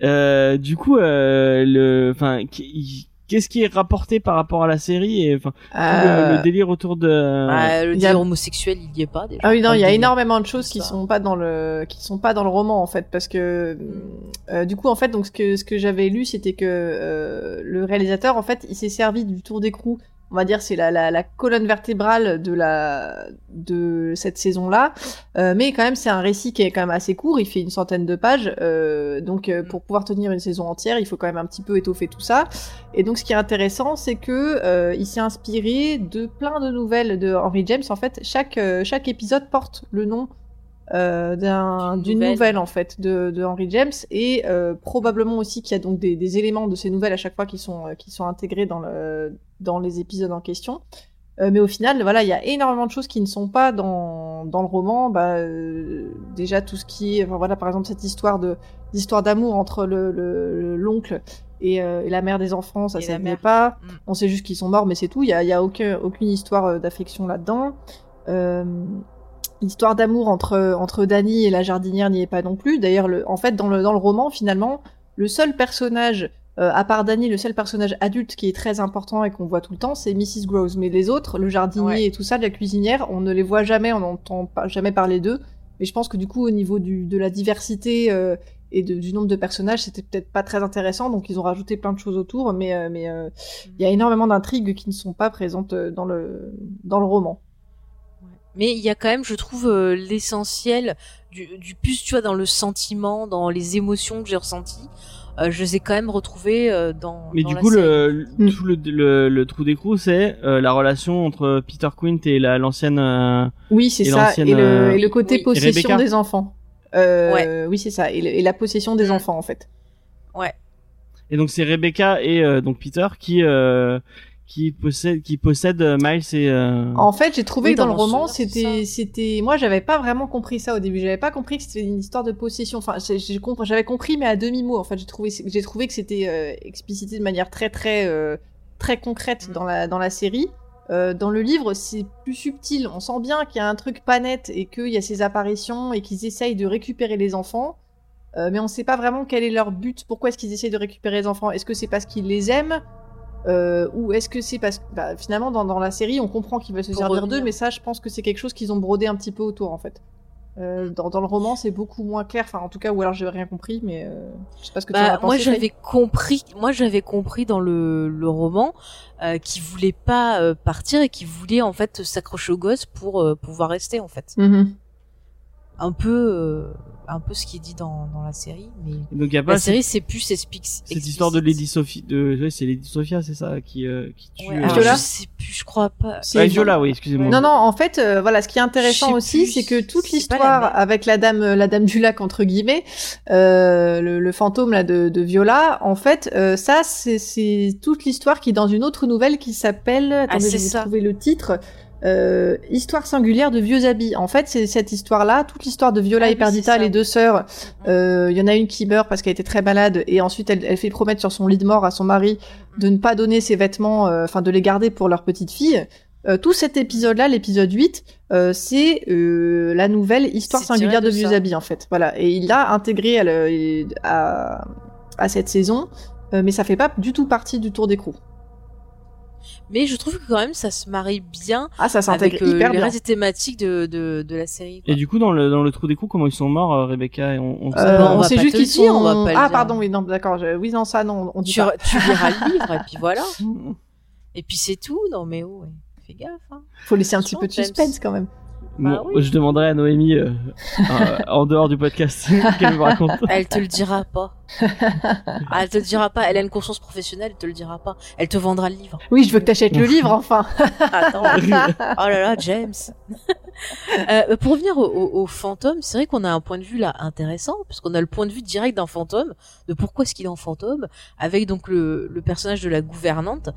Euh, du coup, euh, le, enfin, qui- qu'est-ce qui est rapporté par rapport à la série et enfin tout le, Euh, le délire autour de. Bah, le il y a- délire homosexuel, il y est pas déjà. Ah oui non, Enfin, il y a énormément de choses qui ça. sont pas dans le qui sont pas dans le roman en fait parce que euh, du coup en fait donc ce que ce que j'avais lu c'était que euh, le réalisateur en fait il s'est servi du tour d'écrou on va dire c'est la, la, la colonne vertébrale de la de cette saison là mais quand même c'est un récit qui est quand même assez court. Il fait une centaine de pages. Euh, donc euh, pour pouvoir tenir une saison entière il faut quand même un petit peu étoffer tout ça. Et donc ce qui est intéressant c'est que euh, il s'est inspiré de plein de nouvelles de Henry James. En fait chaque euh, chaque épisode porte le nom euh, d'un- D'une nouvelle. nouvelle. en fait de, de Henry James et euh, probablement aussi qu'il y a donc des, des éléments de ces nouvelles à chaque fois qui sont euh, qui sont intégrés dans le dans les épisodes en question Euh, mais au final voilà il y a énormément de choses qui ne sont pas dans dans le roman bah déjà tout ce qui est enfin, voilà par exemple cette histoire de d'histoire d'amour entre le le- l'oncle et, euh, et la mère des enfants ça ne mère. pas Mm. on sait juste qu'ils sont morts mais c'est tout il y a, y a aucun, aucune histoire d'affection là-dedans euh, L'histoire d'amour entre entre Dany et la jardinière n'y est pas non plus. D'ailleurs, le, en fait, dans le dans le roman, finalement, le seul personnage, euh, à part Dany, le seul personnage adulte qui est très important et qu'on voit tout le temps, c'est Mrs. Groves. Mais les autres, le jardinier Ouais. et tout ça, la cuisinière, on ne les voit jamais, on n'entend pas jamais parler d'eux. Mais je pense que du coup, au niveau du, de la diversité euh, et de- du nombre de personnages, c'était peut-être pas très intéressant. Donc, ils ont rajouté plein de choses autour. Mais euh, mais euh, il y a énormément d'intrigues qui ne sont pas présentes euh, dans le dans le roman. Mais il y a quand même, je trouve, euh, l'essentiel du, du plus, tu vois, dans le sentiment, dans les émotions que j'ai ressenties. Euh, je les ai quand même retrouvées euh, dans. Mais dans du la coup, série. le, le- Mm. tout le, le, le trou d'écrou, c'est euh, la relation entre Peter Quint et la l'ancienne. euh, Oui, c'est Et ça. Et le, et le côté oui. possession des enfants. Euh, Oui, c'est ça. Et, le- et la possession des Mm. enfants, en fait. Ouais. Et donc c'est Rebecca et euh, donc Peter qui euh, qui possède qui possède euh, Miles et. euh, En fait, j'ai trouvé Oui, que dans dans le roman, c'était, c'était, moi, j'avais pas vraiment compris ça au début. J'avais pas compris que c'était une histoire de possession. Enfin, j'ai- j'ai compris- j'avais compris, mais à demi mot. En fait, j'ai trouvé, j'ai trouvé que c'était euh, explicité de manière très, très, euh, très concrète Mm. dans la, dans la série. Euh, dans le livre, c'est plus subtil. On sent bien qu'il y a un truc pas net et qu'il y a ces apparitions et qu'ils essayent de récupérer les enfants. Euh, mais on sait pas vraiment quel est leur but. Pourquoi est-ce qu'ils essayent de récupérer les enfants? Est-ce que c'est parce qu'ils les aiment? Euh, ou est-ce que c'est parce que bah, finalement dans, dans la série on comprend qu'ils veulent se Pour servir d'eux mais ça je pense que c'est quelque chose qu'ils ont brodé un petit peu autour en fait euh, dans, dans le roman c'est beaucoup moins clair enfin en tout cas ou alors j'ai rien compris mais euh, je sais pas ce que tu en Bah, as moi pensé j'avais compris, moi j'avais compris dans le, le roman euh, qu'il voulait pas euh, partir et qu'il voulait en fait s'accrocher au gosse pour euh, pouvoir rester en fait. Mhm. Un peu, euh, un peu ce qui est dit dans, dans la série, mais donc il y a pas la série c'est plus explique. cette histoire de Lady Sophie de ouais, c'est Lady Sophia c'est ça qui euh, qui tue. Ouais, euh, alors, Viola je sais plus, je crois pas. C'est- Ouais, Viola oui excusez-moi. non non en fait euh, voilà ce qui est intéressant aussi c'est que toute la l'histoire avec la dame la dame du lac entre guillemets euh, le, le fantôme là de, de Viola en fait euh, ça c'est c'est toute l'histoire qui est dans une autre nouvelle qui s'appelle attendez Ah, c'est je vais ça. trouver le titre euh, histoire singulière de vieux habits. En fait, c'est cette histoire-là, toute l'histoire de Viola Ah et oui, Perdita, les deux sœurs. euh, Il y en a une qui meurt parce qu'elle était très malade, et ensuite elle, elle fait promettre sur son lit de mort à son mari de ne pas donner ses vêtements, euh, enfin de les garder pour leur petite fille. Euh, tout cet épisode-là, l'épisode 8, euh, c'est euh, la nouvelle histoire singulière de, de vieux habits en fait. Voilà, et il l'a intégré à, le- à, à cette saison, euh, mais ça fait pas du tout partie du tour d'écrou. Mais je trouve que quand même ça se marie bien Ah, ça s'intègre avec euh, hyper les bien. restes thématiques de, de, de la série. quoi. Et du coup dans le dans le trou d'écou comment ils sont morts euh, Rebecca et on, on Euh, sait juste qu'ici, dire, on... va pas ah dire. pardon, oui non, d'accord, je- oui non ça non, on dit tu, pas. tu liras le livre et puis voilà. Et puis c'est tout. Non mais oh, ouais. fais gaffe. Hein. Faut laisser un petit peu de suspense quand même. Bah Bon, Je demanderai à Noémie euh, euh, en dehors du podcast qu'elle me raconte. Elle te le dira pas. Ah, elle te le dira pas. Elle a une conscience professionnelle, elle te le dira pas. Elle te vendra le livre. Oui, je veux que t'achètes le livre, enfin. Attends. oh là là, James. euh, pour revenir au, au, au fantôme, c'est vrai qu'on a un point de vue là intéressant, parce qu'on a le point de vue direct d'un fantôme, de pourquoi est-ce qu'il est en fantôme, avec donc le, le personnage de la gouvernante.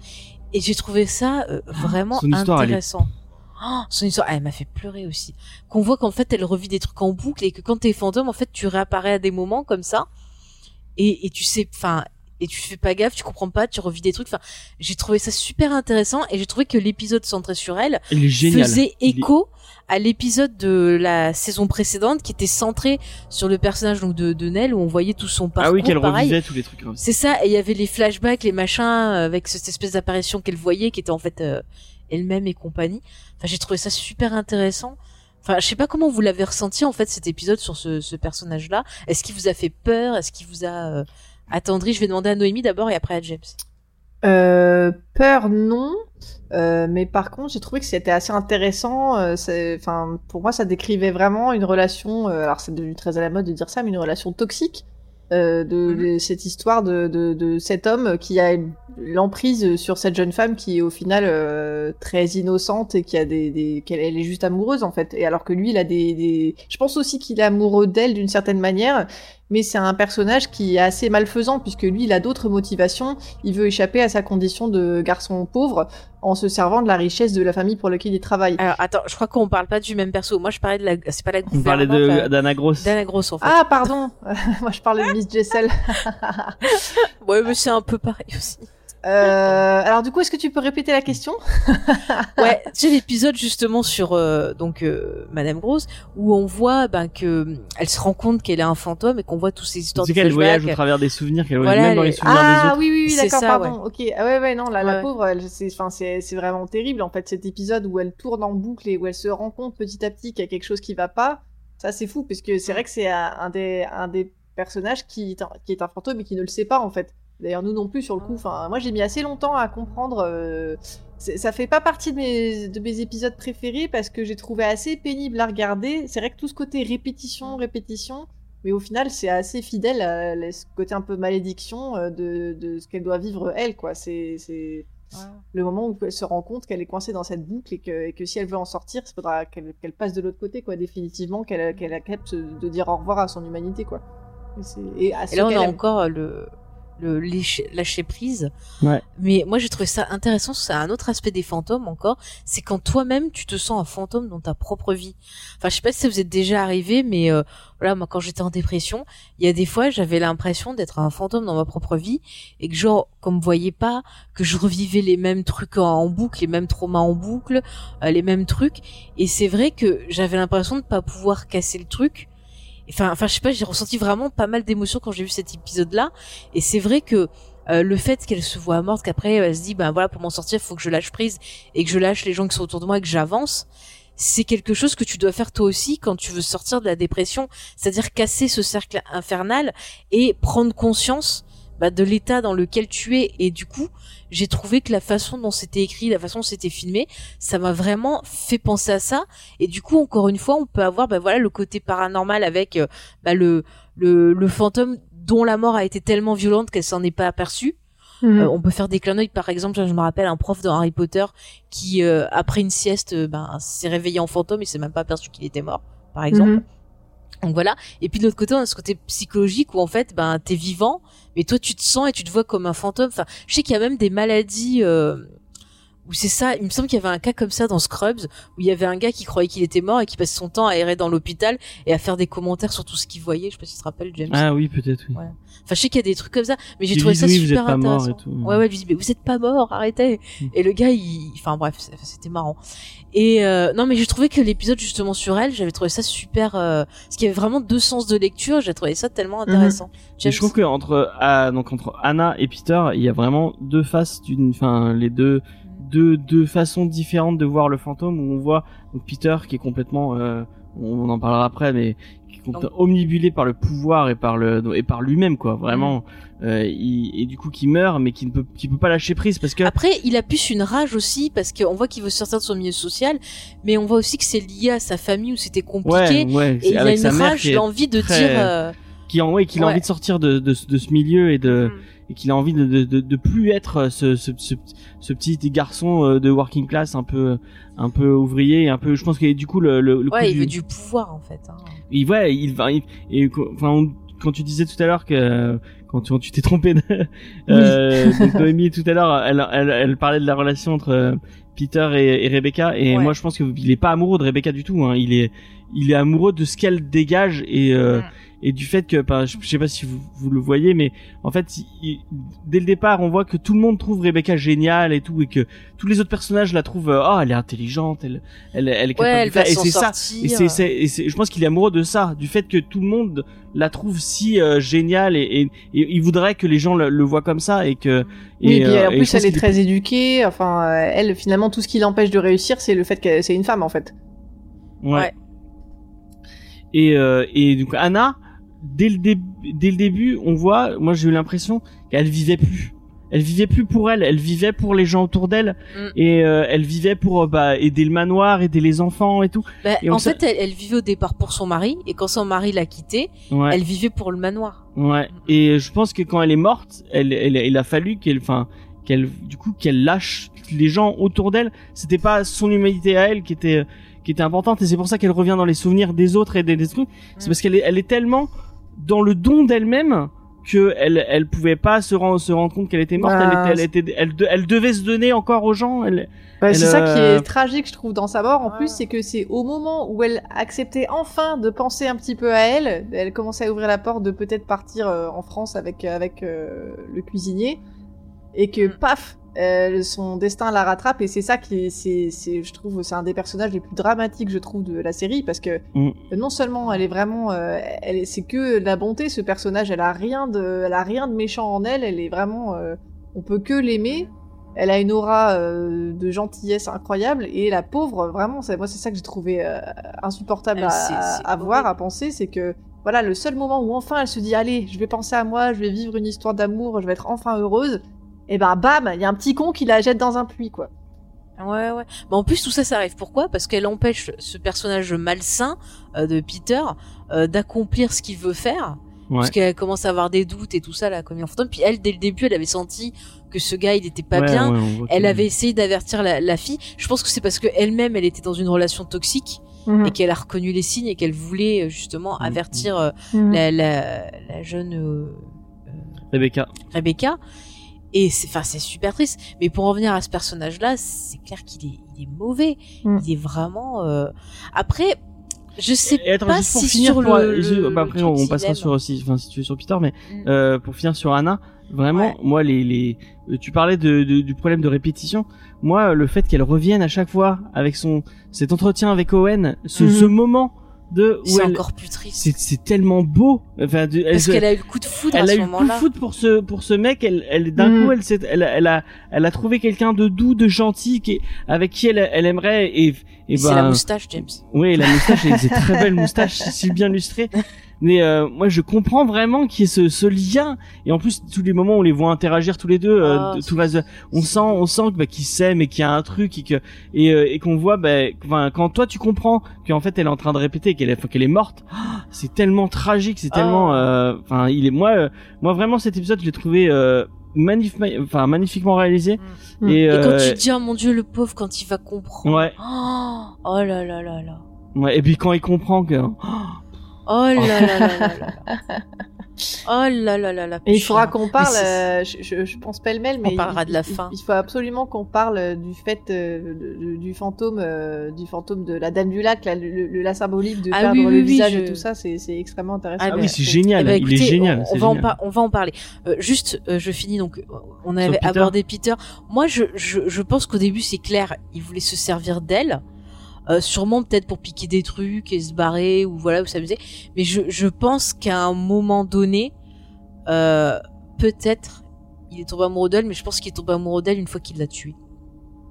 Et j'ai trouvé ça euh, vraiment Son histoire, elle est- intéressant. Oh, son histoire, elle m'a fait pleurer aussi. Qu'on voit qu'en fait, elle revit des trucs en boucle et que quand t'es fantôme, en fait, tu réapparais à des moments comme ça. Et, et tu sais, enfin, et tu fais pas gaffe, tu comprends pas, tu revis des trucs. Enfin, j'ai trouvé ça super intéressant et j'ai trouvé que l'épisode centré sur elle faisait est- écho à l'épisode de la saison précédente qui était centré sur le personnage donc de, de Nell où on voyait tout son parcours. Ah oui, qu'elle revisait tous les trucs. ça. C'est ça, et il y avait les flashbacks, les machins, euh, avec cette espèce d'apparition qu'elle voyait, qui était en fait euh, elle-même et compagnie. Enfin, j'ai trouvé ça super intéressant. Enfin, je sais pas comment vous l'avez ressenti en fait cet épisode sur ce, personnage-là. Est-ce qu'il vous a fait peur? Est-ce qu'il vous a euh, attendri? Je vais demander à Noémie d'abord et après à James. Euh, peur, non. Euh, mais par contre, j'ai trouvé que c'était assez intéressant. Enfin, pour moi, ça décrivait vraiment une relation. alors, c'est devenu très à la mode de dire ça, mais une relation toxique. Euh, de, Mhm. de cette histoire de, de, de cet homme qui a l'emprise sur cette jeune femme qui est au final euh, très innocente et qui a des, des qu'elle elle est juste amoureuse en fait et alors que lui il a des, des... je pense aussi qu'il est amoureux d'elle d'une certaine manière mais c'est un personnage qui est assez malfaisant puisque lui il a d'autres motivations il veut échapper à sa condition de garçon pauvre en se servant de la richesse de la famille pour laquelle il travaille. Alors attends, je crois qu'on parle pas du même perso. Moi, je parlais de la, c'est pas la On parlait de la- d'Anna Gross. d'Anna Gross en fait. Ah pardon, moi je parlais de Miss Jessel. Ouais, mais c'est un peu pareil aussi. Euh, alors du coup, est-ce que tu peux répéter la question? Ouais, c'est l'épisode justement sur euh, donc euh, Madame Grosse où on voit ben que elle se rend compte qu'elle est un fantôme et qu'on voit tous ces histoires C'est de qu'elle voyage au travers des souvenirs, qu'elle Voilà, voyage même dans les- les souvenirs des Ah autres. oui oui, oui C'est d'accord pardon. Ok ah ouais ouais non la, la Ouais. pauvre elle c'est enfin c'est c'est vraiment terrible en fait cet épisode où elle tourne en boucle et où elle se rend compte petit à petit qu'il y a quelque chose qui va pas. Ça c'est fou parce que c'est vrai que c'est un, des un des personnages qui est un, qui est un fantôme et qui ne le sait pas en fait. D'ailleurs nous non plus sur le coup. Enfin moi j'ai mis assez longtemps à comprendre. euh, ça fait pas partie de mes, de mes épisodes préférés parce que j'ai trouvé assez pénible à regarder. C'est vrai que tout ce côté répétition, répétition, mais au final, c'est assez fidèle à ce côté un peu malédiction euh, de, de ce qu'elle doit vivre elle, quoi. C'est le moment où elle se rend compte qu'elle est coincée dans cette boucle et que, et que si elle veut en sortir, il faudra qu'elle passe de l'autre côté, quoi, définitivement, qu'elle qu'elle accepte de dire au revoir à son humanité, quoi. Et, et à Et là, on a aime. encore le, le lâcher, lâcher prise. Ouais. Mais moi, j'ai trouvé ça intéressant. C'est un autre aspect des fantômes encore. C'est quand toi-même, tu te sens un fantôme dans ta propre vie. Enfin, je sais pas si ça vous est déjà arrivé, mais euh, voilà, moi, quand j'étais en dépression, il y a des fois, j'avais l'impression d'être un fantôme dans ma propre vie et que genre, qu'on me voyait pas, que je revivais les mêmes trucs en, boucle, les mêmes traumas en boucle, euh, les mêmes trucs. Et c'est vrai que j'avais l'impression de pas pouvoir casser le truc. Enfin, enfin, je sais pas, j'ai ressenti vraiment pas mal d'émotions quand j'ai vu cet épisode-là. Et c'est vrai que euh, le fait qu'elle se voit morte, qu'après elle se dit, ben voilà, pour m'en sortir, faut que je lâche prise et que je lâche les gens qui sont autour de moi et que j'avance. C'est quelque chose que tu dois faire toi aussi quand tu veux sortir de la dépression, c'est-à-dire casser ce cercle infernal et prendre conscience bah, de l'état dans lequel tu es. Et du coup, j'ai trouvé que la façon dont c'était écrit, la façon dont c'était filmé, ça m'a vraiment fait penser à ça. Et du coup, encore une fois, on peut avoir bah, voilà le côté paranormal avec euh, bah, le, le le fantôme dont la mort a été tellement violente qu'elle s'en est pas aperçue. Mhm. Euh, on peut faire des clins d'œil, par exemple, je me rappelle un prof dans Harry Potter qui, euh, après une sieste, euh, ben, s'est réveillé en fantôme et s'est même pas aperçu qu'il était mort, par exemple. Mhm. Donc voilà. Et puis de l'autre côté, on a ce côté psychologique où en fait, ben, t'es vivant, mais toi, tu te sens et tu te vois comme un fantôme. Enfin, je sais qu'il y a même des maladies euh, où c'est ça. Il me semble qu'il y avait un cas comme ça dans Scrubs où il y avait un gars qui croyait qu'il était mort et qui passait son temps à errer dans l'hôpital et à faire des commentaires sur tout ce qu'il voyait. Je sais pas si tu te rappelles, James. Ah oui, peut-être, oui. Ouais. Enfin, je sais qu'il y a des trucs comme ça, mais j'ai trouvé ça super intéressant. et tout. Ouais, ouais, je dis, mais vous êtes pas mort, arrêtez. Mm. Et le gars, il, enfin bref, c'était marrant. Et euh, non, mais j'ai trouvé que l'épisode justement sur elle, j'avais trouvé ça super, euh, parce qu'il y avait vraiment deux sens de lecture. J'ai trouvé ça tellement intéressant. Mais James je trouve que entre ah, donc entre Anna et Peter, il y a vraiment deux faces d'une, enfin les deux deux deux façons différentes de voir le fantôme où on voit Peter qui est complètement euh, on, en parlera après, mais qui est Donc- omnibulé par le pouvoir et par le et par lui-même quoi. Vraiment, Mm. euh, il- et du coup qui meurt, mais qui ne peut qui peut pas lâcher prise parce que Après, il a plus une rage aussi parce qu'on voit qu'il veut sortir de son milieu social, mais on voit aussi que c'est lié à sa famille où c'était compliqué. ouais ouais, Et il a une rage, l'envie de très- dire. euh, qui en ouais, qu'il a envie de sortir de, de, ce- de ce milieu et de Mm. Et qu'il a envie de, de, de, plus être ce, ce, ce, ce petit garçon euh, de working class un peu un peu ouvrier un peu je pense que du coup le, le, le coup Ouais, il du- veut du pouvoir en fait. hein. il ouais il va il- et enfin on- quand tu disais tout à l'heure que quand tu, t'es trompé de, euh, de Noémie tout à l'heure elle, elle elle parlait de la relation entre euh, Peter et, et Rebecca et Ouais. moi je pense que il est pas amoureux de Rebecca du tout hein. il est il est amoureux de ce qu'elle dégage et euh, Mm. et du fait que enfin, je, je sais pas si vous, vous le voyez mais en fait il- dès le départ on voit que tout le monde trouve Rebecca géniale et tout et que tous les autres personnages la trouvent euh, oh elle est intelligente elle elle, elle est capable Ouais, de faire et c'est ça et c'est, c'est, et c'est- je pense qu'il est amoureux de ça, du fait que tout le monde la trouve si euh, géniale et, et, et il voudrait que les gens le, le voient comme ça et que. Et, Oui, et puis euh, en plus elle est qu'il très éduquée. Enfin, euh, elle finalement tout ce qui l'empêche de réussir, c'est le fait que c'est une femme en fait. Ouais. Ouais. Et euh, et donc Anna, dès le début, dès le début, on voit, moi j'ai eu l'impression qu'elle vivait plus. Elle vivait plus pour elle, elle vivait pour les gens autour d'elle Mm. et euh, elle vivait pour euh, bah, aider le manoir, aider les enfants et tout. Bah, Et en fait, elle, elle vivait au départ pour son mari, et quand son mari l'a quittée, Ouais. elle vivait pour le manoir. Ouais. Et je pense que quand elle est morte, elle, elle, il a fallu qu'elle, enfin, qu'elle, du coup, qu'elle lâche les gens autour d'elle. C'était pas son humanité à elle qui était, qui était importante, et c'est pour ça qu'elle revient dans les souvenirs des autres et des, des trucs. C'est Mm. parce qu'elle est, elle est tellement dans le don d'elle-même que elle, elle pouvait pas se rendre, se rendre compte qu'elle était morte. Bah, elle, était, elle, était, elle, de- elle devait se donner encore aux gens. Elle, Bah, Elle, c'est ça qui euh, est tragique, je trouve, dans sa mort. En Ouais. plus, c'est que c'est au moment où elle acceptait enfin de penser un petit peu à elle, elle commençait à ouvrir la porte de peut-être partir euh, en France avec avec euh, le cuisinier, et que Mm. paf, euh, son destin la rattrape. Et c'est ça qui, est- c'est, c'est, je trouve, c'est un des personnages les plus dramatiques, je trouve, de la série, parce que Mm. non seulement elle est vraiment, euh, elle, est- c'est que de la bonté, ce personnage. Elle a rien de, elle a rien de méchant en elle. Elle est vraiment, euh, on peut que l'aimer. Elle a une aura euh, de gentillesse incroyable et la pauvre, vraiment, c'est moi c'est ça que j'ai trouvé euh, insupportable Elle, à, voir, à penser, c'est que voilà le seul moment où enfin elle se dit allez, je vais penser à moi, je vais vivre une histoire d'amour, je vais être enfin heureuse. Et ben bam, il y a un petit con qui la jette dans un puits quoi. Ouais, ouais. Mais en plus, tout ça, ça arrive. Pourquoi? Parce qu'elle empêche ce personnage malsain euh, de Peter euh, d'accomplir ce qu'il veut faire. Ouais. Parce qu'elle commence à avoir des doutes et tout ça, là, comme il en fantôme. Puis elle, dès le début, elle avait senti que ce gars, il était pas Ouais, bien. ouais, Elle avait essayé d'avertir la, la fille. Je pense que c'est parce que elle-même, elle était dans une relation toxique Mhm. et qu'elle a reconnu les signes et qu'elle voulait euh, justement Mhm. avertir Mhm. la, la, la jeune euh, Rebecca. Rebecca. Et c'est, enfin, c'est super triste. Mais pour en revenir à ce personnage-là, c'est clair qu'il est, il est mauvais. Mm. Il est vraiment. euh, Après, je sais Et attends, pas pour si finir, sur pour- le, le- bah, après on passera sur aussi, enfin si tu es sur Peter, mais Mm. euh, pour finir sur Anna, vraiment, Ouais. moi les les, euh, tu parlais de, de- du problème de répétition. Moi, le fait qu'elle revienne à chaque fois avec son cet entretien avec Owen, ce, ce moment de C'est elle, encore plus triste. c'est c'est tellement beau. Enfin, de- elle, Parce qu'elle a eu le coup de foudre à elle a ce eu le coup de foot pour ce pour ce mec. Elle, elle d'un Mhm. coup, elle, s'est- elle, elle a elle a trouvé quelqu'un de doux, de gentil, qui avec qui elle, elle aimerait et et C'est la ben, moustache, James. oui, la moustache, et c'est très belle moustache, si bien lustrée. Mais euh, moi, je comprends vraiment qu'il y ait ce, ce lien. Et en plus, tous les moments où on les voit interagir tous les deux, euh, Ah, tout le reste, on sent, on sent bah, qu'ils s'aiment et qu'il y a un truc et que et, euh, et qu'on voit, bah, quand toi tu comprends qu'en fait elle est en train de répéter qu'elle est, qu'elle est morte, ah, c'est tellement tragique, c'est tellement, Ah. euh, enfin, il est moi, euh, moi vraiment cet épisode, je l'ai trouvé euh, magnif- enfin magnifiquement réalisé. Mm. Et, Et quand tu te dis, oh mon dieu, le pauvre, quand il va comprendre. ouais, Oh, oh là là là là. ouais, et puis quand il comprend que Oh là là là là là. Oh là là là là. Et il faudra qu'on parle, euh, je, je, je pense pêle-mêle, mais parlera il- de la il- fin. Il, faut absolument qu'on parle euh, du fait euh, du fantôme, euh, du fantôme de la Dame du Lac, là, le, le- la symbolique de Ah perdre oui, le oui, visage je- et tout ça, c'est extrêmement intéressant. Ah, ah bah, oui, c'est génial, Eh ben, il est écoutez, génial. On, c'est on va en génial. par- on va en parler. Euh, juste, euh, je finis donc. On avait Peter abordé Peter. Moi, je, je, je pense qu'au début, c'est clair. Il voulait se servir d'elle. Euh, sûrement peut-être pour piquer des trucs et se barrer ou voilà ou s'amuser. Mais je, je pense qu'à un moment donné, euh, peut-être il est tombé amoureux d'elle, mais je pense qu'il est tombé amoureux d'elle une fois qu'il l'a tuée.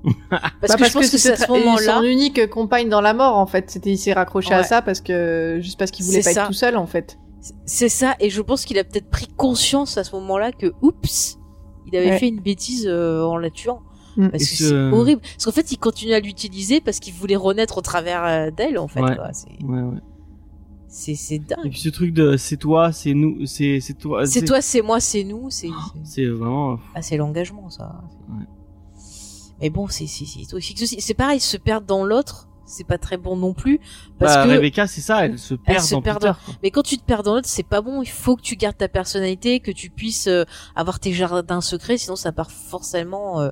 Parce Bah, que je pense que c'est à ce moment-là. son unique compagne dans la mort en fait. C'était il s'est raccroché à ça parce que juste parce qu'il voulait pas ça. être tout seul en fait. C'est ça, et je pense qu'il a peut-être pris conscience à ce moment-là que, oups, il avait Ouais. fait une bêtise euh, en la tuant. Mm. Parce Et que ce- c'est horrible. Parce qu'en fait, il continue à l'utiliser parce qu'il voulait renaître au travers euh, d'elle, en fait. Ouais. quoi. C'est- Ouais, ouais. C'est c'est Et dingue. puis ce truc de c'est toi, c'est nous, c'est c'est toi. C'est toi, c'est moi, c'est nous. C'est c'est- C'est vraiment. ah, c'est l'engagement, ça. Ouais. Mais bon, c'est c'est c'est toxique aussi. C'est pareil, se perdre dans l'autre, c'est pas très bon non plus. Parce Bah, que Rebecca, c'est ça, elle se perd se dans perd Peter. quoi. Mais quand tu te perds dans l'autre, c'est pas bon. Il faut que tu gardes ta personnalité, que tu puisses euh, avoir tes jardins secrets, sinon ça part forcément euh,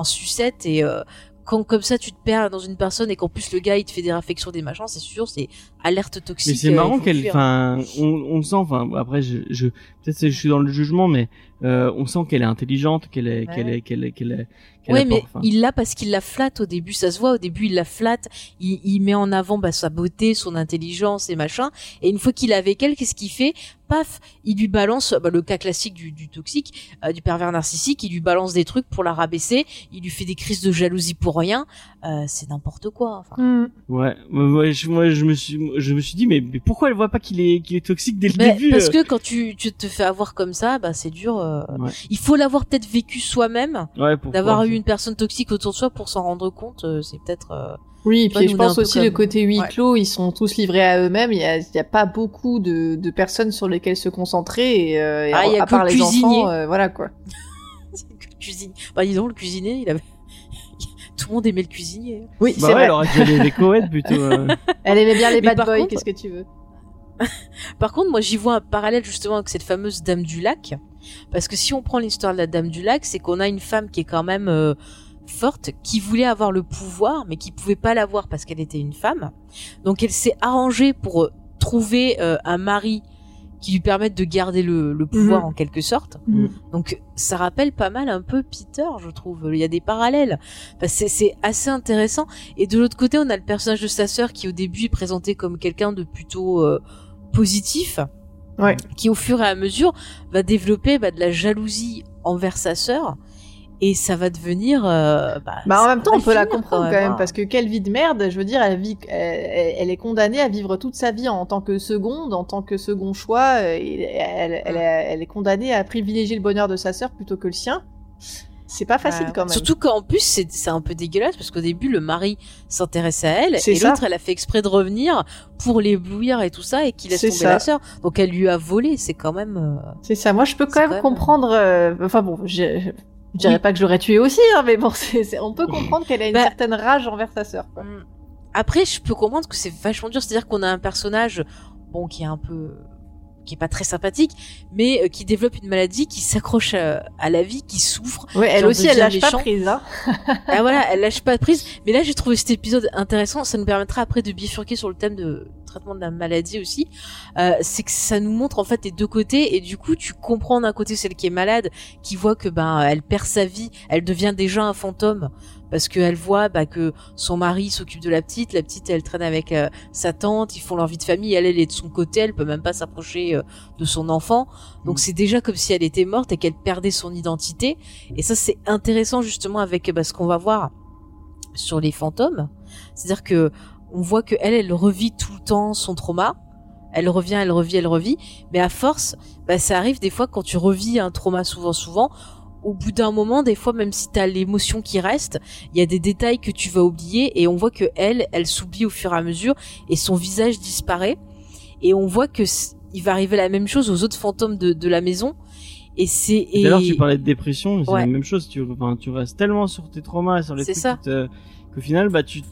en sucette. Et euh, quand comme ça tu te perds dans une personne et qu'en plus le gars il te fait des réflexions, des machins, c'est sûr, c'est alerte toxique. Mais c'est euh, marrant qu'elle, enfin, on, on sent, enfin, après, je, je peut-être je suis dans le jugement, mais euh, on sent qu'elle est intelligente, qu'elle est, qu'elle est, qu'elle est, qu'elle est, qu'elle Ouais, apporte, mais enfin. il l'a parce qu'il la flatte au début, ça se voit. Au début, il la flatte, il, il met en avant bah, sa beauté, son intelligence et machin. Et une fois qu'il est avec elle, qu'est-ce qu'il fait? Paf, il lui balance bah, le cas classique du, du toxique, euh, du pervers narcissique. Il lui balance des trucs pour la rabaisser. Il lui fait des crises de jalousie pour rien. Euh, c'est n'importe quoi. Enfin, Mm. Ouais, moi, moi, je, moi, je me suis, je me suis dit, mais, mais pourquoi elle voit pas qu'il est, qu'il est toxique dès le Mais début parce euh que quand tu, tu te fais avoir comme ça, bah c'est dur. euh. Ouais. Il faut l'avoir peut-être vécu soi-même, Ouais, d'avoir eu une personne toxique autour de soi pour s'en rendre compte. euh, c'est peut-être. Oui, et puis je pense aussi comme- le côté huis Ouais. clos, ils sont tous livrés à eux-mêmes. Il y a, pas beaucoup de, de personnes sur lesquelles se concentrer et, euh, et Ah, il y a à que part le les cuisinier. enfants, euh, voilà quoi. C'est que le cuisinier. Bah dis donc, le cuisinier, il avait. Tout le monde aimait le cuisinier. Oui, Bah c'est ouais, vrai. elle aurait dû aller avec Coed plutôt. euh. Elle aimait bien les Mais bad boys. contre- Qu'est-ce que tu veux? Par contre, moi, j'y vois un parallèle justement avec cette fameuse Dame du Lac. Parce que si on prend l'histoire de la Dame du Lac, c'est qu'on a une femme qui est quand même euh, forte, qui voulait avoir le pouvoir, mais qui pouvait pas l'avoir parce qu'elle était une femme. Donc elle s'est arrangée pour euh, trouver euh, un mari qui lui permette de garder le, le pouvoir Mhm. en quelque sorte. Mhm. Donc ça rappelle pas mal un peu Peter, je trouve. Il y a des parallèles. Enfin, c'est, c'est assez intéressant. Et de l'autre côté, on a le personnage de sa sœur qui au début est présenté comme quelqu'un de plutôt euh, positif, Ouais. qui au fur et à mesure va développer bah, de la jalousie envers sa sœur. Et ça va devenir. euh, bah, Bah en même temps, on peut la comprendre quand même, parce que quelle vie de merde, je veux dire, elle, vit, elle, elle est condamnée à vivre toute sa vie en tant que seconde, en tant que second choix, euh, et elle, elle, elle est condamnée à privilégier le bonheur de sa sœur plutôt que le sien. C'est pas facile Ouais. quand même. Surtout qu'en plus, c'est un peu dégueulasse parce qu'au début, le mari s'intéresse à elle et l'autre, elle a fait exprès de revenir pour l'éblouir et tout ça et qu'il laisse tomber ça. la sœur. Donc elle lui a volé. C'est quand même. euh, C'est ça. Moi, je peux quand même quand même- comprendre. euh, Enfin bon, je, je dirais Oui. pas que je l'aurais tué aussi, hein, mais bon, c'est c'est- on peut comprendre qu'elle a une Bah- certaine rage envers sa sœur. quoi. Mm. Après, je peux comprendre que c'est vachement dur. C'est-à-dire qu'on a un personnage, bon, qui est un peu, qui est pas très sympathique, mais euh, qui développe une maladie, qui s'accroche à, à la vie, qui souffre. Ouais, elle aussi, elle lâche pas méchant. prise. Hein. ah voilà, elle lâche pas de prise. Mais là, j'ai trouvé cet épisode intéressant. Ça nous permettra après de bifurquer sur le thème de traitement de la maladie aussi. Euh, c'est que ça nous montre en fait les deux côtés et du coup, tu comprends d'un côté celle qui est malade, qui voit que ben elle perd sa vie, elle devient déjà un fantôme parce qu'elle voit bah, que son mari s'occupe de la petite, la petite elle traîne avec euh, sa tante, ils font leur vie de famille, elle elle est de son côté, elle peut même pas s'approcher euh, de son enfant. Donc Mm. c'est déjà comme si elle était morte et qu'elle perdait son identité. Et ça c'est intéressant justement avec bah, ce qu'on va voir sur les fantômes. C'est-à-dire que on voit que elle, elle revit tout le temps son trauma. Elle revient, elle revit, elle revit. Mais à force, bah, ça arrive des fois quand tu revis un trauma souvent, souvent. Au bout d'un moment, des fois, même si t'as l'émotion qui reste, il y a des détails que tu vas oublier et on voit que elle, elle s'oublie au fur et à mesure et son visage disparaît. Et on voit que il va arriver la même chose aux autres fantômes de, de la maison. Et c'est et D'ailleurs, tu parlais de dépression, mais c'est Ouais. la même chose. Tu, enfin, tu restes tellement sur tes traumas, sur les C'est trucs ça. te- qu'au final, bah, tu,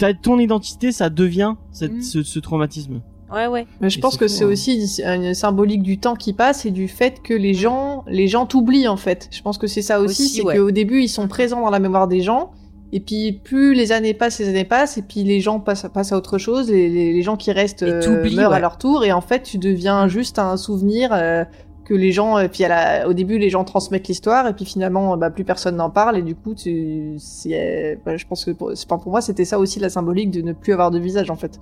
t'as ton identité, ça devient cette, Mm. ce, ce traumatisme. ouais, ouais. Mais je Et pense que c'est hein. aussi une, une symbolique du temps qui passe et du fait que les gens, les gens t'oublient en fait. Je pense que c'est ça aussi, Aussi, c'est ouais. qu'au début ils sont présents dans la mémoire des gens. Et puis plus les années passent, les années passent, et puis les gens passent, passent à autre chose, les, les, les gens qui restent euh, meurent à leur tour, et en fait tu deviens juste un souvenir euh, que les gens, et puis à la- au début les gens transmettent l'histoire, et puis finalement bah, plus personne n'en parle, et du coup tu, euh, bah, je pense que pour, c'est pas pour moi c'était ça aussi la symbolique de ne plus avoir de visage en fait.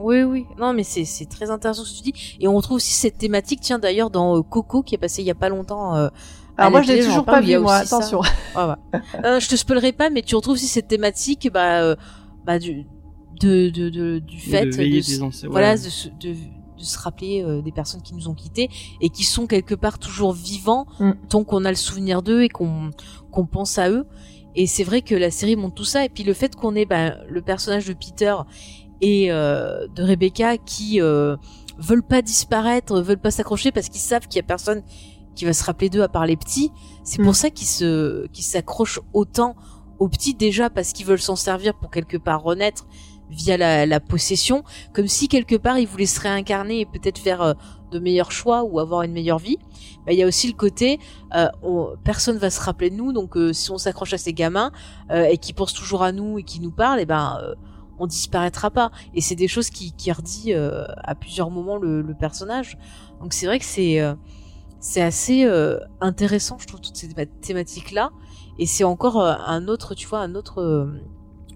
Oui, oui. Non, mais c'est c'est très intéressant ce que tu dis. Et on retrouve aussi cette thématique, tiens d'ailleurs dans euh, Coco qui est passé il y a pas longtemps. euh, Alors moi je l'ai toujours pas vu moi, attention. Ouais, ouais. Euh, je te spoilerai pas, mais tu retrouves aussi cette thématique bah, euh, bah, du, de, de, de- du fait de veiller de, anciens- voilà, ouais. de, de, se rappeler euh, des personnes qui nous ont quittés et qui sont quelque part toujours vivants Mm. tant qu'on a le souvenir d'eux et qu'on qu'on pense à eux. Et c'est vrai que la série montre tout ça. Et puis le fait qu'on ait bah, le personnage de Peter et euh, de Rebecca qui euh, veulent pas disparaître, veulent pas s'accrocher parce qu'ils savent qu'il y a personne qui va se rappeler d'eux à part les petits. C'est Mm. pour ça qu'ils se qu'ils s'accrochent autant aux petits déjà parce qu'ils veulent s'en servir pour quelque part renaître via la, la possession, comme si quelque part ils voulaient se réincarner et peut-être faire euh, de meilleurs choix ou avoir une meilleure vie. Bah, Il y a aussi le côté euh, on- personne va se rappeler de nous, donc euh, si on s'accroche à ces gamins euh, et qui pensent toujours à nous et qui nous parlent, et ben euh, on disparaîtra pas. Et c'est des choses qui, qui redit à plusieurs moments le, le personnage. Donc c'est vrai que c'est c'est assez intéressant, je trouve, toutes ces théma- thématiques-là. Et c'est encore un autre, tu vois, un autre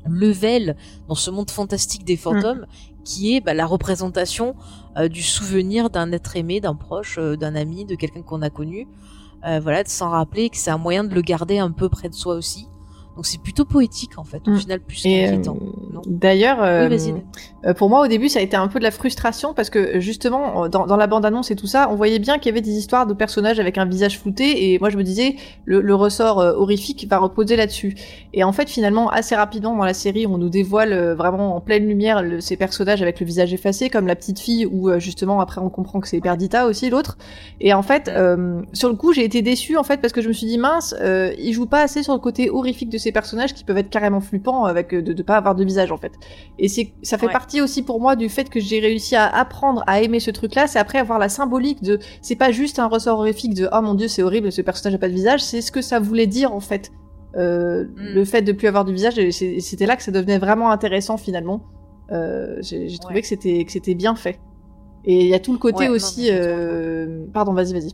level dans ce monde fantastique des fantômes, qui est bah, la représentation euh, du souvenir d'un être aimé, d'un proche, euh, d'un ami, de quelqu'un qu'on a connu. Euh, voilà, de s'en rappeler que c'est un moyen de le garder un peu près de soi aussi. Donc c'est plutôt poétique en fait, au Mm. final plus Et, qu'inquiétant. euh, D'ailleurs, euh, Oui, euh, pour moi au début ça a été un peu de la frustration parce que justement dans, dans la bande-annonce et tout ça, on voyait bien qu'il y avait des histoires de personnages avec un visage flouté et moi je me disais le, le ressort horrifique va reposer là-dessus. Et en fait finalement assez rapidement dans la série on nous dévoile vraiment en pleine lumière le- ces personnages avec le visage effacé comme la petite fille ou euh, justement après on comprend que c'est Perdita aussi l'autre. Et en fait euh, sur le coup j'ai été déçue en fait parce que je me suis dit mince ils jouent pas assez sur le côté horrifique de ces personnages qui peuvent être carrément flippants avec euh, de, de pas avoir de visage en fait. Et c'est ça fait Ouais. partie aussi pour moi du fait que j'ai réussi à apprendre à aimer ce truc-là, c'est après avoir la symbolique de c'est pas juste un ressort horrifique de oh mon dieu c'est horrible ce personnage a pas de visage, c'est ce que ça voulait dire en fait. Euh, Mm. Le fait de plus avoir de visage, et c'était là que ça devenait vraiment intéressant finalement. Euh, j'ai trouvé Ouais. que c'était que c'était bien fait. Et il y a tout le côté Ouais, aussi. euh, Pardon, vas-y, vas-y.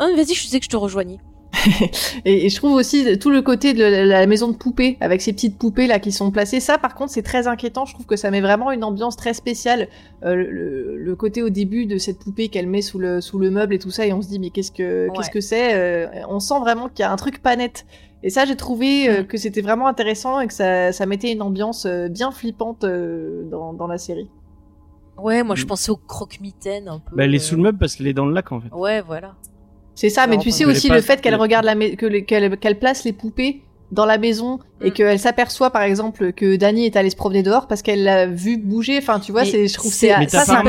Non mais vas-y, je disais que je te rejoignais. Et, et je trouve aussi tout le côté de la, maison de poupées, avec ces petites poupées là qui sont placées. Ça, par contre, c'est très inquiétant. Je trouve que ça met vraiment une ambiance très spéciale. Euh, le, le côté au début de cette poupée qu'elle met sous le, sous le meuble et tout ça, et on se dit mais qu'est-ce que qu'est-ce que c'est Euh, On sent vraiment qu'il y a un truc pas net. Et ça, j'ai trouvé euh, Mm. que c'était vraiment intéressant et que ça, ça mettait une ambiance euh, bien flippante euh, dans, dans la série. Ouais, moi je Mm. pensais au croque-mitaine un peu. Bah, elle est sous le meuble parce qu'elle est dans le lac en fait. Ouais, voilà. C'est ça, mais tu sais aussi le fait qu'elle regarde la que qu'elle qu'elle place les poupées dans la maison et Mm. qu'elle s'aperçoit par exemple que Dani est allée se promener dehors parce qu'elle l'a vu bouger. Enfin, tu vois, c'est je trouve c'est- ça c'est un.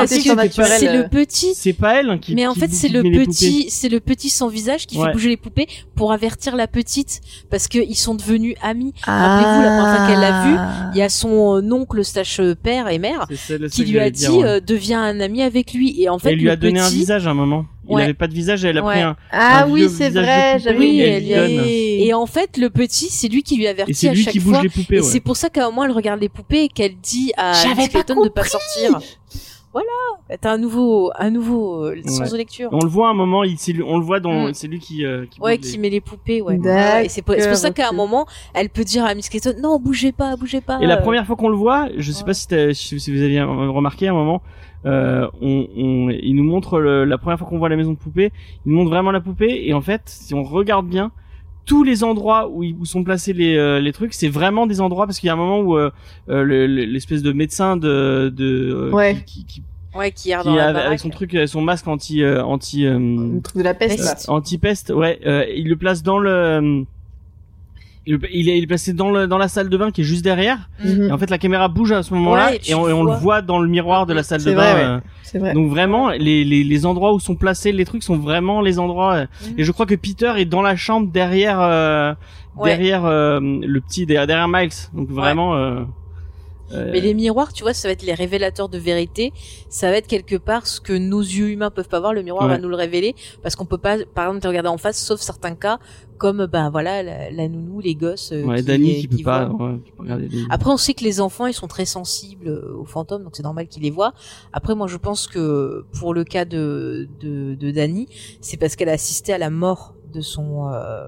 C'est le petit. C'est pas elle hein, qui. Mais en fait, c'est le petit, c'est le petit sans visage qui fait bouger les poupées pour avertir la petite parce que ils sont devenus amis. Rappelez-vous, la première fois qu'elle l'a vu, Ah. Il y a son euh, oncle slash euh, père et mère qui lui a dit euh, deviens un ami avec lui et en fait elle lui a donné un visage à un moment. Il Ouais. avait pas de visage, elle a pris un. Ah un oui, c'est vrai, j'avais Oui, donne. Et en fait, le petit, c'est lui qui lui Et avertit c'est à lui chaque qui bouge fois. les poupées. Et ouais. c'est pour ça qu'à un moment, elle regarde les poupées et qu'elle dit à pas Clayton de pas sortir. Voilà, t'as un nouveau, un nouveau euh, sens Ouais. de lecture. On le voit à un moment, il, c'est lui- on le voit dans, Mm. c'est lui qui. euh, qui Ouais, bouge les- qui met les poupées, ouais. Ouais, et c'est pour, ça qu'à un moment, elle peut dire à Miss Clayton, non, bougez pas, bougez pas. Et la euh, première fois qu'on le voit, je sais Ouais. pas si, t'as- si si vous aviez remarqué à un moment, euh, on, on, il nous montre le- la première fois qu'on voit la maison de poupée, il nous montre vraiment la poupée et en fait, si on regarde bien, tous les endroits où, ils- où sont placés les, euh, les trucs, c'est vraiment des endroits parce qu'il y a un moment où euh, euh, le- le- l'espèce de médecin de, de euh, Ouais. qui, qui, qui, Ouais, qui erre qui dans la avec, baraque. son truc, euh, son masque anti euh, anti euh, de la peste. là. Peste. anti-peste, ouais, euh, il le place dans le il, est, il est placé dans le dans la salle de bain qui est juste derrière. Mhm. Et en fait, la caméra bouge à ce moment-là Ouais, et on, et on le voit dans le miroir de la salle de bain. vrai, euh, C'est vrai. Donc vraiment, les, les, les endroits où sont placés les trucs sont vraiment les endroits. euh, Mhm. Et je crois que Peter est dans la chambre derrière euh, Ouais. derrière euh, le petit derrière, derrière Miles. Donc vraiment. Euh, Mais les miroirs, tu vois, ça va être les révélateurs de vérité. Ça va être quelque part ce que nos yeux humains peuvent pas voir. Le miroir va nous le révéler parce qu'on peut pas, par exemple, te regarder en face, sauf certains cas, comme ben voilà la, la nounou, les gosses. euh, ouais, qui, Danny qui peut pas, ouais, regarder les- Après, on sait que les enfants, ils sont très sensibles euh, aux fantômes, donc c'est normal qu'ils les voient. Après, moi, je pense que pour le cas de de, de Dani, c'est parce qu'elle a assisté à la mort de son euh,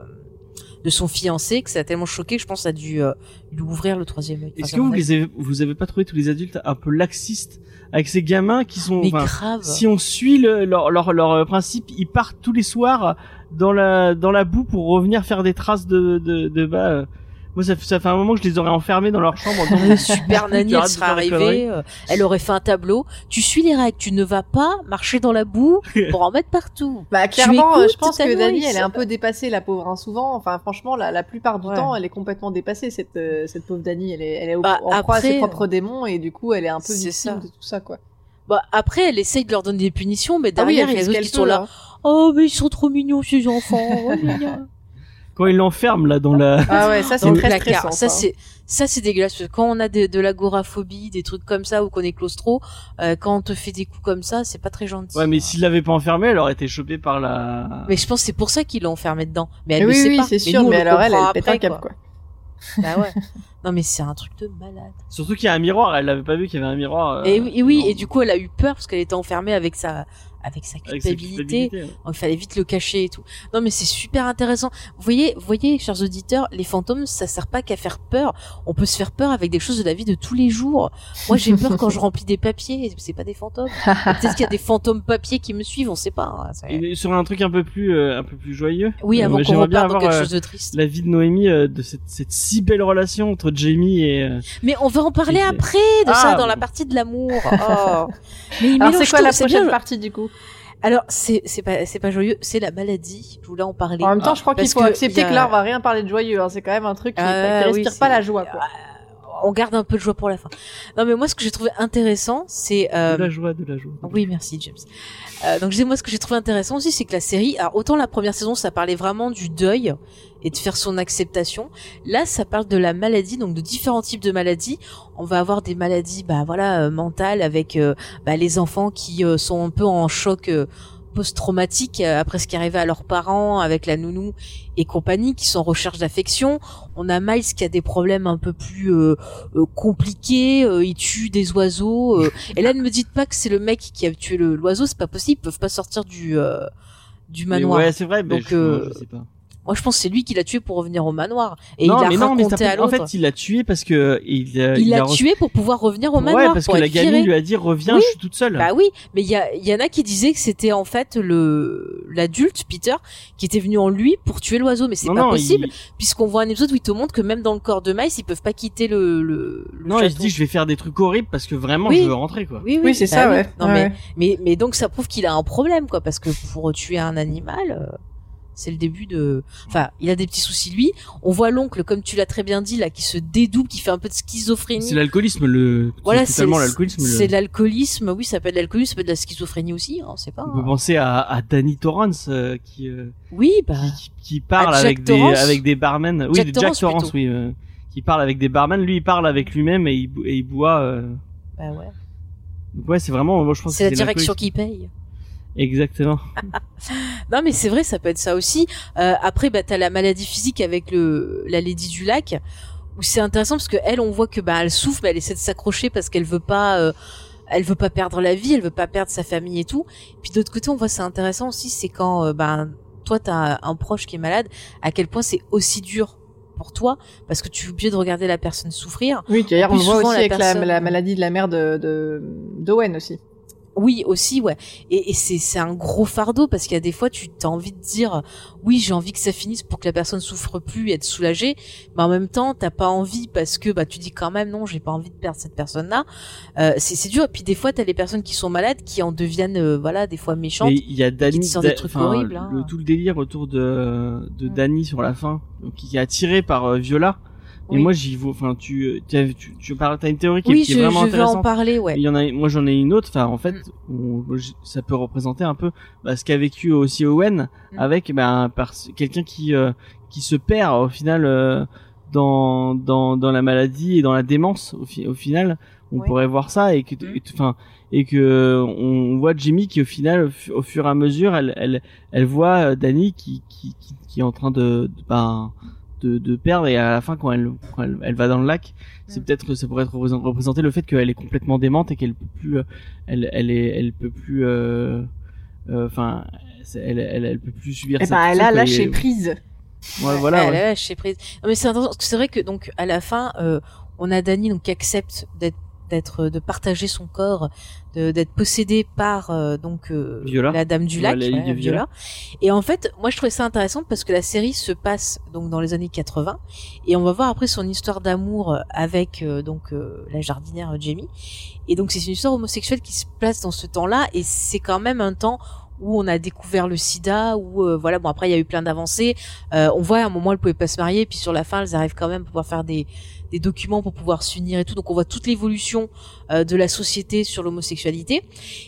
de son fiancé que ça a tellement choqué que je pense que ça a dû euh, lui ouvrir le troisième œil. Est-ce que vous les avez, vous avez pas trouvé tous les adultes un peu laxistes avec ces gamins qui sont. Mais grave. si on suit le, leur, leur, leur euh, principe, ils partent tous les soirs dans la, dans la boue pour revenir faire des traces de, de, de bas. Moi, ça, fait- ça fait un moment que je les aurais enfermés dans leur chambre. en disant, Euh, Super Nanny, elle conneries. arrivée, euh, elle aurait fait un tableau. Tu suis les règles, tu ne vas pas marcher dans la boue pour en mettre partout. Bah clairement, euh, je pense que Dani, nourrice. elle est un peu dépassée, la pauvre. Hein, souvent, enfin franchement, la, la plupart du Ouais. temps, elle est complètement dépassée cette euh, cette pauvre Dani. Elle est, elle est au, Bah, en proie à ses propres démons et du coup, elle est un peu c'est victime ça. de tout ça, quoi. Bah, après, elle essaye de leur donner des punitions, mais Ah oui, derrière, il y a ce les autres qui sont là. hein. Oh, mais ils sont trop mignons, ces enfants. Oh. Quand ils l'enferment là dans la, Ah ouais, ça c'est très stressant. Ça, c'est, ça, c'est dégueulasse. Parce que quand on a des- de l'agoraphobie, des trucs comme ça, ou qu'on est claustro, euh, quand on te fait des coups comme ça, c'est pas très gentil. ouais, mais s'ils l'avaient pas enfermée, elle aurait été chopée par la. Mais je pense que c'est pour ça qu'ils l'ont enfermée dedans. Mais elle Mais le oui, sait oui, pas. c'est sûr. nous, Mais alors elle, elle pète un câble, quoi. Bah ouais. Non, mais c'est un truc de malade. Surtout qu'il y a un miroir, elle avait pas vu qu'il y avait un miroir. euh, et oui, et, oui, dans- et du coup, elle a eu peur parce qu'elle était enfermée avec sa, avec sa avec sa culpabilité. ouais. Il fallait vite le cacher et tout. Non, mais c'est super intéressant. Vous voyez, vous voyez, chers auditeurs, les fantômes, ça sert pas qu'à faire peur. On peut se faire peur avec des choses de la vie de tous les jours. Moi, j'ai peur quand je remplis des papiers. C'est pas des fantômes. Peut-être qu'il y a des fantômes papiers qui me suivent. On sait pas. hein. Et sur un truc un peu plus, euh, un peu plus joyeux. Oui, euh, avant qu'on bien reparte dans quelque euh, chose de triste. la vie de Noémie euh, de cette, cette si belle relation entre Jamie et. euh, Mais on va en parler après de Ah, ça dans bon. la partie de l'amour. Oh. Mais il Alors c'est quoi tout, la prochaine bien. partie du coup? Alors c'est c'est pas c'est pas joyeux, c'est la maladie. Je voulais en parler. En même temps, je crois qu'il Parce faut que accepter y a- que là, on va rien parler de joyeux. Hein. C'est quand même un truc qui, Ah, qui oui, respire pas la joie, quoi. on garde un peu de joie pour la fin. Non mais moi ce que j'ai trouvé intéressant, c'est euh, De la joie, de la joie. oui merci James. Euh, donc moi ce que j'ai trouvé intéressant aussi, c'est que la série, alors autant la première saison ça parlait vraiment du deuil et de faire son acceptation. Là ça parle de la maladie, donc de différents types de maladies. On va avoir des maladies bah voilà euh, mentales avec euh, bah, les enfants qui euh, sont un peu en choc. post-traumatique après ce qui arrivait à leurs parents avec la nounou et compagnie qui sont en recherche d'affection. On a Miles qui a des problèmes un peu plus euh, euh, compliqués, euh, il tue des oiseaux. euh. et là ne me dites pas que c'est le mec qui a tué le- l'oiseau, c'est pas possible, ils peuvent pas sortir du euh, du Mais manoir. ouais, c'est vrai. mais Donc, je, je sais pas. Moi je pense que c'est lui qui l'a tué pour revenir au manoir et non, il a mais non, mais raconté ça à peut- en l'autre. fait, il l'a tué parce que il, euh, il l'a tué pour pouvoir revenir au Ouais, manoir parce pour que la gamine lui a dit reviens, Oui. je suis toute seule. Bah oui, mais il y, a, il y en a qui disaient que c'était en fait le l'adulte Peter qui était venu en lui pour tuer l'oiseau, mais c'est pas non, possible il- puisqu'on voit un épisode où il te montre que même dans le corps de Miles, ils peuvent pas quitter le le, le Non, il se dit je vais faire des trucs horribles parce que vraiment Oui. je veux rentrer quoi. Oui, oui, Oui, c'est bah ça, oui. ouais. Non Ouais, mais, ouais. mais mais donc ça prouve qu'il a un problème quoi, parce que pour tuer un animal. euh, C'est le début de. Enfin, il a des petits soucis lui. On voit l'oncle, comme tu l'as très bien dit là, qui se dédouble, qui fait un peu de schizophrénie. C'est l'alcoolisme le. Voilà, c'est l'alcoolisme. c'est l'alcoolisme. Oui, ça peut être l'alcoolisme, ça peut être de la schizophrénie aussi. Hein, c'est pas. On peut penser à, à Danny Torrance euh, qui, euh, Oui, bah. qui qui parle avec des Torrance avec des barmen. Oui, Jack de Jack Torrance, oui. euh, qui parle avec des barmen. Lui, il parle avec lui-même et il, bo- et il boit. Bah ouais. Ouais, c'est vraiment. Moi, je pense C'est la direction qui paye. Exactement. Non, mais c'est vrai, ça peut être ça aussi. Euh, après, bah, t'as la maladie physique avec le la Lady du lac, où c'est intéressant parce que elle, on voit que bah elle souffre, mais elle essaie de s'accrocher parce qu'elle veut pas, euh, elle veut pas perdre la vie, elle veut pas perdre sa famille et tout. Puis d'autre côté, on voit c'est intéressant aussi, c'est quand euh, ben toi t'as un proche qui est malade, à quel point c'est aussi dur pour toi parce que tu es obligé de regarder la personne souffrir. Oui, d'ailleurs, on le voit aussi la avec la, personne- la maladie de la mère de de- d'Owen aussi. Oui, aussi, ouais. Et, et c'est c'est un gros fardeau parce qu'il y a des fois, tu as envie de dire, oui, j'ai envie que ça finisse pour que la personne souffre plus et être soulagée, mais en même temps, t'as pas envie parce que bah tu dis quand même non, j'ai pas envie de perdre cette personne-là. Euh, c'est c'est dur. Et puis des fois, t'as les personnes qui sont malades qui en deviennent, euh, voilà, des fois méchantes. Il y a te sortent des trucs horribles, hein. le, tout le délire autour de, de Mm. Danny sur la fin, donc, qui est attiré par euh, Viola. Et Oui. moi, j'y vois, enfin, tu, tu, as- tu, tu parles, t'as une théorie qui, est- Oui, qui je, est vraiment je vais en parler, ouais. Il y en a, moi j'en ai une autre. Enfin, en fait, Mm. on- ça peut représenter un peu bah, ce qu'a vécu aussi Owen Mm. avec ben, par- quelqu'un qui euh, qui se perd au final euh, dans dans dans la maladie et dans la démence au, fi- au final. On Ouais. pourrait voir ça et que Mm. et enfin et que on voit Jimmy qui au final au, fu- au fur et à mesure elle elle elle voit euh, Danny qui qui qui, qui est en train de, de ben de, de perdre et à la fin quand elle quand elle, elle va dans le lac c'est peut-être ça pourrait être représent- représenter le fait qu'elle est complètement démente et qu'elle peut plus euh, elle elle est elle peut plus euh, euh, enfin elle, elle elle peut plus subir Eh ça toute elle a lâché et- prise. Ouais, voilà. Elle ouais. a lâché prise. Non, mais c'est intéressant parce que c'est vrai que donc à la fin, euh, on a Dany donc qui accepte d'être d'être de partager son corps, de d'être possédé par euh, donc euh, la dame du lac, Viola. Et en fait, moi je trouvais ça intéressant parce que la série se passe donc dans les années 80 et on va voir après son histoire d'amour euh, avec euh, donc euh, la jardinière euh, Jamie. Et donc c'est une histoire homosexuelle qui se place dans ce temps-là et c'est quand même un temps où on a découvert le sida, où euh, voilà bon après il y a eu plein d'avancées. Euh, on voit à un moment elles pouvaient pas se marier, puis sur la fin elles arrivent quand même à pouvoir faire des des documents pour pouvoir s'unir et tout. Donc on voit toute l'évolution euh, de la société sur l'homosexualité.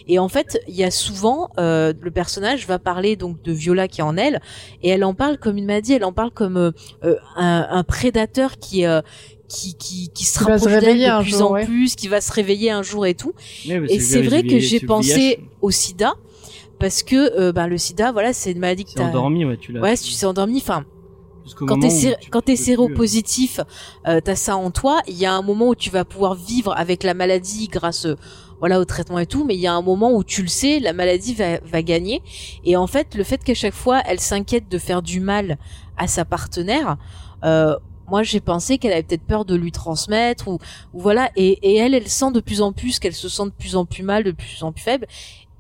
Et en fait, il y a souvent euh, le personnage va parler donc de Viola qui est en elle, et elle en parle comme il m'a dit, elle en parle comme euh, un, un prédateur qui euh, qui, qui, qui se rapproche d'elle de un plus jour, en ouais. plus, qui va se réveiller un jour et tout. Ouais, Et c'est vrai que j'ai pensé VIH, au sida parce que euh, ben, le sida, voilà, c'est une maladie que C'est t'as. endormi, ouais, tu l'as. Ouais, si tu t'es endormi. Enfin, quand t'es où sé- tu séropositif, euh, t'as ça en toi. Il y a un moment où tu vas pouvoir vivre avec la maladie grâce, euh, voilà, au traitement et tout. Mais il y a un moment où tu le sais, la maladie va, va gagner. Et en fait, le fait qu'à chaque fois elle s'inquiète de faire du mal à sa partenaire. Euh, moi, j'ai pensé qu'elle avait peut-être peur de lui transmettre ou, ou voilà. Et, et elle, elle sent de plus en plus qu'elle se sent de plus en plus mal, de plus en plus faible.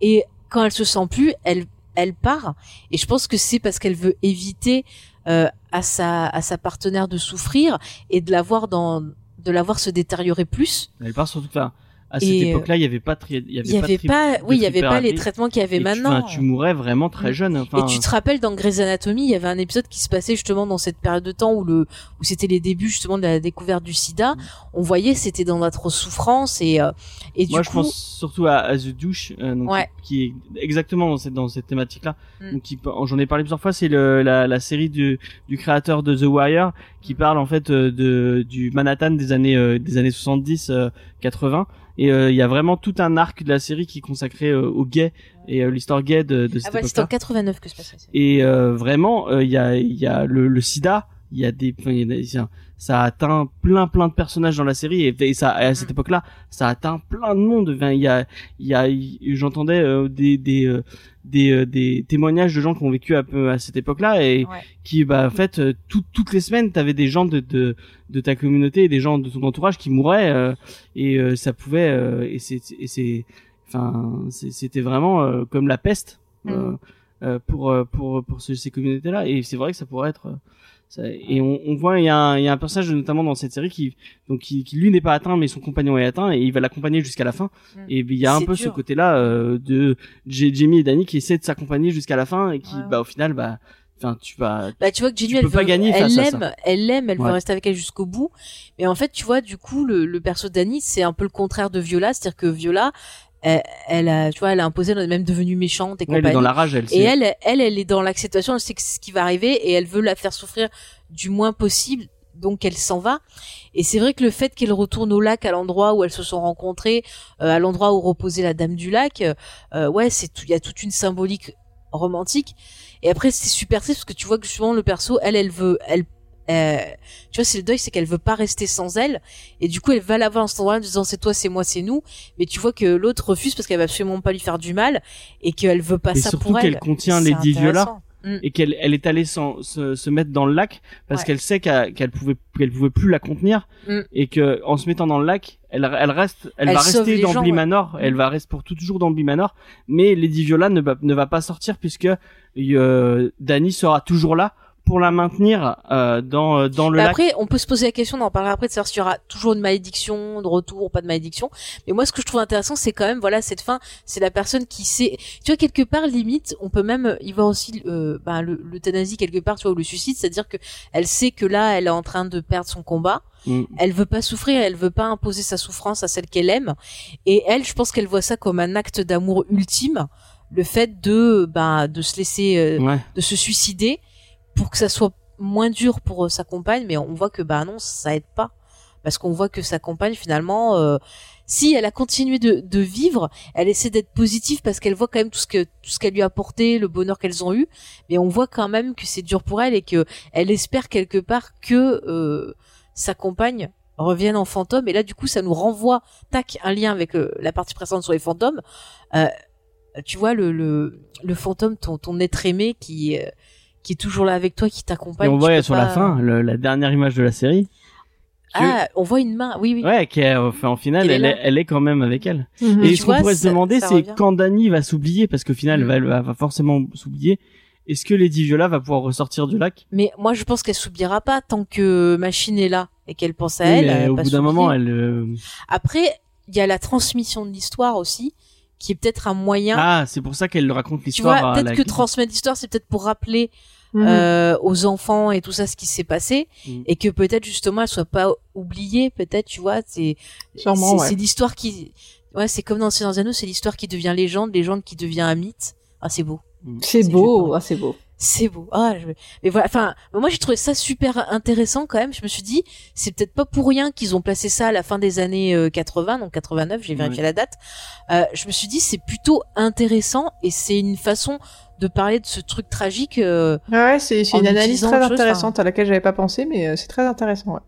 Et quand elle se sent plus, elle, elle part. Et je pense que c'est parce qu'elle veut éviter euh, à sa à sa partenaire de souffrir et de la voir dans de la voir se détériorer plus. Elle part surtout, enfin, à cette Et, euh, époque-là, il y avait pas, il y avait y avait pas, oui, il y avait pas les traitements qu'il y avait Et tu- maintenant. enfin, Tu, mourrais vraiment très jeune. Enfin, Et tu te rappelles dans Grey's Anatomy, il y avait un épisode qui se passait justement dans cette période de temps où le où c'était les débuts justement de la découverte du SIDA. Mm. On voyait c'était dans l'atroce souffrance et euh, et du Moi, coup je pense surtout à, à The Douche, euh, donc, Ouais. qui est exactement dans cette, dans cette thématique-là. Mm. J'en ai parlé plusieurs fois. C'est le, la, la série du, du créateur de The Wire, qui Mm. parle en fait euh, de du Manhattan des années euh, des années 70, euh, 80. Et euh, il y a vraiment tout un arc de la série qui est consacré euh, aux gays et euh, l'histoire gay de, de ah cette ouais, c'était en époque-là. 89 que se ça. Et vraiment, il y a il y a le, le SIDA. Il y a des, il y a des- ça- a atteint plein plein de personnages dans la série et, et ça à cette Mm. époque-là, ça a atteint plein de monde. Enfin, il y a il y a j'entendais euh, des des euh, des euh, des témoignages de gens qui ont vécu peu à cette époque-là et Ouais. qui bah en fait euh, tout- toutes les semaines t'avais des gens de, de de ta communauté et des gens de ton entourage qui mouraient euh, et euh, ça pouvait euh, et c'est c'est enfin c'était vraiment euh, comme la peste euh, pour pour pour ce- ces communautés là et c'est vrai que ça pourrait être euh, et on, on voit il y a un, il y a un personnage notamment dans cette série qui donc qui, qui lui n'est pas atteint mais son compagnon est atteint et il va l'accompagner jusqu'à la fin Mm. et il y a un peu ce dur. côté là euh, de Jamie et Danny qui essaient de s'accompagner jusqu'à la fin et qui Ouais. bah au final bah enfin tu vas Bah tu vois que Jenny elle pas veut- gagner elle l'aime, elle l'aime, elle Ouais. veut rester avec elle jusqu'au bout. Mais en fait, tu vois, du coup, le, le perso d'Annie, c'est un peu le contraire de Viola, c'est-à-dire que Viola, elle, elle a, tu vois, elle a imposé, elle est même devenue méchante et Ouais, elle est compagnie. dans la rage elle Et elle, elle, elle est dans l'acceptation, elle sait que c'est ce qui va arriver et elle veut la faire souffrir du moins possible. Donc elle s'en va. Et c'est vrai que le fait qu'elle retourne au lac, à l'endroit où elles se sont rencontrées, euh, à l'endroit où reposait la Dame du Lac, euh, euh, ouais, c'est tout. Il y a toute une symbolique romantique. Et après c'est super triste parce que tu vois que justement le perso, elle, elle veut, elle, euh, tu vois, c'est le deuil, c'est qu'elle veut pas rester sans elle. Et du coup, elle va la voir dans cet endroit en disant c'est toi, c'est moi, c'est nous. Mais tu vois que l'autre refuse parce qu'elle va absolument pas lui faire du mal et qu'elle veut pas Et ça surtout pour elle. qu'elle contient C'est Lady Viola. Mm. et qu'elle elle est allée sans, se, se mettre dans le lac parce Ouais. qu'elle sait qu'elle qu'elle pouvait qu'elle pouvait plus la contenir Mm. et que en se mettant dans le lac elle elle reste elle, Elle va rester les dans gens, Bly ouais. Manor elle va rester pour tout, toujours dans Bly Manor mais Lady Viola ne va ne va pas sortir puisque euh, Dany sera toujours là pour la maintenir euh, dans euh, dans le Bah lac après, on peut se poser la question, on en parlera après, de savoir s'il y aura toujours une malédiction, de retour ou pas de malédiction. Mais moi, ce que je trouve intéressant, c'est quand même, voilà, cette fin, c'est la personne qui sait. Tu vois, quelque part, limite, on peut même y voir aussi euh, bah, le- l'euthanasie quelque part, tu vois, ou le suicide, c'est-à-dire que elle sait que là, elle est en train de perdre son combat. Mm. Elle veut pas souffrir, elle veut pas imposer sa souffrance à celle qu'elle aime. Et elle, je pense qu'elle voit ça comme un acte d'amour ultime, le fait de, bah, de se laisser, euh, ouais de se suicider pour que ça soit moins dur pour euh, sa compagne, mais on voit que bah non, ça aide pas. Parce qu'on voit que sa compagne finalement, euh, si elle a continué de, de vivre, elle essaie d'être positive parce qu'elle voit quand même tout ce que tout ce qu'elle lui a apporté, le bonheur qu'elles ont eu, mais on voit quand même que c'est dur pour elle et que elle espère quelque part que euh, sa compagne revienne en fantôme. Et là du coup ça nous renvoie tac un lien avec euh, la partie précédente sur les fantômes. Euh, tu vois le, le le fantôme ton ton être aimé qui euh, qui est toujours là avec toi, qui Et t'accompagne. on tu voit sur pas- la fin, le- la dernière image de la série. que- Ah, on voit une main. Oui, oui. Ouais, qui est, enfin, en est elle est, elle est quand même avec elle. Mhm. Et ce qu'on pourrait se demander, c'est quand Dany va s'oublier, parce qu'au final, Mm. elle va, elle va- forcément s'oublier. Est-ce que Lady Viola va pouvoir ressortir du lac? Mais moi, je pense qu'elle s'oubliera pas tant que Machine est là et qu'elle pense à Oui, elle. mais au bout d'un moment, elle. euh, Après, il y a la transmission de l'histoire aussi, qui est peut-être un moyen. Ah, c'est pour ça qu'elle raconte tu l'histoire. vois, à peut-être la que transmettre l'histoire, c'est peut-être pour rappeler Mhm. euh, aux enfants et tout ça ce qui s'est passé Mm. et que peut-être justement elle soit pas oubliée peut-être tu vois c'est Sûrement, c'est ouais. l'histoire qui ouais c'est comme dans Seigneur des Anneaux c'est l'histoire qui devient légende légende qui devient un mythe ah c'est beau C'est c'est beau, ah, c'est beau. C'est beau ah je... mais voilà enfin moi j'ai trouvé ça super intéressant quand même je me suis dit c'est peut-être pas pour rien qu'ils ont placé ça à la fin des années euh, 80 donc 89 j'ai vérifié la date euh, je me suis dit c'est plutôt intéressant et c'est une façon de parler de ce truc tragique euh, Ouais, c'est une analyse très chose, intéressante à laquelle j'avais pas pensé, mais euh, c'est très intéressant. Ouais.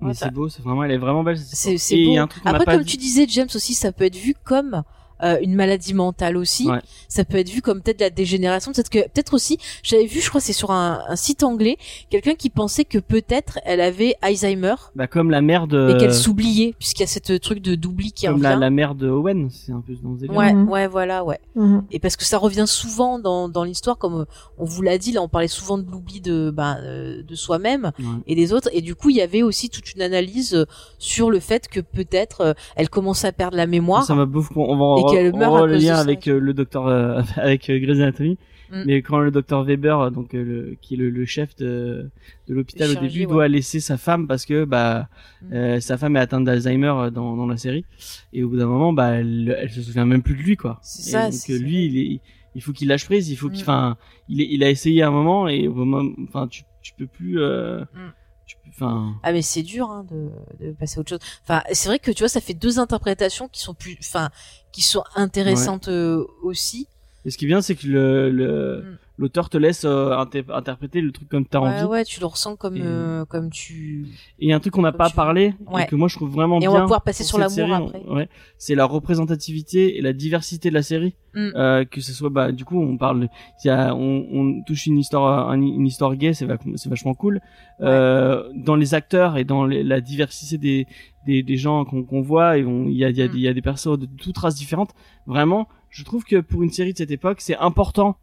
Mais Ouais, c'est beau, c'est vraiment, elle est vraiment belle. C'est beau. Après, pas comme dit. tu disais, James aussi, ça peut être vu comme euh, une maladie mentale aussi. Ouais. Ça peut être vu comme peut-être la dégénération. Peut-être que peut-être aussi, j'avais vu, je crois, c'est sur un, un site anglais, quelqu'un qui pensait que peut-être elle avait Alzheimer Bah, comme la mère de. et qu'elle s'oubliait, puisqu'il y a cette truc de d'oubli qui Comme revient. la, la mère de Owen, c'est un peu dans ce. Ouais, Mhm. ouais, voilà, ouais. Mhm. Et parce que ça revient souvent dans, dans l'histoire, comme euh, on vous l'a dit, là, on parlait souvent de l'oubli de, ben, euh, de soi-même Ouais. et des autres. Et du coup, il y avait aussi toute une analyse euh, sur le fait que peut-être euh, elle commençait à perdre la mémoire. Ça m'a beaucoup. On va re- qu'elle meurt à cause le lien avec euh, le docteur, euh, avec euh, Grey's Anatomy. Mm. Mais quand le docteur Weber, donc le, qui est le, le chef de, de l'hôpital au début, ouais. doit laisser sa femme parce que bah Mm. euh, sa femme est atteinte d'Alzheimer dans, dans la série et au bout d'un moment bah elle, elle se souvient même plus de lui quoi. C'est ça, Donc c'est- lui il est, il faut qu'il lâche prise, il faut qu'il, Mm. enfin il, a essayé un moment et au moment, enfin tu, tu peux plus, euh, enfin Ah mais c'est dur hein, de, de passer à autre chose. Enfin, c'est vrai que tu vois, ça fait deux interprétations qui sont plus, enfin, qui sont intéressantes euh, aussi. Et ce qui est bien, c'est que le, le- Mm. L'auteur te laisse euh, inter- interpréter le truc comme t'as Ouais, envie. ouais, tu le ressens comme, Et- euh, comme tu. Et un truc qu'on n'a pas tu parlé, Ouais. et que moi je trouve vraiment Et bien. on va pouvoir passer sur l'amour après. on- ouais, c'est la représentativité et la diversité de la série. Mm. Euh, que ce soit, bah, du coup, on parle, y a, on, on touche une histoire, un- une histoire gay, c'est va- c'est vachement cool. Euh, dans les acteurs et dans les- la diversité des, des, des gens qu'on qu'on voit, et il y a, il y, a, Mm. y a des personnes de toutes races différentes. Vraiment, je trouve que pour une série de cette époque, c'est important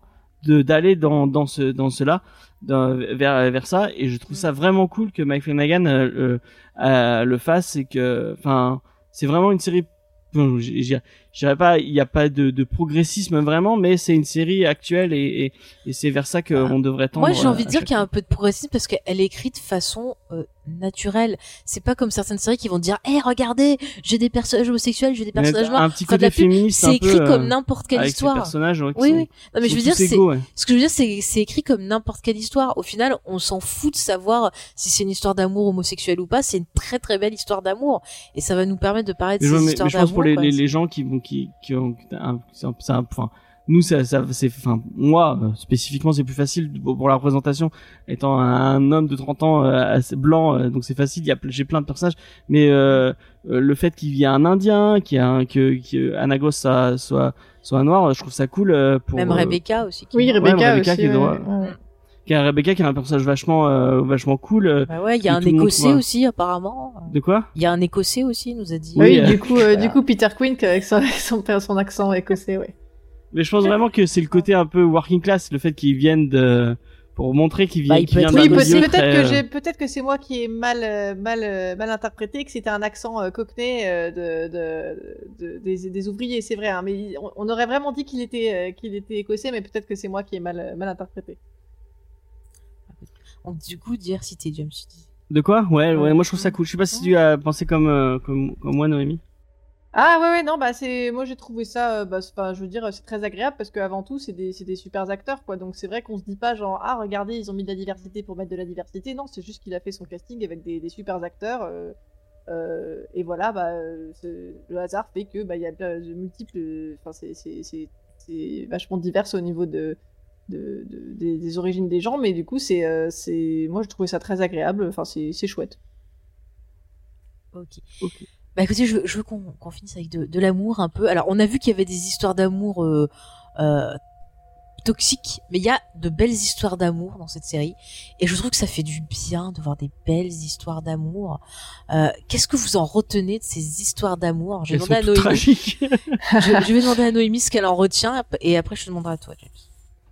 d'aller dans dans ce dans cela dans- vers vers ça et je trouve Mm. ça vraiment cool que Mike Flanagan euh, euh, le fasse et que enfin c'est vraiment une série bon, j- j- je dirais pas il n'y a pas de, de progressisme vraiment mais c'est une série actuelle et, et, et c'est vers ça qu'on devrait tendre Moi, j'ai envie à de dire qu'il y a un peu de progressisme parce qu'elle est écrite de façon euh, naturelle. C'est pas comme certaines séries qui vont dire, hé, regardez, j'ai des personnages homosexuels, j'ai des personnages noirs. un petit Enfin, de la côté féministe C'est écrit peu, comme euh, n'importe quelle avec ces histoire. personnages ouais, qui Oui, sont- oui. Non, mais je veux dire, c'est, égaux, ouais. ce que je veux dire, c'est, c'est écrit comme n'importe quelle histoire. Au final, on s'en fout de savoir si c'est une histoire d'amour homosexuel ou pas. C'est une très très belle histoire d'amour. Et ça va nous permettre de parler de mais, ces mais- histoires mais je pense pour les, quoi. les, les gens qui vont qui qui ont un, c'est un- c'est un- enfin nous ça, ça c'est enfin moi euh, spécifiquement c'est plus facile pour la représentation étant un, homme de 30 ans euh, assez blanc euh, donc c'est facile il a j'ai plein de personnages mais euh, euh, le fait qu'il y ait un indien qu'il y a un que, que Anagos soit soit soit noir je trouve ça cool euh, pour Même euh, Rebecca aussi. qui Oui. Rebecca, Rebecca aussi. qui est ouais, ouais. Qu'il y a Rebecca qui a un personnage vachement euh, vachement cool euh, Bah ouais, il y a un monde écossais voit. aussi, apparemment. de quoi? Il y a un écossais aussi, il nous a dit. Oui, Oui, euh, du coup, euh, du coup, Peter Quinn avec son, son, son accent écossais, ouais. mais je pense vraiment que c'est le côté un peu working class le fait qu'ils viennent de pour montrer qu'ils Bah, viennent il qu'ils peut viennent être d'un Oui, peut-être très, que j'ai, peut-être que c'est moi qui ai mal, mal, mal interprété, que c'était un accent euh, cockney euh, de, de, de- des, des ouvriers, c'est vrai. hein, mais on, on aurait vraiment dit qu'il était, euh, qu'il était écossais, mais peut-être que c'est moi qui ai mal, mal interprété. Du coup, diversité, tu dis. De quoi? Ouais, ouais, Ouais. moi je trouve ça cool. Je sais pas si tu as pensé comme, euh, comme, comme moi, Noémie. Ah ouais, ouais, non, bah c'est, moi j'ai trouvé ça, euh, bah, enfin, je veux dire, c'est très agréable parce qu'avant tout, c'est des, c'est des super acteurs, quoi. Donc c'est vrai qu'on se dit pas genre, ah regardez, ils ont mis de la diversité pour mettre de la diversité. Non, c'est juste qu'il a fait son casting avec des, des super acteurs. euh, euh, et voilà, bah, le hasard fait que bah il y a de, de multiples, enfin c'est, c'est, c'est, c'est vachement divers au niveau de, de, de- des, des origines des gens, mais du coup c'est, euh, c'est, moi je trouvais ça très agréable. Enfin c'est, c'est chouette. Ok. Ok. Bah écoutez, je, veux- je veux qu'on qu'on finisse avec de, de l'amour un peu. Alors, on a vu qu'il y avait des histoires d'amour euh, euh, toxique, mais il y a de belles histoires d'amour dans cette série, et je trouve que ça fait du bien de voir des belles histoires d'amour. Qu'est-ce que vous en retenez de ces histoires d'amour? Je vais Elles à Noémie. je, je vais demander à Noémie ce qu'elle en retient, et après je te demanderai à toi, James.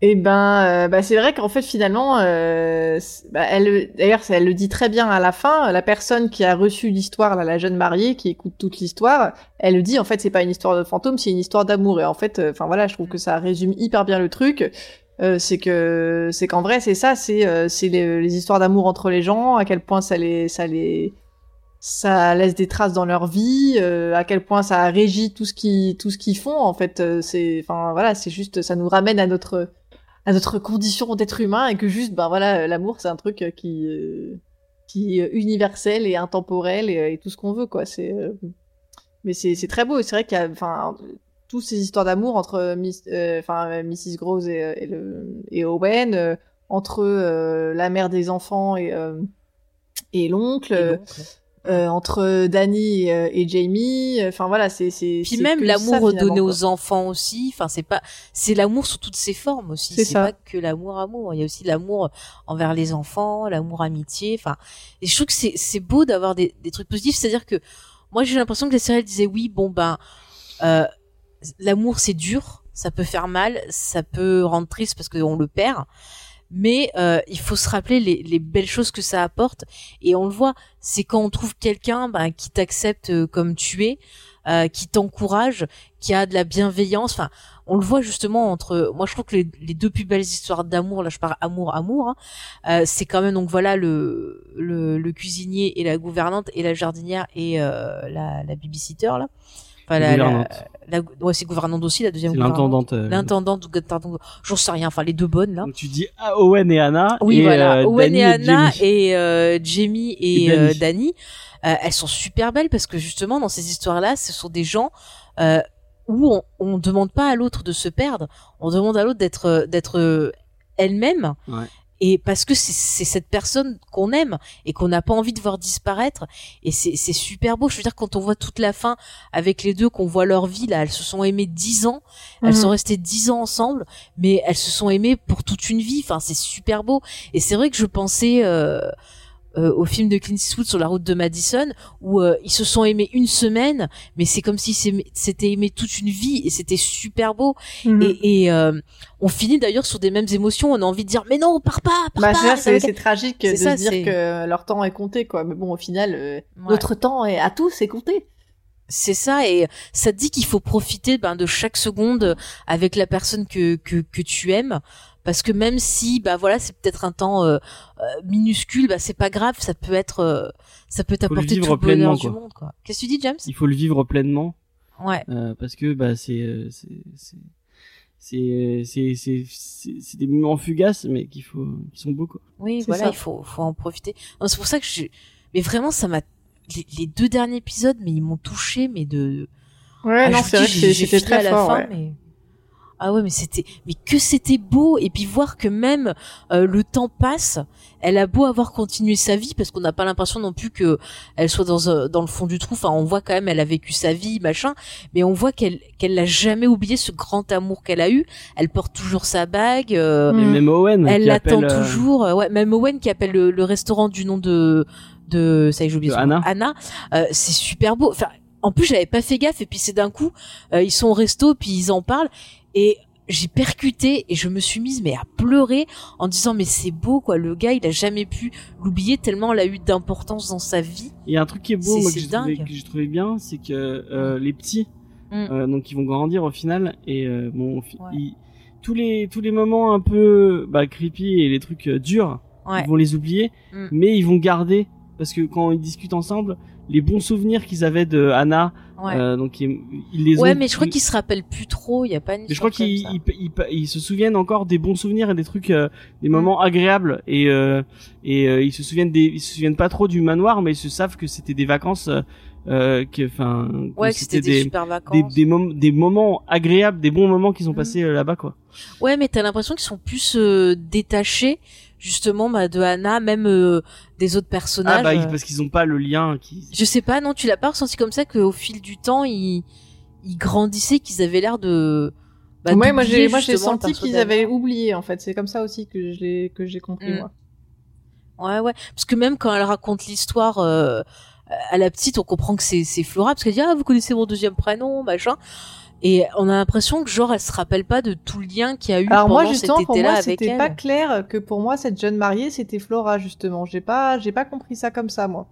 Et ben, euh, bah, c'est vrai qu'en fait finalement, euh, bah, elle, d'ailleurs, elle le dit très bien à la fin. La personne qui a reçu l'histoire, la jeune mariée qui écoute toute l'histoire, elle le dit. En fait, c'est pas une histoire de fantôme, c'est une histoire d'amour. Et en fait, euh, enfin voilà, je trouve que ça résume hyper bien le truc. Euh, c'est que, c'est qu'en vrai, c'est ça, c'est, c'est les, histoires d'amour entre les gens, à quel point ça les, ça les, ça laisse des traces dans leur vie, à quel point ça régit tout ce qui, tout ce qu'ils font. En fait, c'est, enfin voilà, c'est juste, ça nous ramène à notre à notre condition d'être humain et que juste ben voilà euh, l'amour c'est un truc euh, qui euh, qui est universel et intemporel et, euh, et tout ce qu'on veut quoi c'est euh, mais c'est c'est très beau c'est vrai qu'il y a enfin toutes ces histoires d'amour entre Miss enfin Mrs Gross et, et le et Owen entre euh, la mère des enfants et euh, et l'oncle Et l'oncle. Euh, entre Danny et, euh, et Jamie enfin voilà c'est c'est Puis même l'amour donné finalement, aux enfants aussi. Enfin, c'est pas, c'est l'amour sous toutes ses formes aussi. C'est pas que l'amour amour. Il y a aussi l'amour envers les enfants, l'amour amitié. Enfin, et je trouve que c'est c'est beau d'avoir des, des trucs positifs. C'est-à-dire que moi j'ai l'impression que la série elle disait oui, bon ben, euh, l'amour c'est dur, ça peut faire mal, ça peut rendre triste parce qu'on le perd. Mais euh, il faut se rappeler les, les belles choses que ça apporte et on le voit. C'est quand on trouve quelqu'un ben, qui t'accepte euh, comme tu es, euh, qui t'encourage, qui a de la bienveillance. Enfin, on le voit justement entre. Moi, je trouve que les, les deux plus belles histoires d'amour, là, je parle amour, amour, hein, euh, c'est quand même donc voilà le, le le cuisinier et la gouvernante et la jardinière et euh, la la babysitter là. Enfin, la, la, Gouvernante. la- ouais, c'est gouvernante aussi la deuxième. L'intendante. euh, L'intendante pardon, j'en sais rien. Enfin, les deux bonnes là. Donc tu dis ah, Owen et Anna. Oui, et, voilà. euh, Owen Danny et Anna et euh, Jamie et, Et Dani. euh, Dani, euh, elles sont super belles parce que justement dans ces histoires-là, ce sont des gens euh, où on, on demande pas à l'autre de se perdre, on demande à l'autre d'être euh, d'être euh, elle-même. Ouais. Et parce que c'est cette personne qu'on aime et qu'on n'a pas envie de voir disparaître. Et c'est super beau. Je veux dire, quand on voit toute la fin avec les deux, qu'on voit leur vie, là, elles se sont aimées dix ans. Elles Mhm. sont restées dix ans ensemble, mais elles se sont aimées pour toute une vie. Enfin, c'est super beau. Et c'est vrai que je pensais euh, au film de Clint Eastwood sur la route de Madison, où euh, ils se sont aimés une semaine, mais c'est comme s'aimaient- s'étaient aimés toute une vie, et c'était super beau. Mhm. Et, et euh, on finit d'ailleurs sur des mêmes émotions. On a envie de dire, mais non, pars pas, pars Bah, pas. c'est tragique C'est de ça, se dire que leur temps est compté, quoi. Mais bon, au final, euh, Ouais. notre temps est à tous est compté. C'est ça, et ça te dit qu'il faut profiter ben, de chaque seconde avec la personne que, que, que tu aimes, parce que même si bah voilà c'est peut-être un temps euh, euh, minuscule, bah c'est pas grave, ça peut être euh, ça peut le t'apporter tout le bonheur du monde quoi. Qu'est-ce que tu dis James? Il faut le vivre pleinement. Ouais. euh, parce que bah c'est euh, c'est c'est c'est c'est c'est des moments fugaces mais qu'il faut qui sont beaux quoi. Oui, C'est voilà, ça. il faut faut en profiter. Non, C'est pour ça que je mais vraiment ça m'a les, les deux derniers épisodes mais ils m'ont touché mais de Ouais, Ah, non, c'est vrai c'était filé à très la fort. fin, ouais. mais ah ouais, mais c'était, mais que c'était beau et puis voir que même euh, le temps passe, elle a beau avoir continué sa vie parce qu'on n'a pas l'impression non plus que elle soit dans un- dans le fond du trou. Enfin, on voit quand même elle a vécu sa vie, machin, mais on voit qu'elle qu'elle l'a jamais oublié ce grand amour qu'elle a eu. Elle porte toujours sa bague. euh. Et même Owen Elle l'attend euh, toujours. euh, ouais, même Owen qui appelle le, le restaurant du nom de de ça y est, j'ai oublié. Anna. Anna. euh, c'est super beau. Enfin, en plus j'avais pas fait gaffe et puis c'est d'un coup euh, ils sont au resto puis ils en parlent et j'ai percuté et je me suis mise mais à pleurer en disant mais c'est beau quoi le gars il a jamais pu l'oublier tellement elle a eu d'importance dans sa vie Il y a un truc qui est beau moi, que j'ai trouvé, dingue. que bien, c'est que euh, les petits, Mm. euh, donc ils vont grandir au final et euh, bon, fi- Ouais. ils- tous les tous les moments un peu bah, creepy et les trucs euh, durs, ouais ils vont les oublier, Mm. mais ils vont garder parce que quand ils discutent ensemble, les bons souvenirs qu'ils avaient de Anna, ouais euh, donc ils, ils les ouais ont. mais je crois ils- qu'ils se rappellent plus trop il y a pas une mais je crois qu'ils ils, ils- ils se souviennent encore des bons souvenirs et des trucs, euh, des moments agréables et euh, et euh, ils se souviennent des, ils se souviennent pas trop du manoir, mais ils se savent que c'était des vacances, euh, euh, que enfin, ouais que c'était des, super vacances des, mom- des moments agréables, des bons moments qu'ils ont Mhm. passés euh, là-bas quoi. Ouais, mais t'as l'impression qu'ils sont plus euh, détachés justement bah, de Anna, même euh, des autres personnages. Ah bah parce qu'ils ont pas le lien qui. Je sais pas, non, tu l'as pas ressenti comme ça qu'au fil du temps, ils, ils grandissaient, qu'ils avaient l'air de bah, moi, moi, j'ai, moi, j'ai senti qu'ils avaient oublié, en fait. C'est comme ça aussi que je l'ai, que j'ai compris, Mm. moi. Ouais, ouais. Parce que même quand elle raconte l'histoire euh, à la petite, on comprend que c'est c'est Flora parce qu'elle dit ah vous connaissez mon deuxième prénom machin. Et on a l'impression que genre elle se rappelle pas de tout le lien qu'il y a eu Alors pendant moi, justement, cet pour été-là moi, c'était pas clair que pour moi, cette jeune mariée, c'était Flora, justement. J'ai pas, j'ai pas compris ça comme ça, moi.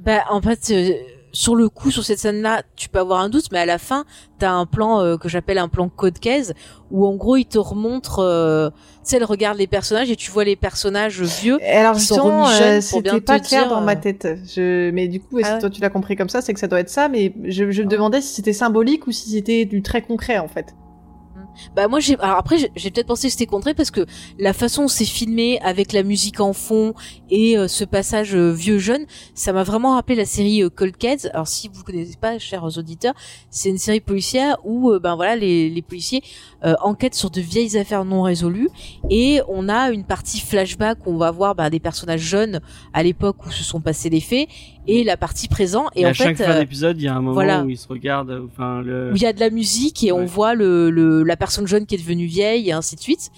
Bah en fait euh, sur le coup sur cette scène-là, tu peux avoir un doute, mais à la fin, t'as un plan euh, que j'appelle un plan code case où en gros il te remontre, euh, tu sais, elle regarde les personnages et tu vois les personnages vieux. Et alors, Ils sont remis jeunes euh, c'était pas te clair dire, dans ma euh, tête. Je... Mais du coup, si Ah ouais. toi tu l'as compris comme ça, c'est que ça doit être ça, mais je, je me demandais si c'était symbolique ou si c'était du très concret, en fait. Bah moi j'ai alors après j'ai peut-être pensé que c'était contré parce que la façon où c'est filmé avec la musique en fond et euh, ce passage euh, vieux jeune, ça m'a vraiment rappelé la série euh, Cold Case. Alors si vous connaissez pas chers auditeurs, c'est une série policière où ben voilà les, policiers enquêtent sur de vieilles affaires non résolues et on a une partie flashback où on va voir ben, des personnages jeunes à l'époque où se sont passés les faits et la partie présent et, Et, en à chaque fait fin euh, d'épisode, il y a un moment voilà. où ils se regardent. Enfin, le. où il y a de la musique et on Ouais. voit le, le la personne jeune qui est devenue vieille et ainsi de suite.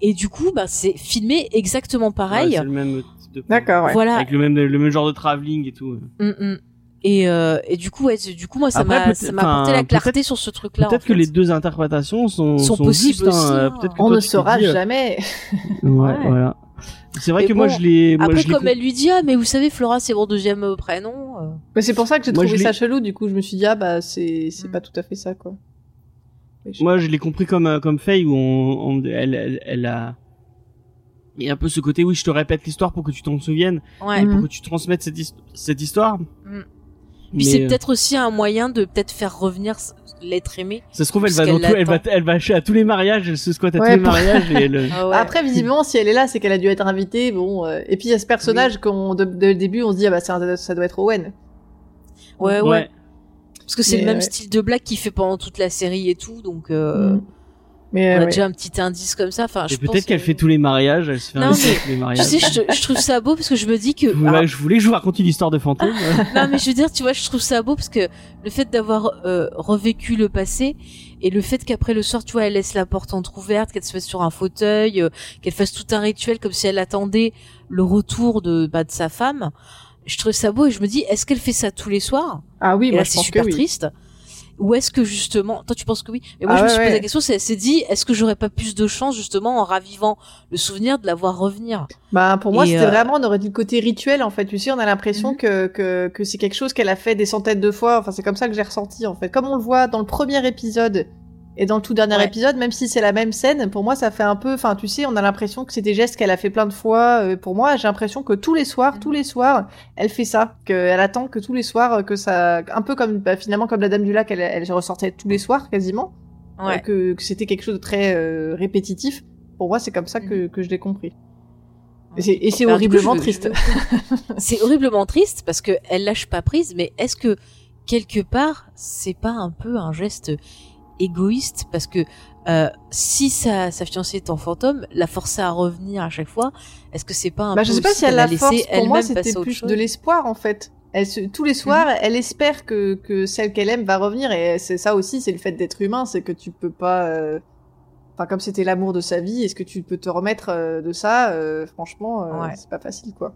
Et du coup, bah, c'est filmé exactement Ouais, pareil. c'est le même type de. D'accord, ouais. Voilà. Avec le même, le même genre de travelling et tout. Mm, mm. Et, euh, et du coup, ouais, du coup, moi, ça m'a, peut-être- ça m'a apporté la clarté sur ce truc-là. Peut-être en que fait. les deux interprétations sont, Sont possibles hein. aussi, hein. On ne saura dit, euh, jamais. Ouais, Ouais. voilà. C'est vrai Mais que moi je l'ai. Après, je comme com- elle lui dit, ah, mais vous savez, Flora, c'est mon deuxième euh, prénom. euh. Mais c'est pour ça que j'ai trouvé ça chelou, du coup, je me suis dit, ah bah, c'est, c'est Mm. pas tout à fait ça, quoi. Je- Moi, je l'ai compris comme euh, comme Faye où on, on- elle, elle, elle a. Il y a un peu ce côté, oui, je te répète l'histoire pour que tu t'en souviennes, Ouais. et pour que tu transmettes cette, his- cette histoire. Mm. Puis c'est euh, peut-être aussi un moyen de peut-être faire revenir l'être aimé. ça se trouve, elle va, dans qu'elle tout, elle va, l'attend. elle va chez- à tous les mariages, elle se squatte à Ouais, tous les mariages et elle. Ah ouais. Après, visiblement, si elle est là, c'est qu'elle a dû être invitée, bon, euh, et puis il y a ce personnage qu'on, de, de- début, on se dit, ah bah, ça, ça doit être Owen. ouais, ouais, Parce que c'est le même ouais. style de blague qu'il fait pendant toute la série et tout, donc euh, Mm. Mais, on a ouais. déjà un petit indice comme ça. Enfin, Et je pense peut-être qu'elle que- fait tous les mariages, elle se fait Non, mais- les Tu mariages. sais, je, je trouve ça beau parce que je me dis que. Je voulais- je voulais que je vous raconte une histoire de fantôme. non, mais je veux dire, tu vois, je trouve ça beau parce que le fait d'avoir euh, revécu le passé et le fait qu'après le soir, tu vois, elle laisse la porte entrouverte, qu'elle se mette sur un fauteuil, euh, qu'elle fasse tout un rituel comme si elle attendait le retour de, bah, de sa femme. Je trouve ça beau et je me dis, est-ce qu'elle fait ça tous les soirs? Ah oui, Et moi, là, je c'est pense super que oui. triste. Ou est-ce que justement, toi tu penses que oui, mais moi Ah je me suis posé ouais. la question, c'est, dit, est-ce que j'aurais pas plus de chance justement en ravivant le souvenir de la voir revenir? Bah, pour moi, Et, c'était euh, vraiment, on aurait dit le côté rituel, en fait. Tu sais, on a l'impression Mhm. que, que, que c'est quelque chose qu'elle a fait des centaines de fois. Enfin, c'est comme ça que j'ai ressenti, en fait. Comme on le voit dans le premier épisode et dans le tout dernier Ouais. épisode, même si c'est la même scène, pour moi, ça fait un peu, enfin, tu sais, on a l'impression que c'est des gestes qu'elle a fait plein de fois. Euh, pour moi, j'ai l'impression que tous les soirs, Mhm. tous les soirs, elle fait ça. Qu'elle attend que tous les soirs, que ça, un peu comme, bah, finalement, comme la Dame du Lac, elle, elle ressortait tous les soirs, quasiment. Euh, que, que c'était quelque chose de très euh, répétitif. Pour moi, c'est comme ça que, que je l'ai compris. Et c'est- coup, horriblement veux- triste. c'est horriblement triste parce que elle lâche pas prise, mais est-ce que quelque part c'est pas un peu un geste égoïste parce que euh, si sa, sa fiancée est en fantôme, la forcer à revenir à chaque fois, est-ce que c'est pas un Bah, peu je sais pas si elle la force. Pour moi, c'était plus de l'espoir, en fait. Elle se, tous les soirs, elle espère que, que celle qu'elle aime va revenir. Et c'est ça aussi, c'est le fait d'être humain, c'est que tu peux pas. euh, Enfin, comme c'était l'amour de sa vie, est-ce que tu peux te remettre euh, de ça Franchement, Ouais. c'est pas facile, quoi.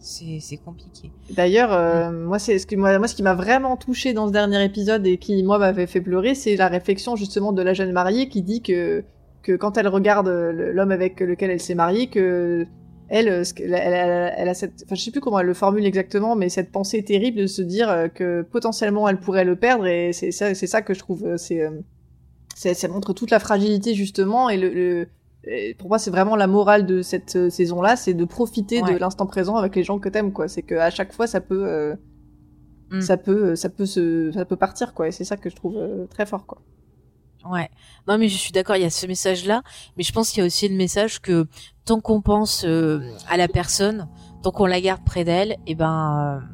C'est compliqué. D'ailleurs, euh, moi, c'est ce que moi, moi, ce qui m'a vraiment touché dans ce dernier épisode et qui moi m'avait fait pleurer, c'est la réflexion justement de la jeune mariée qui dit que que quand elle regarde l'homme avec lequel elle s'est mariée, que elle, elle, elle- elle a cette, enfin, je sais plus comment elle le formule exactement, mais cette pensée terrible de se dire euh, que potentiellement elle pourrait le perdre et c'est ça, c'est ça que je trouve, euh, c'est, c'est- ça montre toute la fragilité justement et le, le- et pour moi, c'est vraiment la morale de cette euh, saison-là, c'est de profiter de Ouais. l'instant présent avec les gens que t'aimes, quoi. C'est que à chaque fois, ça peut, euh, Mm. ça peut, ça peut se, ça peut partir, quoi. Et c'est ça que je trouve euh, très fort, quoi. Ouais. Non, mais je suis d'accord, il y a ce message-là, mais je pense qu'il y a aussi le message que tant qu'on pense euh, à la personne, tant qu'on la garde près d'elle, et ben, euh,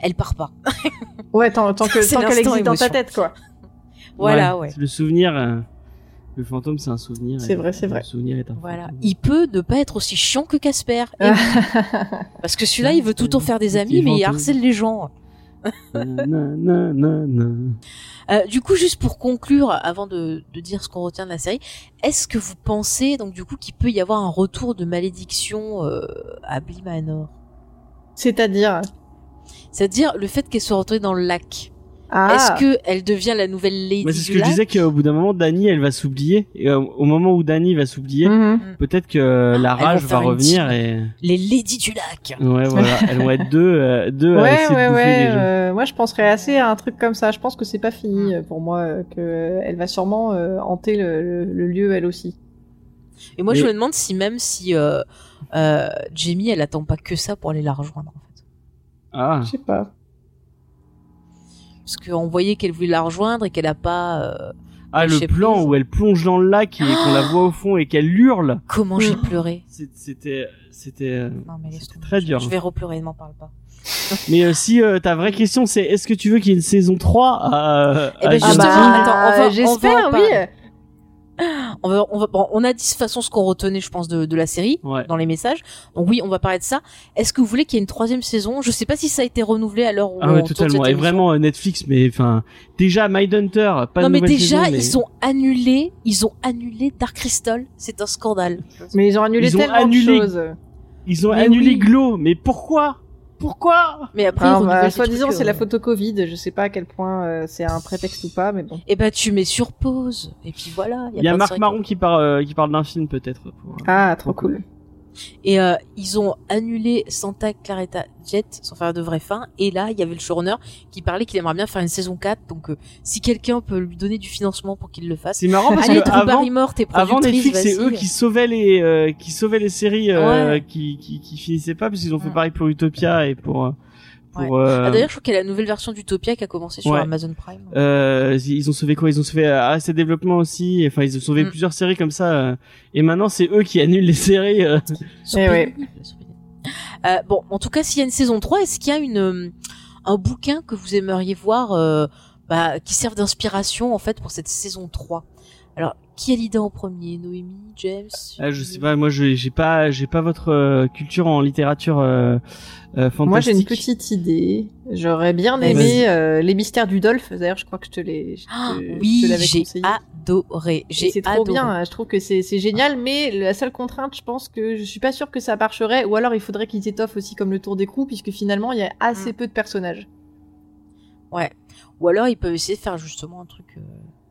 elle part pas. Ouais, tant, tant que, tant qu'elle existe dans ta tête, quoi. Voilà, ouais. C'est Le souvenir, euh, le fantôme, c'est un souvenir. C'est vrai, c'est le vrai. souvenir est un Voilà. fantôme. Il peut ne pas être aussi chiant que Casper. Et. Parce que celui-là, il veut tout le temps faire des amis, mais il harcèle les gens. Nanana. Euh, du coup, juste pour conclure, avant de, de dire ce qu'on retient de la série, est-ce que vous pensez donc du coup qu'il peut y avoir un retour de malédiction euh, à Bly Manor C'est-à-dire? C'est-à-dire le fait qu'elle soit retrouvée dans le lac. Ah, Est-ce que elle devient la nouvelle Lady Moi, c'est ce du que je disais qu'au bout d'un moment, Dany, elle va s'oublier. Et euh, au moment où Dany va s'oublier, Mhm. peut-être que euh, la Ah, rage va revenir et Les Lady du lac. ouais, voilà, elles vont être deux, euh, deux à Ouais, essayer ouais, de bouffer ouais. les gens. euh, moi, je penserais assez à un truc comme ça. Je pense que c'est pas Mm. fini euh, pour moi, que elle va sûrement euh, hanter le, le- le lieu elle aussi. Et moi, je Mais- me demande si même si euh, euh, Jamie, elle attend pas que ça pour aller la rejoindre en fait. Ah, Je sais pas. Parce qu'on voyait qu'elle voulait la rejoindre et qu'elle a pas. euh, ah, le plan où elle plonge dans le lac et qu'on la voit au fond et qu'elle hurle. Comment j'ai pleuré. C'est- C'était, c'était. euh, très dur. Je vais repleurer, ne m'en parle pas. Mais euh, si euh, ta vraie question c'est est-ce que tu veux qu'il y ait une saison 3 à, Eh ben, à attends, j'espère, oui. On va, on va, bon, on a dit de toute façon ce qu'on retenait, je pense, de, de la série Ouais. dans les messages. Donc oui, on va parler de ça. Est-ce que vous voulez qu'il y ait une troisième saison? Je sais pas si ça a été renouvelé à l'heure où Ah ouais, totalement. cette Et vraiment euh, Netflix, mais enfin déjà Mindhunter, pas non de mais déjà saison, mais ils ont annulé, ils ont annulé Dark Crystal. C'est un scandale. Mais ils ont annulé Ils ont tellement annulé- de choses. ils ont Mais annulé oui. Glow. Mais pourquoi? Pourquoi? Mais après, Alors, bah, soi-disant, trucs, c'est euh, la photo Covid. Je sais pas à quel point euh, c'est un prétexte ou pas, mais bon. Eh ben tu mets sur pause et puis voilà. Il y a pas de Marc. Maron qui parle euh, qui parle d'un film peut-être. pour- Ah, trop Trop cool. Et euh, ils ont annulé Santa Clarita Jet sans faire de vraie fin. Et là, il y avait le showrunner qui parlait qu'il aimerait bien faire une saison 4. Donc, euh, si quelqu'un peut lui donner du financement pour qu'il le fasse. C'est marrant parce Allez, que avant, Barrymore, t'es avant Netflix, c'est eux qui sauvaient les euh, qui sauvaient les séries euh, Ouais. qui, qui qui finissaient pas parce qu'ils ont fait pareil pour Utopia et pour euh, pour euh, Ah, D'ailleurs, je crois qu'il y a la nouvelle version d'Utopia qui a commencé sur Ouais. Amazon Prime. Euh, ils ont sauvé quoi? Ils ont sauvé euh, Arrested Développement aussi. Enfin, ils ont sauvé Mm. plusieurs séries comme ça. euh, et maintenant, c'est eux qui annulent les séries. euh. Sur Eh ouais. Euh, bon, en tout cas, s'il y a une saison 3, est-ce qu'il y a une un bouquin que vous aimeriez voir euh, bah, qui serve d'inspiration en fait pour cette saison 3 Alors, qui a l'idée en premier Noémie, James Ah, je sais pas. Moi, je j'ai pas j'ai pas votre euh, culture en littérature euh, euh, fantastique. Moi, j'ai une petite idée. J'aurais bien aimé euh, les mystères du Dolph. D'ailleurs, je crois que je te l'ai, Ah, te oui, j'ai adoré. J'ai c'est trop adoré. bien, hein. je trouve que c'est génial, mais la seule contrainte, je pense que je suis pas sûre que ça marcherait, ou alors il faudrait qu'ils étoffent aussi comme le tour d'écrou, puisque finalement il y a assez Mm. peu de personnages. Ouais. Ou alors ils peuvent essayer de faire justement un truc euh,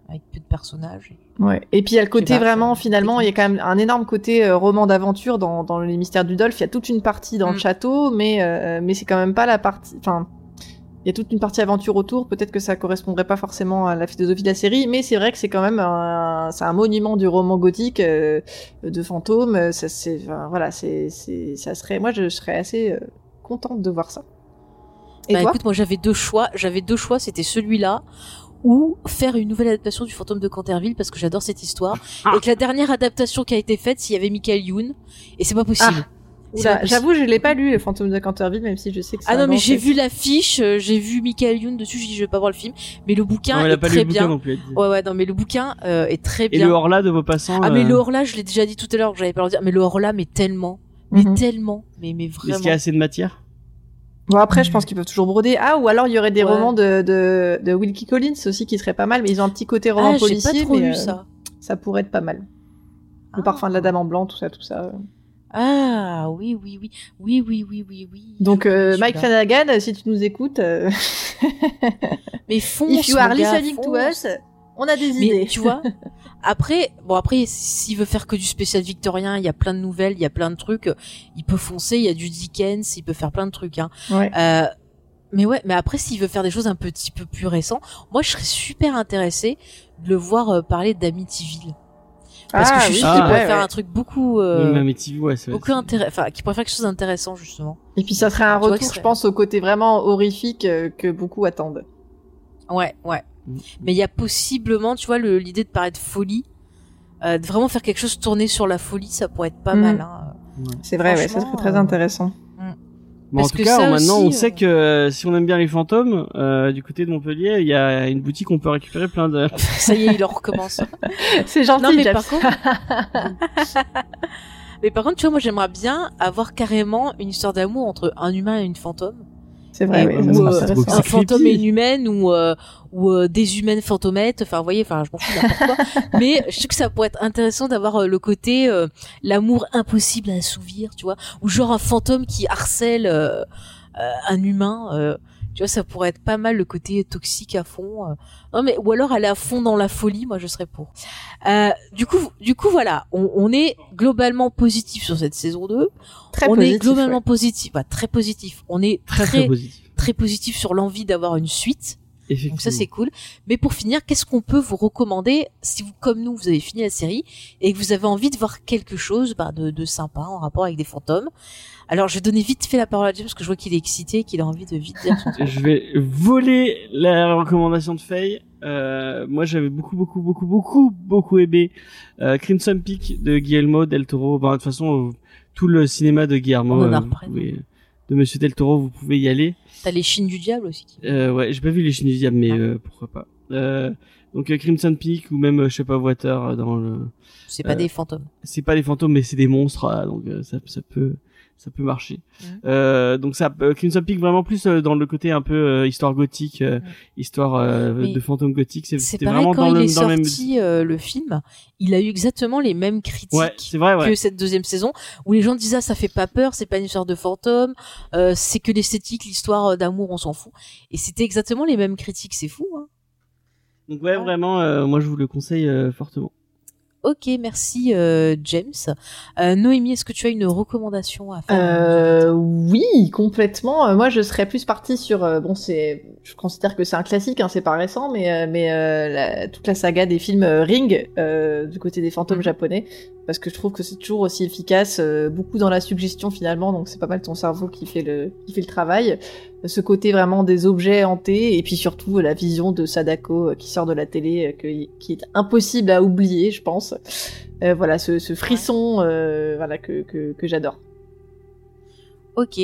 avec peu de personnages. Ouais. Et puis il y a le côté vraiment, finalement, il y a quand même un énorme côté euh, roman d'aventure dans, dans les mystères du Dolph. Il y a toute une partie dans Mm. le château, mais euh, mais c'est quand même pas la partie. Enfin, il y a toute une partie aventure autour. Peut-être que ça correspondrait pas forcément à la philosophie de la série, mais c'est vrai que c'est quand même un, c'est un monument du roman gothique euh, de fantômes. Ça c'est, enfin, voilà, c'est c'est ça serait. Moi, je serais assez contente de voir ça. Et bah toi? écoute, moi j'avais deux choix. J'avais deux choix, c'était celui-là ou faire une nouvelle adaptation du fantôme de Canterville parce que j'adore cette histoire. Ah. Et que la dernière adaptation qui a été faite, s'il y avait Michael Youn, et c'est pas possible. Possible. J'avoue, je l'ai pas lu, le fantôme de Canterville, même si je sais que c'est Ah non, mais j'ai vu l'affiche, euh, j'ai vu Michael Youn dessus, j'ai dit je vais pas voir le film, mais le bouquin Non, elle est a pas lu très le bouquin bien. non plus. Ouais ouais, non mais le bouquin euh, est très Et bien. le Horla de Maupassant. Ah mais euh, le Horla, je l'ai déjà dit tout à l'heure, j'avais pas le dire, mais le Horla mais tellement, mais Mhm. tellement, mais mais Est-ce vraiment. qu'il y a assez de matière Bon après, je pense qu'ils peuvent toujours broder. Ah, ou alors il y aurait des Ouais. romans de, de, de Wilkie Collins aussi qui seraient pas mal, mais ils ont un petit côté roman Ah, policier, pas trop mais lu euh, ça. ça pourrait être pas mal. Le Ah. parfum de la dame en blanc, tout ça, tout ça. Ah oui oui oui oui oui oui oui oui. Donc euh, Mike. Flanagan, si tu nous écoutes, euh, Mais fonce, if you are listening to us, on a des Mais idées. tu vois, après, bon après, s'il veut faire que du spécial victorien, il y a plein de nouvelles, il y a plein de trucs. Il peut foncer, il y a du Dickens, il peut faire plein de trucs. Hein. Ouais. Euh, mais ouais, mais après, s'il veut faire des choses un petit peu plus récents, moi, je serais super intéressée de le voir euh, parler d'Amityville. Parce que je suis sûre Ah, qu'il pourrait ouais, faire ouais. un truc beaucoup, euh, Même Amityville, ouais, c'est beaucoup intéressant, enfin, qui pourrait faire quelque chose d'intéressant justement. Et puis ça serait un Tu retour, je pense, au côté vraiment horrifique euh, que beaucoup attendent. Ouais, ouais. Mm. Mais il y a possiblement, tu vois, l'idée de paraître folie, euh, de vraiment faire quelque chose tourné sur la folie, ça pourrait être pas Mm. mal. Hein. C'est vrai, ouais, ça serait très euh, intéressant. Bon, en tout que cas, ça maintenant, aussi, on euh, sait que euh, si on aime bien les fantômes, euh, du côté de Montpellier, il y a une boutique où on peut récupérer plein de. Ça y est, il en recommence. C'est gentil, non, mais par contre, mais par contre, tu vois, moi, j'aimerais bien avoir carrément une histoire d'amour entre un humain et une fantôme, C'est vrai, oui, ou, ça, euh, un fantôme et une humaine ou euh, ou euh, des humaines fantomettes. Enfin vous voyez enfin je m'en fous n'importe quoi. Mais je trouve que ça pourrait être intéressant d'avoir euh, le côté euh, l'amour impossible à assouvir tu vois. Ou genre un fantôme qui harcèle euh, euh, un humain euh, tu vois ça pourrait être pas mal le côté toxique à fond euh. non mais ou alors aller à fond dans la folie moi je serais pour euh, du coup du coup voilà on, on est globalement positif sur cette saison 2 Très on positif, est globalement ouais. positif bah, très positif on est Très très très positif. très positif sur l'envie d'avoir une suite. Donc ça c'est cool. Mais pour finir, qu'est-ce qu'on peut vous recommander si vous, comme nous, vous avez fini la série et que vous avez envie de voir quelque chose bah, de, de sympa en rapport avec des fantômes? Alors je vais donner vite fait la parole à James parce que je vois qu'il est excité, qu'il a envie de vite dire son truc. Je vais voler la recommandation de Faye. Euh, moi, j'avais beaucoup, beaucoup, beaucoup, beaucoup, beaucoup aimé euh, Crimson Peak de Guillermo del Toro. Bah, de toute façon, euh, tout le cinéma de Guillermo, On en a de Monsieur del Toro, vous pouvez y aller. T'as les chines du diable aussi. Euh, ouais, j'ai pas vu les Chines du Diable, mais Ah. euh, pourquoi pas. Euh, donc euh, Crimson Peak ou même euh, je sais pas Water euh, dans le. C'est pas des fantômes. C'est pas des fantômes, mais c'est des monstres, donc euh, ça, ça peut, ça peut marcher. Euh, donc ça, euh, Crimson Peak vraiment plus euh, dans le côté un peu euh, histoire gothique, euh, Mhm. histoire euh, de fantômes gothiques. C'est pareil vraiment quand dans il le, est dans même. sorti euh, le film, il a eu exactement les mêmes critiques. Ouais, c'est vrai, ouais. que cette deuxième saison où les gens disaient ah, ça fait pas peur c'est pas une histoire de fantôme euh, c'est que l'esthétique l'histoire euh, d'amour on s'en fout et c'était exactement les mêmes critiques c'est fou hein Donc ouais, vraiment, euh, moi je vous le conseille euh, fortement. Ok merci euh, James euh, Noémie est-ce que tu as une recommandation à faire Euh, oui, complètement. Euh, Moi, je serais plus partie sur. euh, bon, c'est. Je considère que c'est un classique, hein, c'est pas récent, mais euh, mais euh, la- toute la saga des films euh, Ring euh, du côté des fantômes Mhm. japonais, parce que je trouve que c'est toujours aussi efficace, euh, beaucoup dans la suggestion finalement. Donc c'est pas mal ton cerveau qui fait le qui fait le travail. Ce côté vraiment des objets hantés et puis surtout la vision de Sadako euh, qui sort de la télé, euh, que- qui est impossible à oublier, je pense. Euh, voilà, ce, ce frisson, euh, voilà que que, que j'adore. ok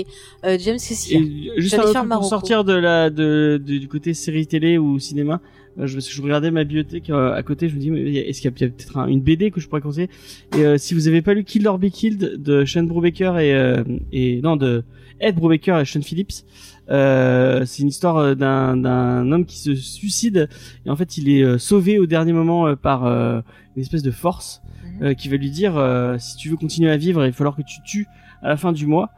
euh, James qu'est-ce qu'il y a? Et juste un pour sortir de la de, de- du côté série télé ou cinéma. Euh, je, je regardais ma bibliothèque euh, à côté, je me dis mais est-ce qu'il y a peut-être un- une BD que je pourrais conseiller? Et euh, si vous avez pas lu Kill or Be Killed de Sean Brubaker et euh, et non de Ed Brubaker et Sean Phillips, euh, c'est une histoire d'un d'un homme qui se suicide et en fait il est euh, sauvé au dernier moment euh, par euh, une espèce de force Mhm. euh, qui va lui dire euh, si tu veux continuer à vivre, il va falloir que tu tues à la fin du mois.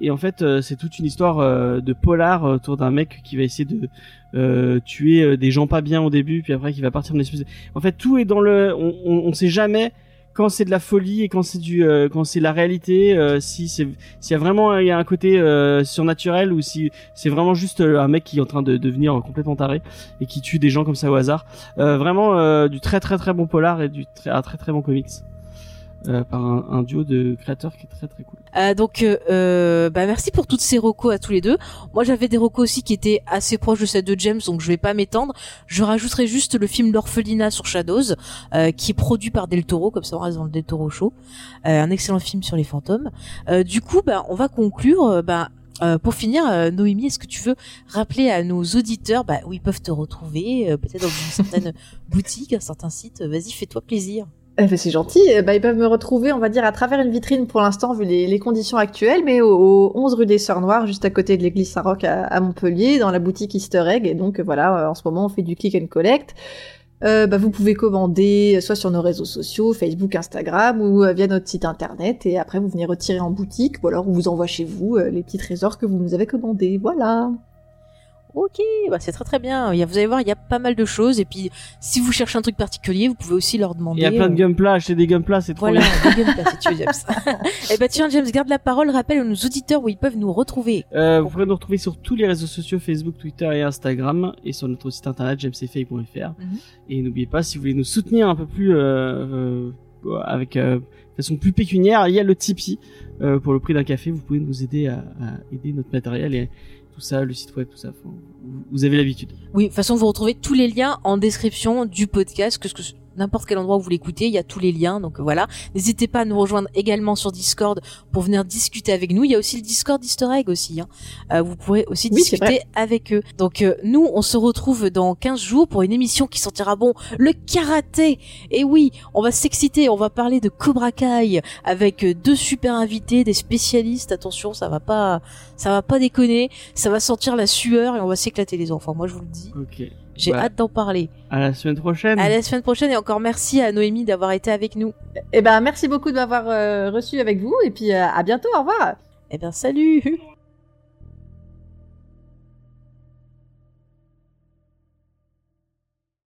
Et en fait, euh, c'est toute une histoire euh, de polar autour d'un mec qui va essayer de euh, tuer euh, des gens pas bien au début, puis après qui va partir en espèce. En fait, tout est dans le. On, on, on sait jamais quand c'est de la folie et quand c'est du euh, quand c'est la réalité. euh, si c'est s'il y a vraiment y a un côté surnaturel ou si c'est vraiment juste un mec qui est en train de devenir complètement taré et qui tue des gens comme ça au hasard. Vraiment du très très très bon polar et du très un très très bon comics. Euh, par un, duo de créateurs qui est très très cool. Euh, donc, euh, euh, bah merci pour toutes ces recos à tous les deux. Moi, j'avais des recos aussi qui étaient assez proches de celle de James, donc je vais pas m'étendre. Je rajouterai juste le film L'orphelinat sur Shadows, qui est produit par Del Toro, comme ça on reste dans le Del Toro show. Un excellent film sur les fantômes. Du coup, bah, on va conclure. bah, pour finir, Noémie, est-ce que tu veux rappeler à nos auditeurs bah, où ils peuvent te retrouver, peut-être dans une certaine boutique, un certain site? Vas-y, fais-toi plaisir. Eh ben, c'est gentil. Eh ben, ils peuvent me retrouver, on va dire, à travers une vitrine pour l'instant, vu les, conditions actuelles, mais au, au 11 rue des Sœurs Noires, juste à côté de l'église Saint-Roch à, Montpellier, dans la boutique Easter Egg. Et donc, euh, voilà, euh, en ce moment, on fait du click and collect. Euh, bah, vous pouvez commander euh, soit sur nos réseaux sociaux, Facebook, Instagram, ou via notre site internet. Et après, vous venez retirer en boutique, ou alors on vous envoie chez vous les petits trésors que vous nous avez commandés. Voilà. Ok, bah c'est très très bien. Il y a, vous allez voir, il y a pas mal de choses. Et puis, si vous cherchez un truc particulier, vous pouvez aussi leur demander. Il y a plein de euh, gunpla, acheter des gunpla, c'est trop Voilà, bien. des gunpla, si tu veux, James. Eh ben tiens, James, garde la parole. Rappelle à nos auditeurs où ils peuvent nous retrouver. Euh, vous pourrez nous retrouver sur tous les réseaux sociaux Facebook, Twitter et Instagram et sur notre site internet jamesfay.fr. Mhm. Et n'oubliez pas, si vous voulez nous soutenir un peu plus euh, euh, avec euh, de façon plus pécuniaire, il y a le Tipeee euh, pour le prix d'un café. Vous pouvez nous aider à, à aider notre matériel et tout ça, le site web, tout ça. Faut- vous- avez l'habitude. Oui, de toute façon, vous retrouvez tous les liens en description du podcast, que ce que n'importe quel endroit où vous l'écoutez, il y a tous les liens. Donc voilà, n'hésitez pas à nous rejoindre également sur Discord pour venir discuter avec nous. Il y a aussi le Discord Easter Egg aussi. Hein. Euh, vous pourrez aussi Oui, discuter avec eux. Donc euh, nous, on se retrouve dans 15 jours pour une émission qui sortira bon, le karaté. Et oui, on va s'exciter, on va parler de Cobra Kai avec euh, deux super invités, des spécialistes. Attention, ça va pas, ça va pas déconner. Ça va sentir la sueur et on va s'éclater les enfants. Moi, je vous le dis. Ok. J'ai Bah, hâte d'en parler. À la semaine prochaine. À la semaine prochaine et encore merci à Noémie d'avoir été avec nous. Eh ben, merci beaucoup de m'avoir euh, reçu avec vous et puis euh, à bientôt. Au revoir. Eh bien, salut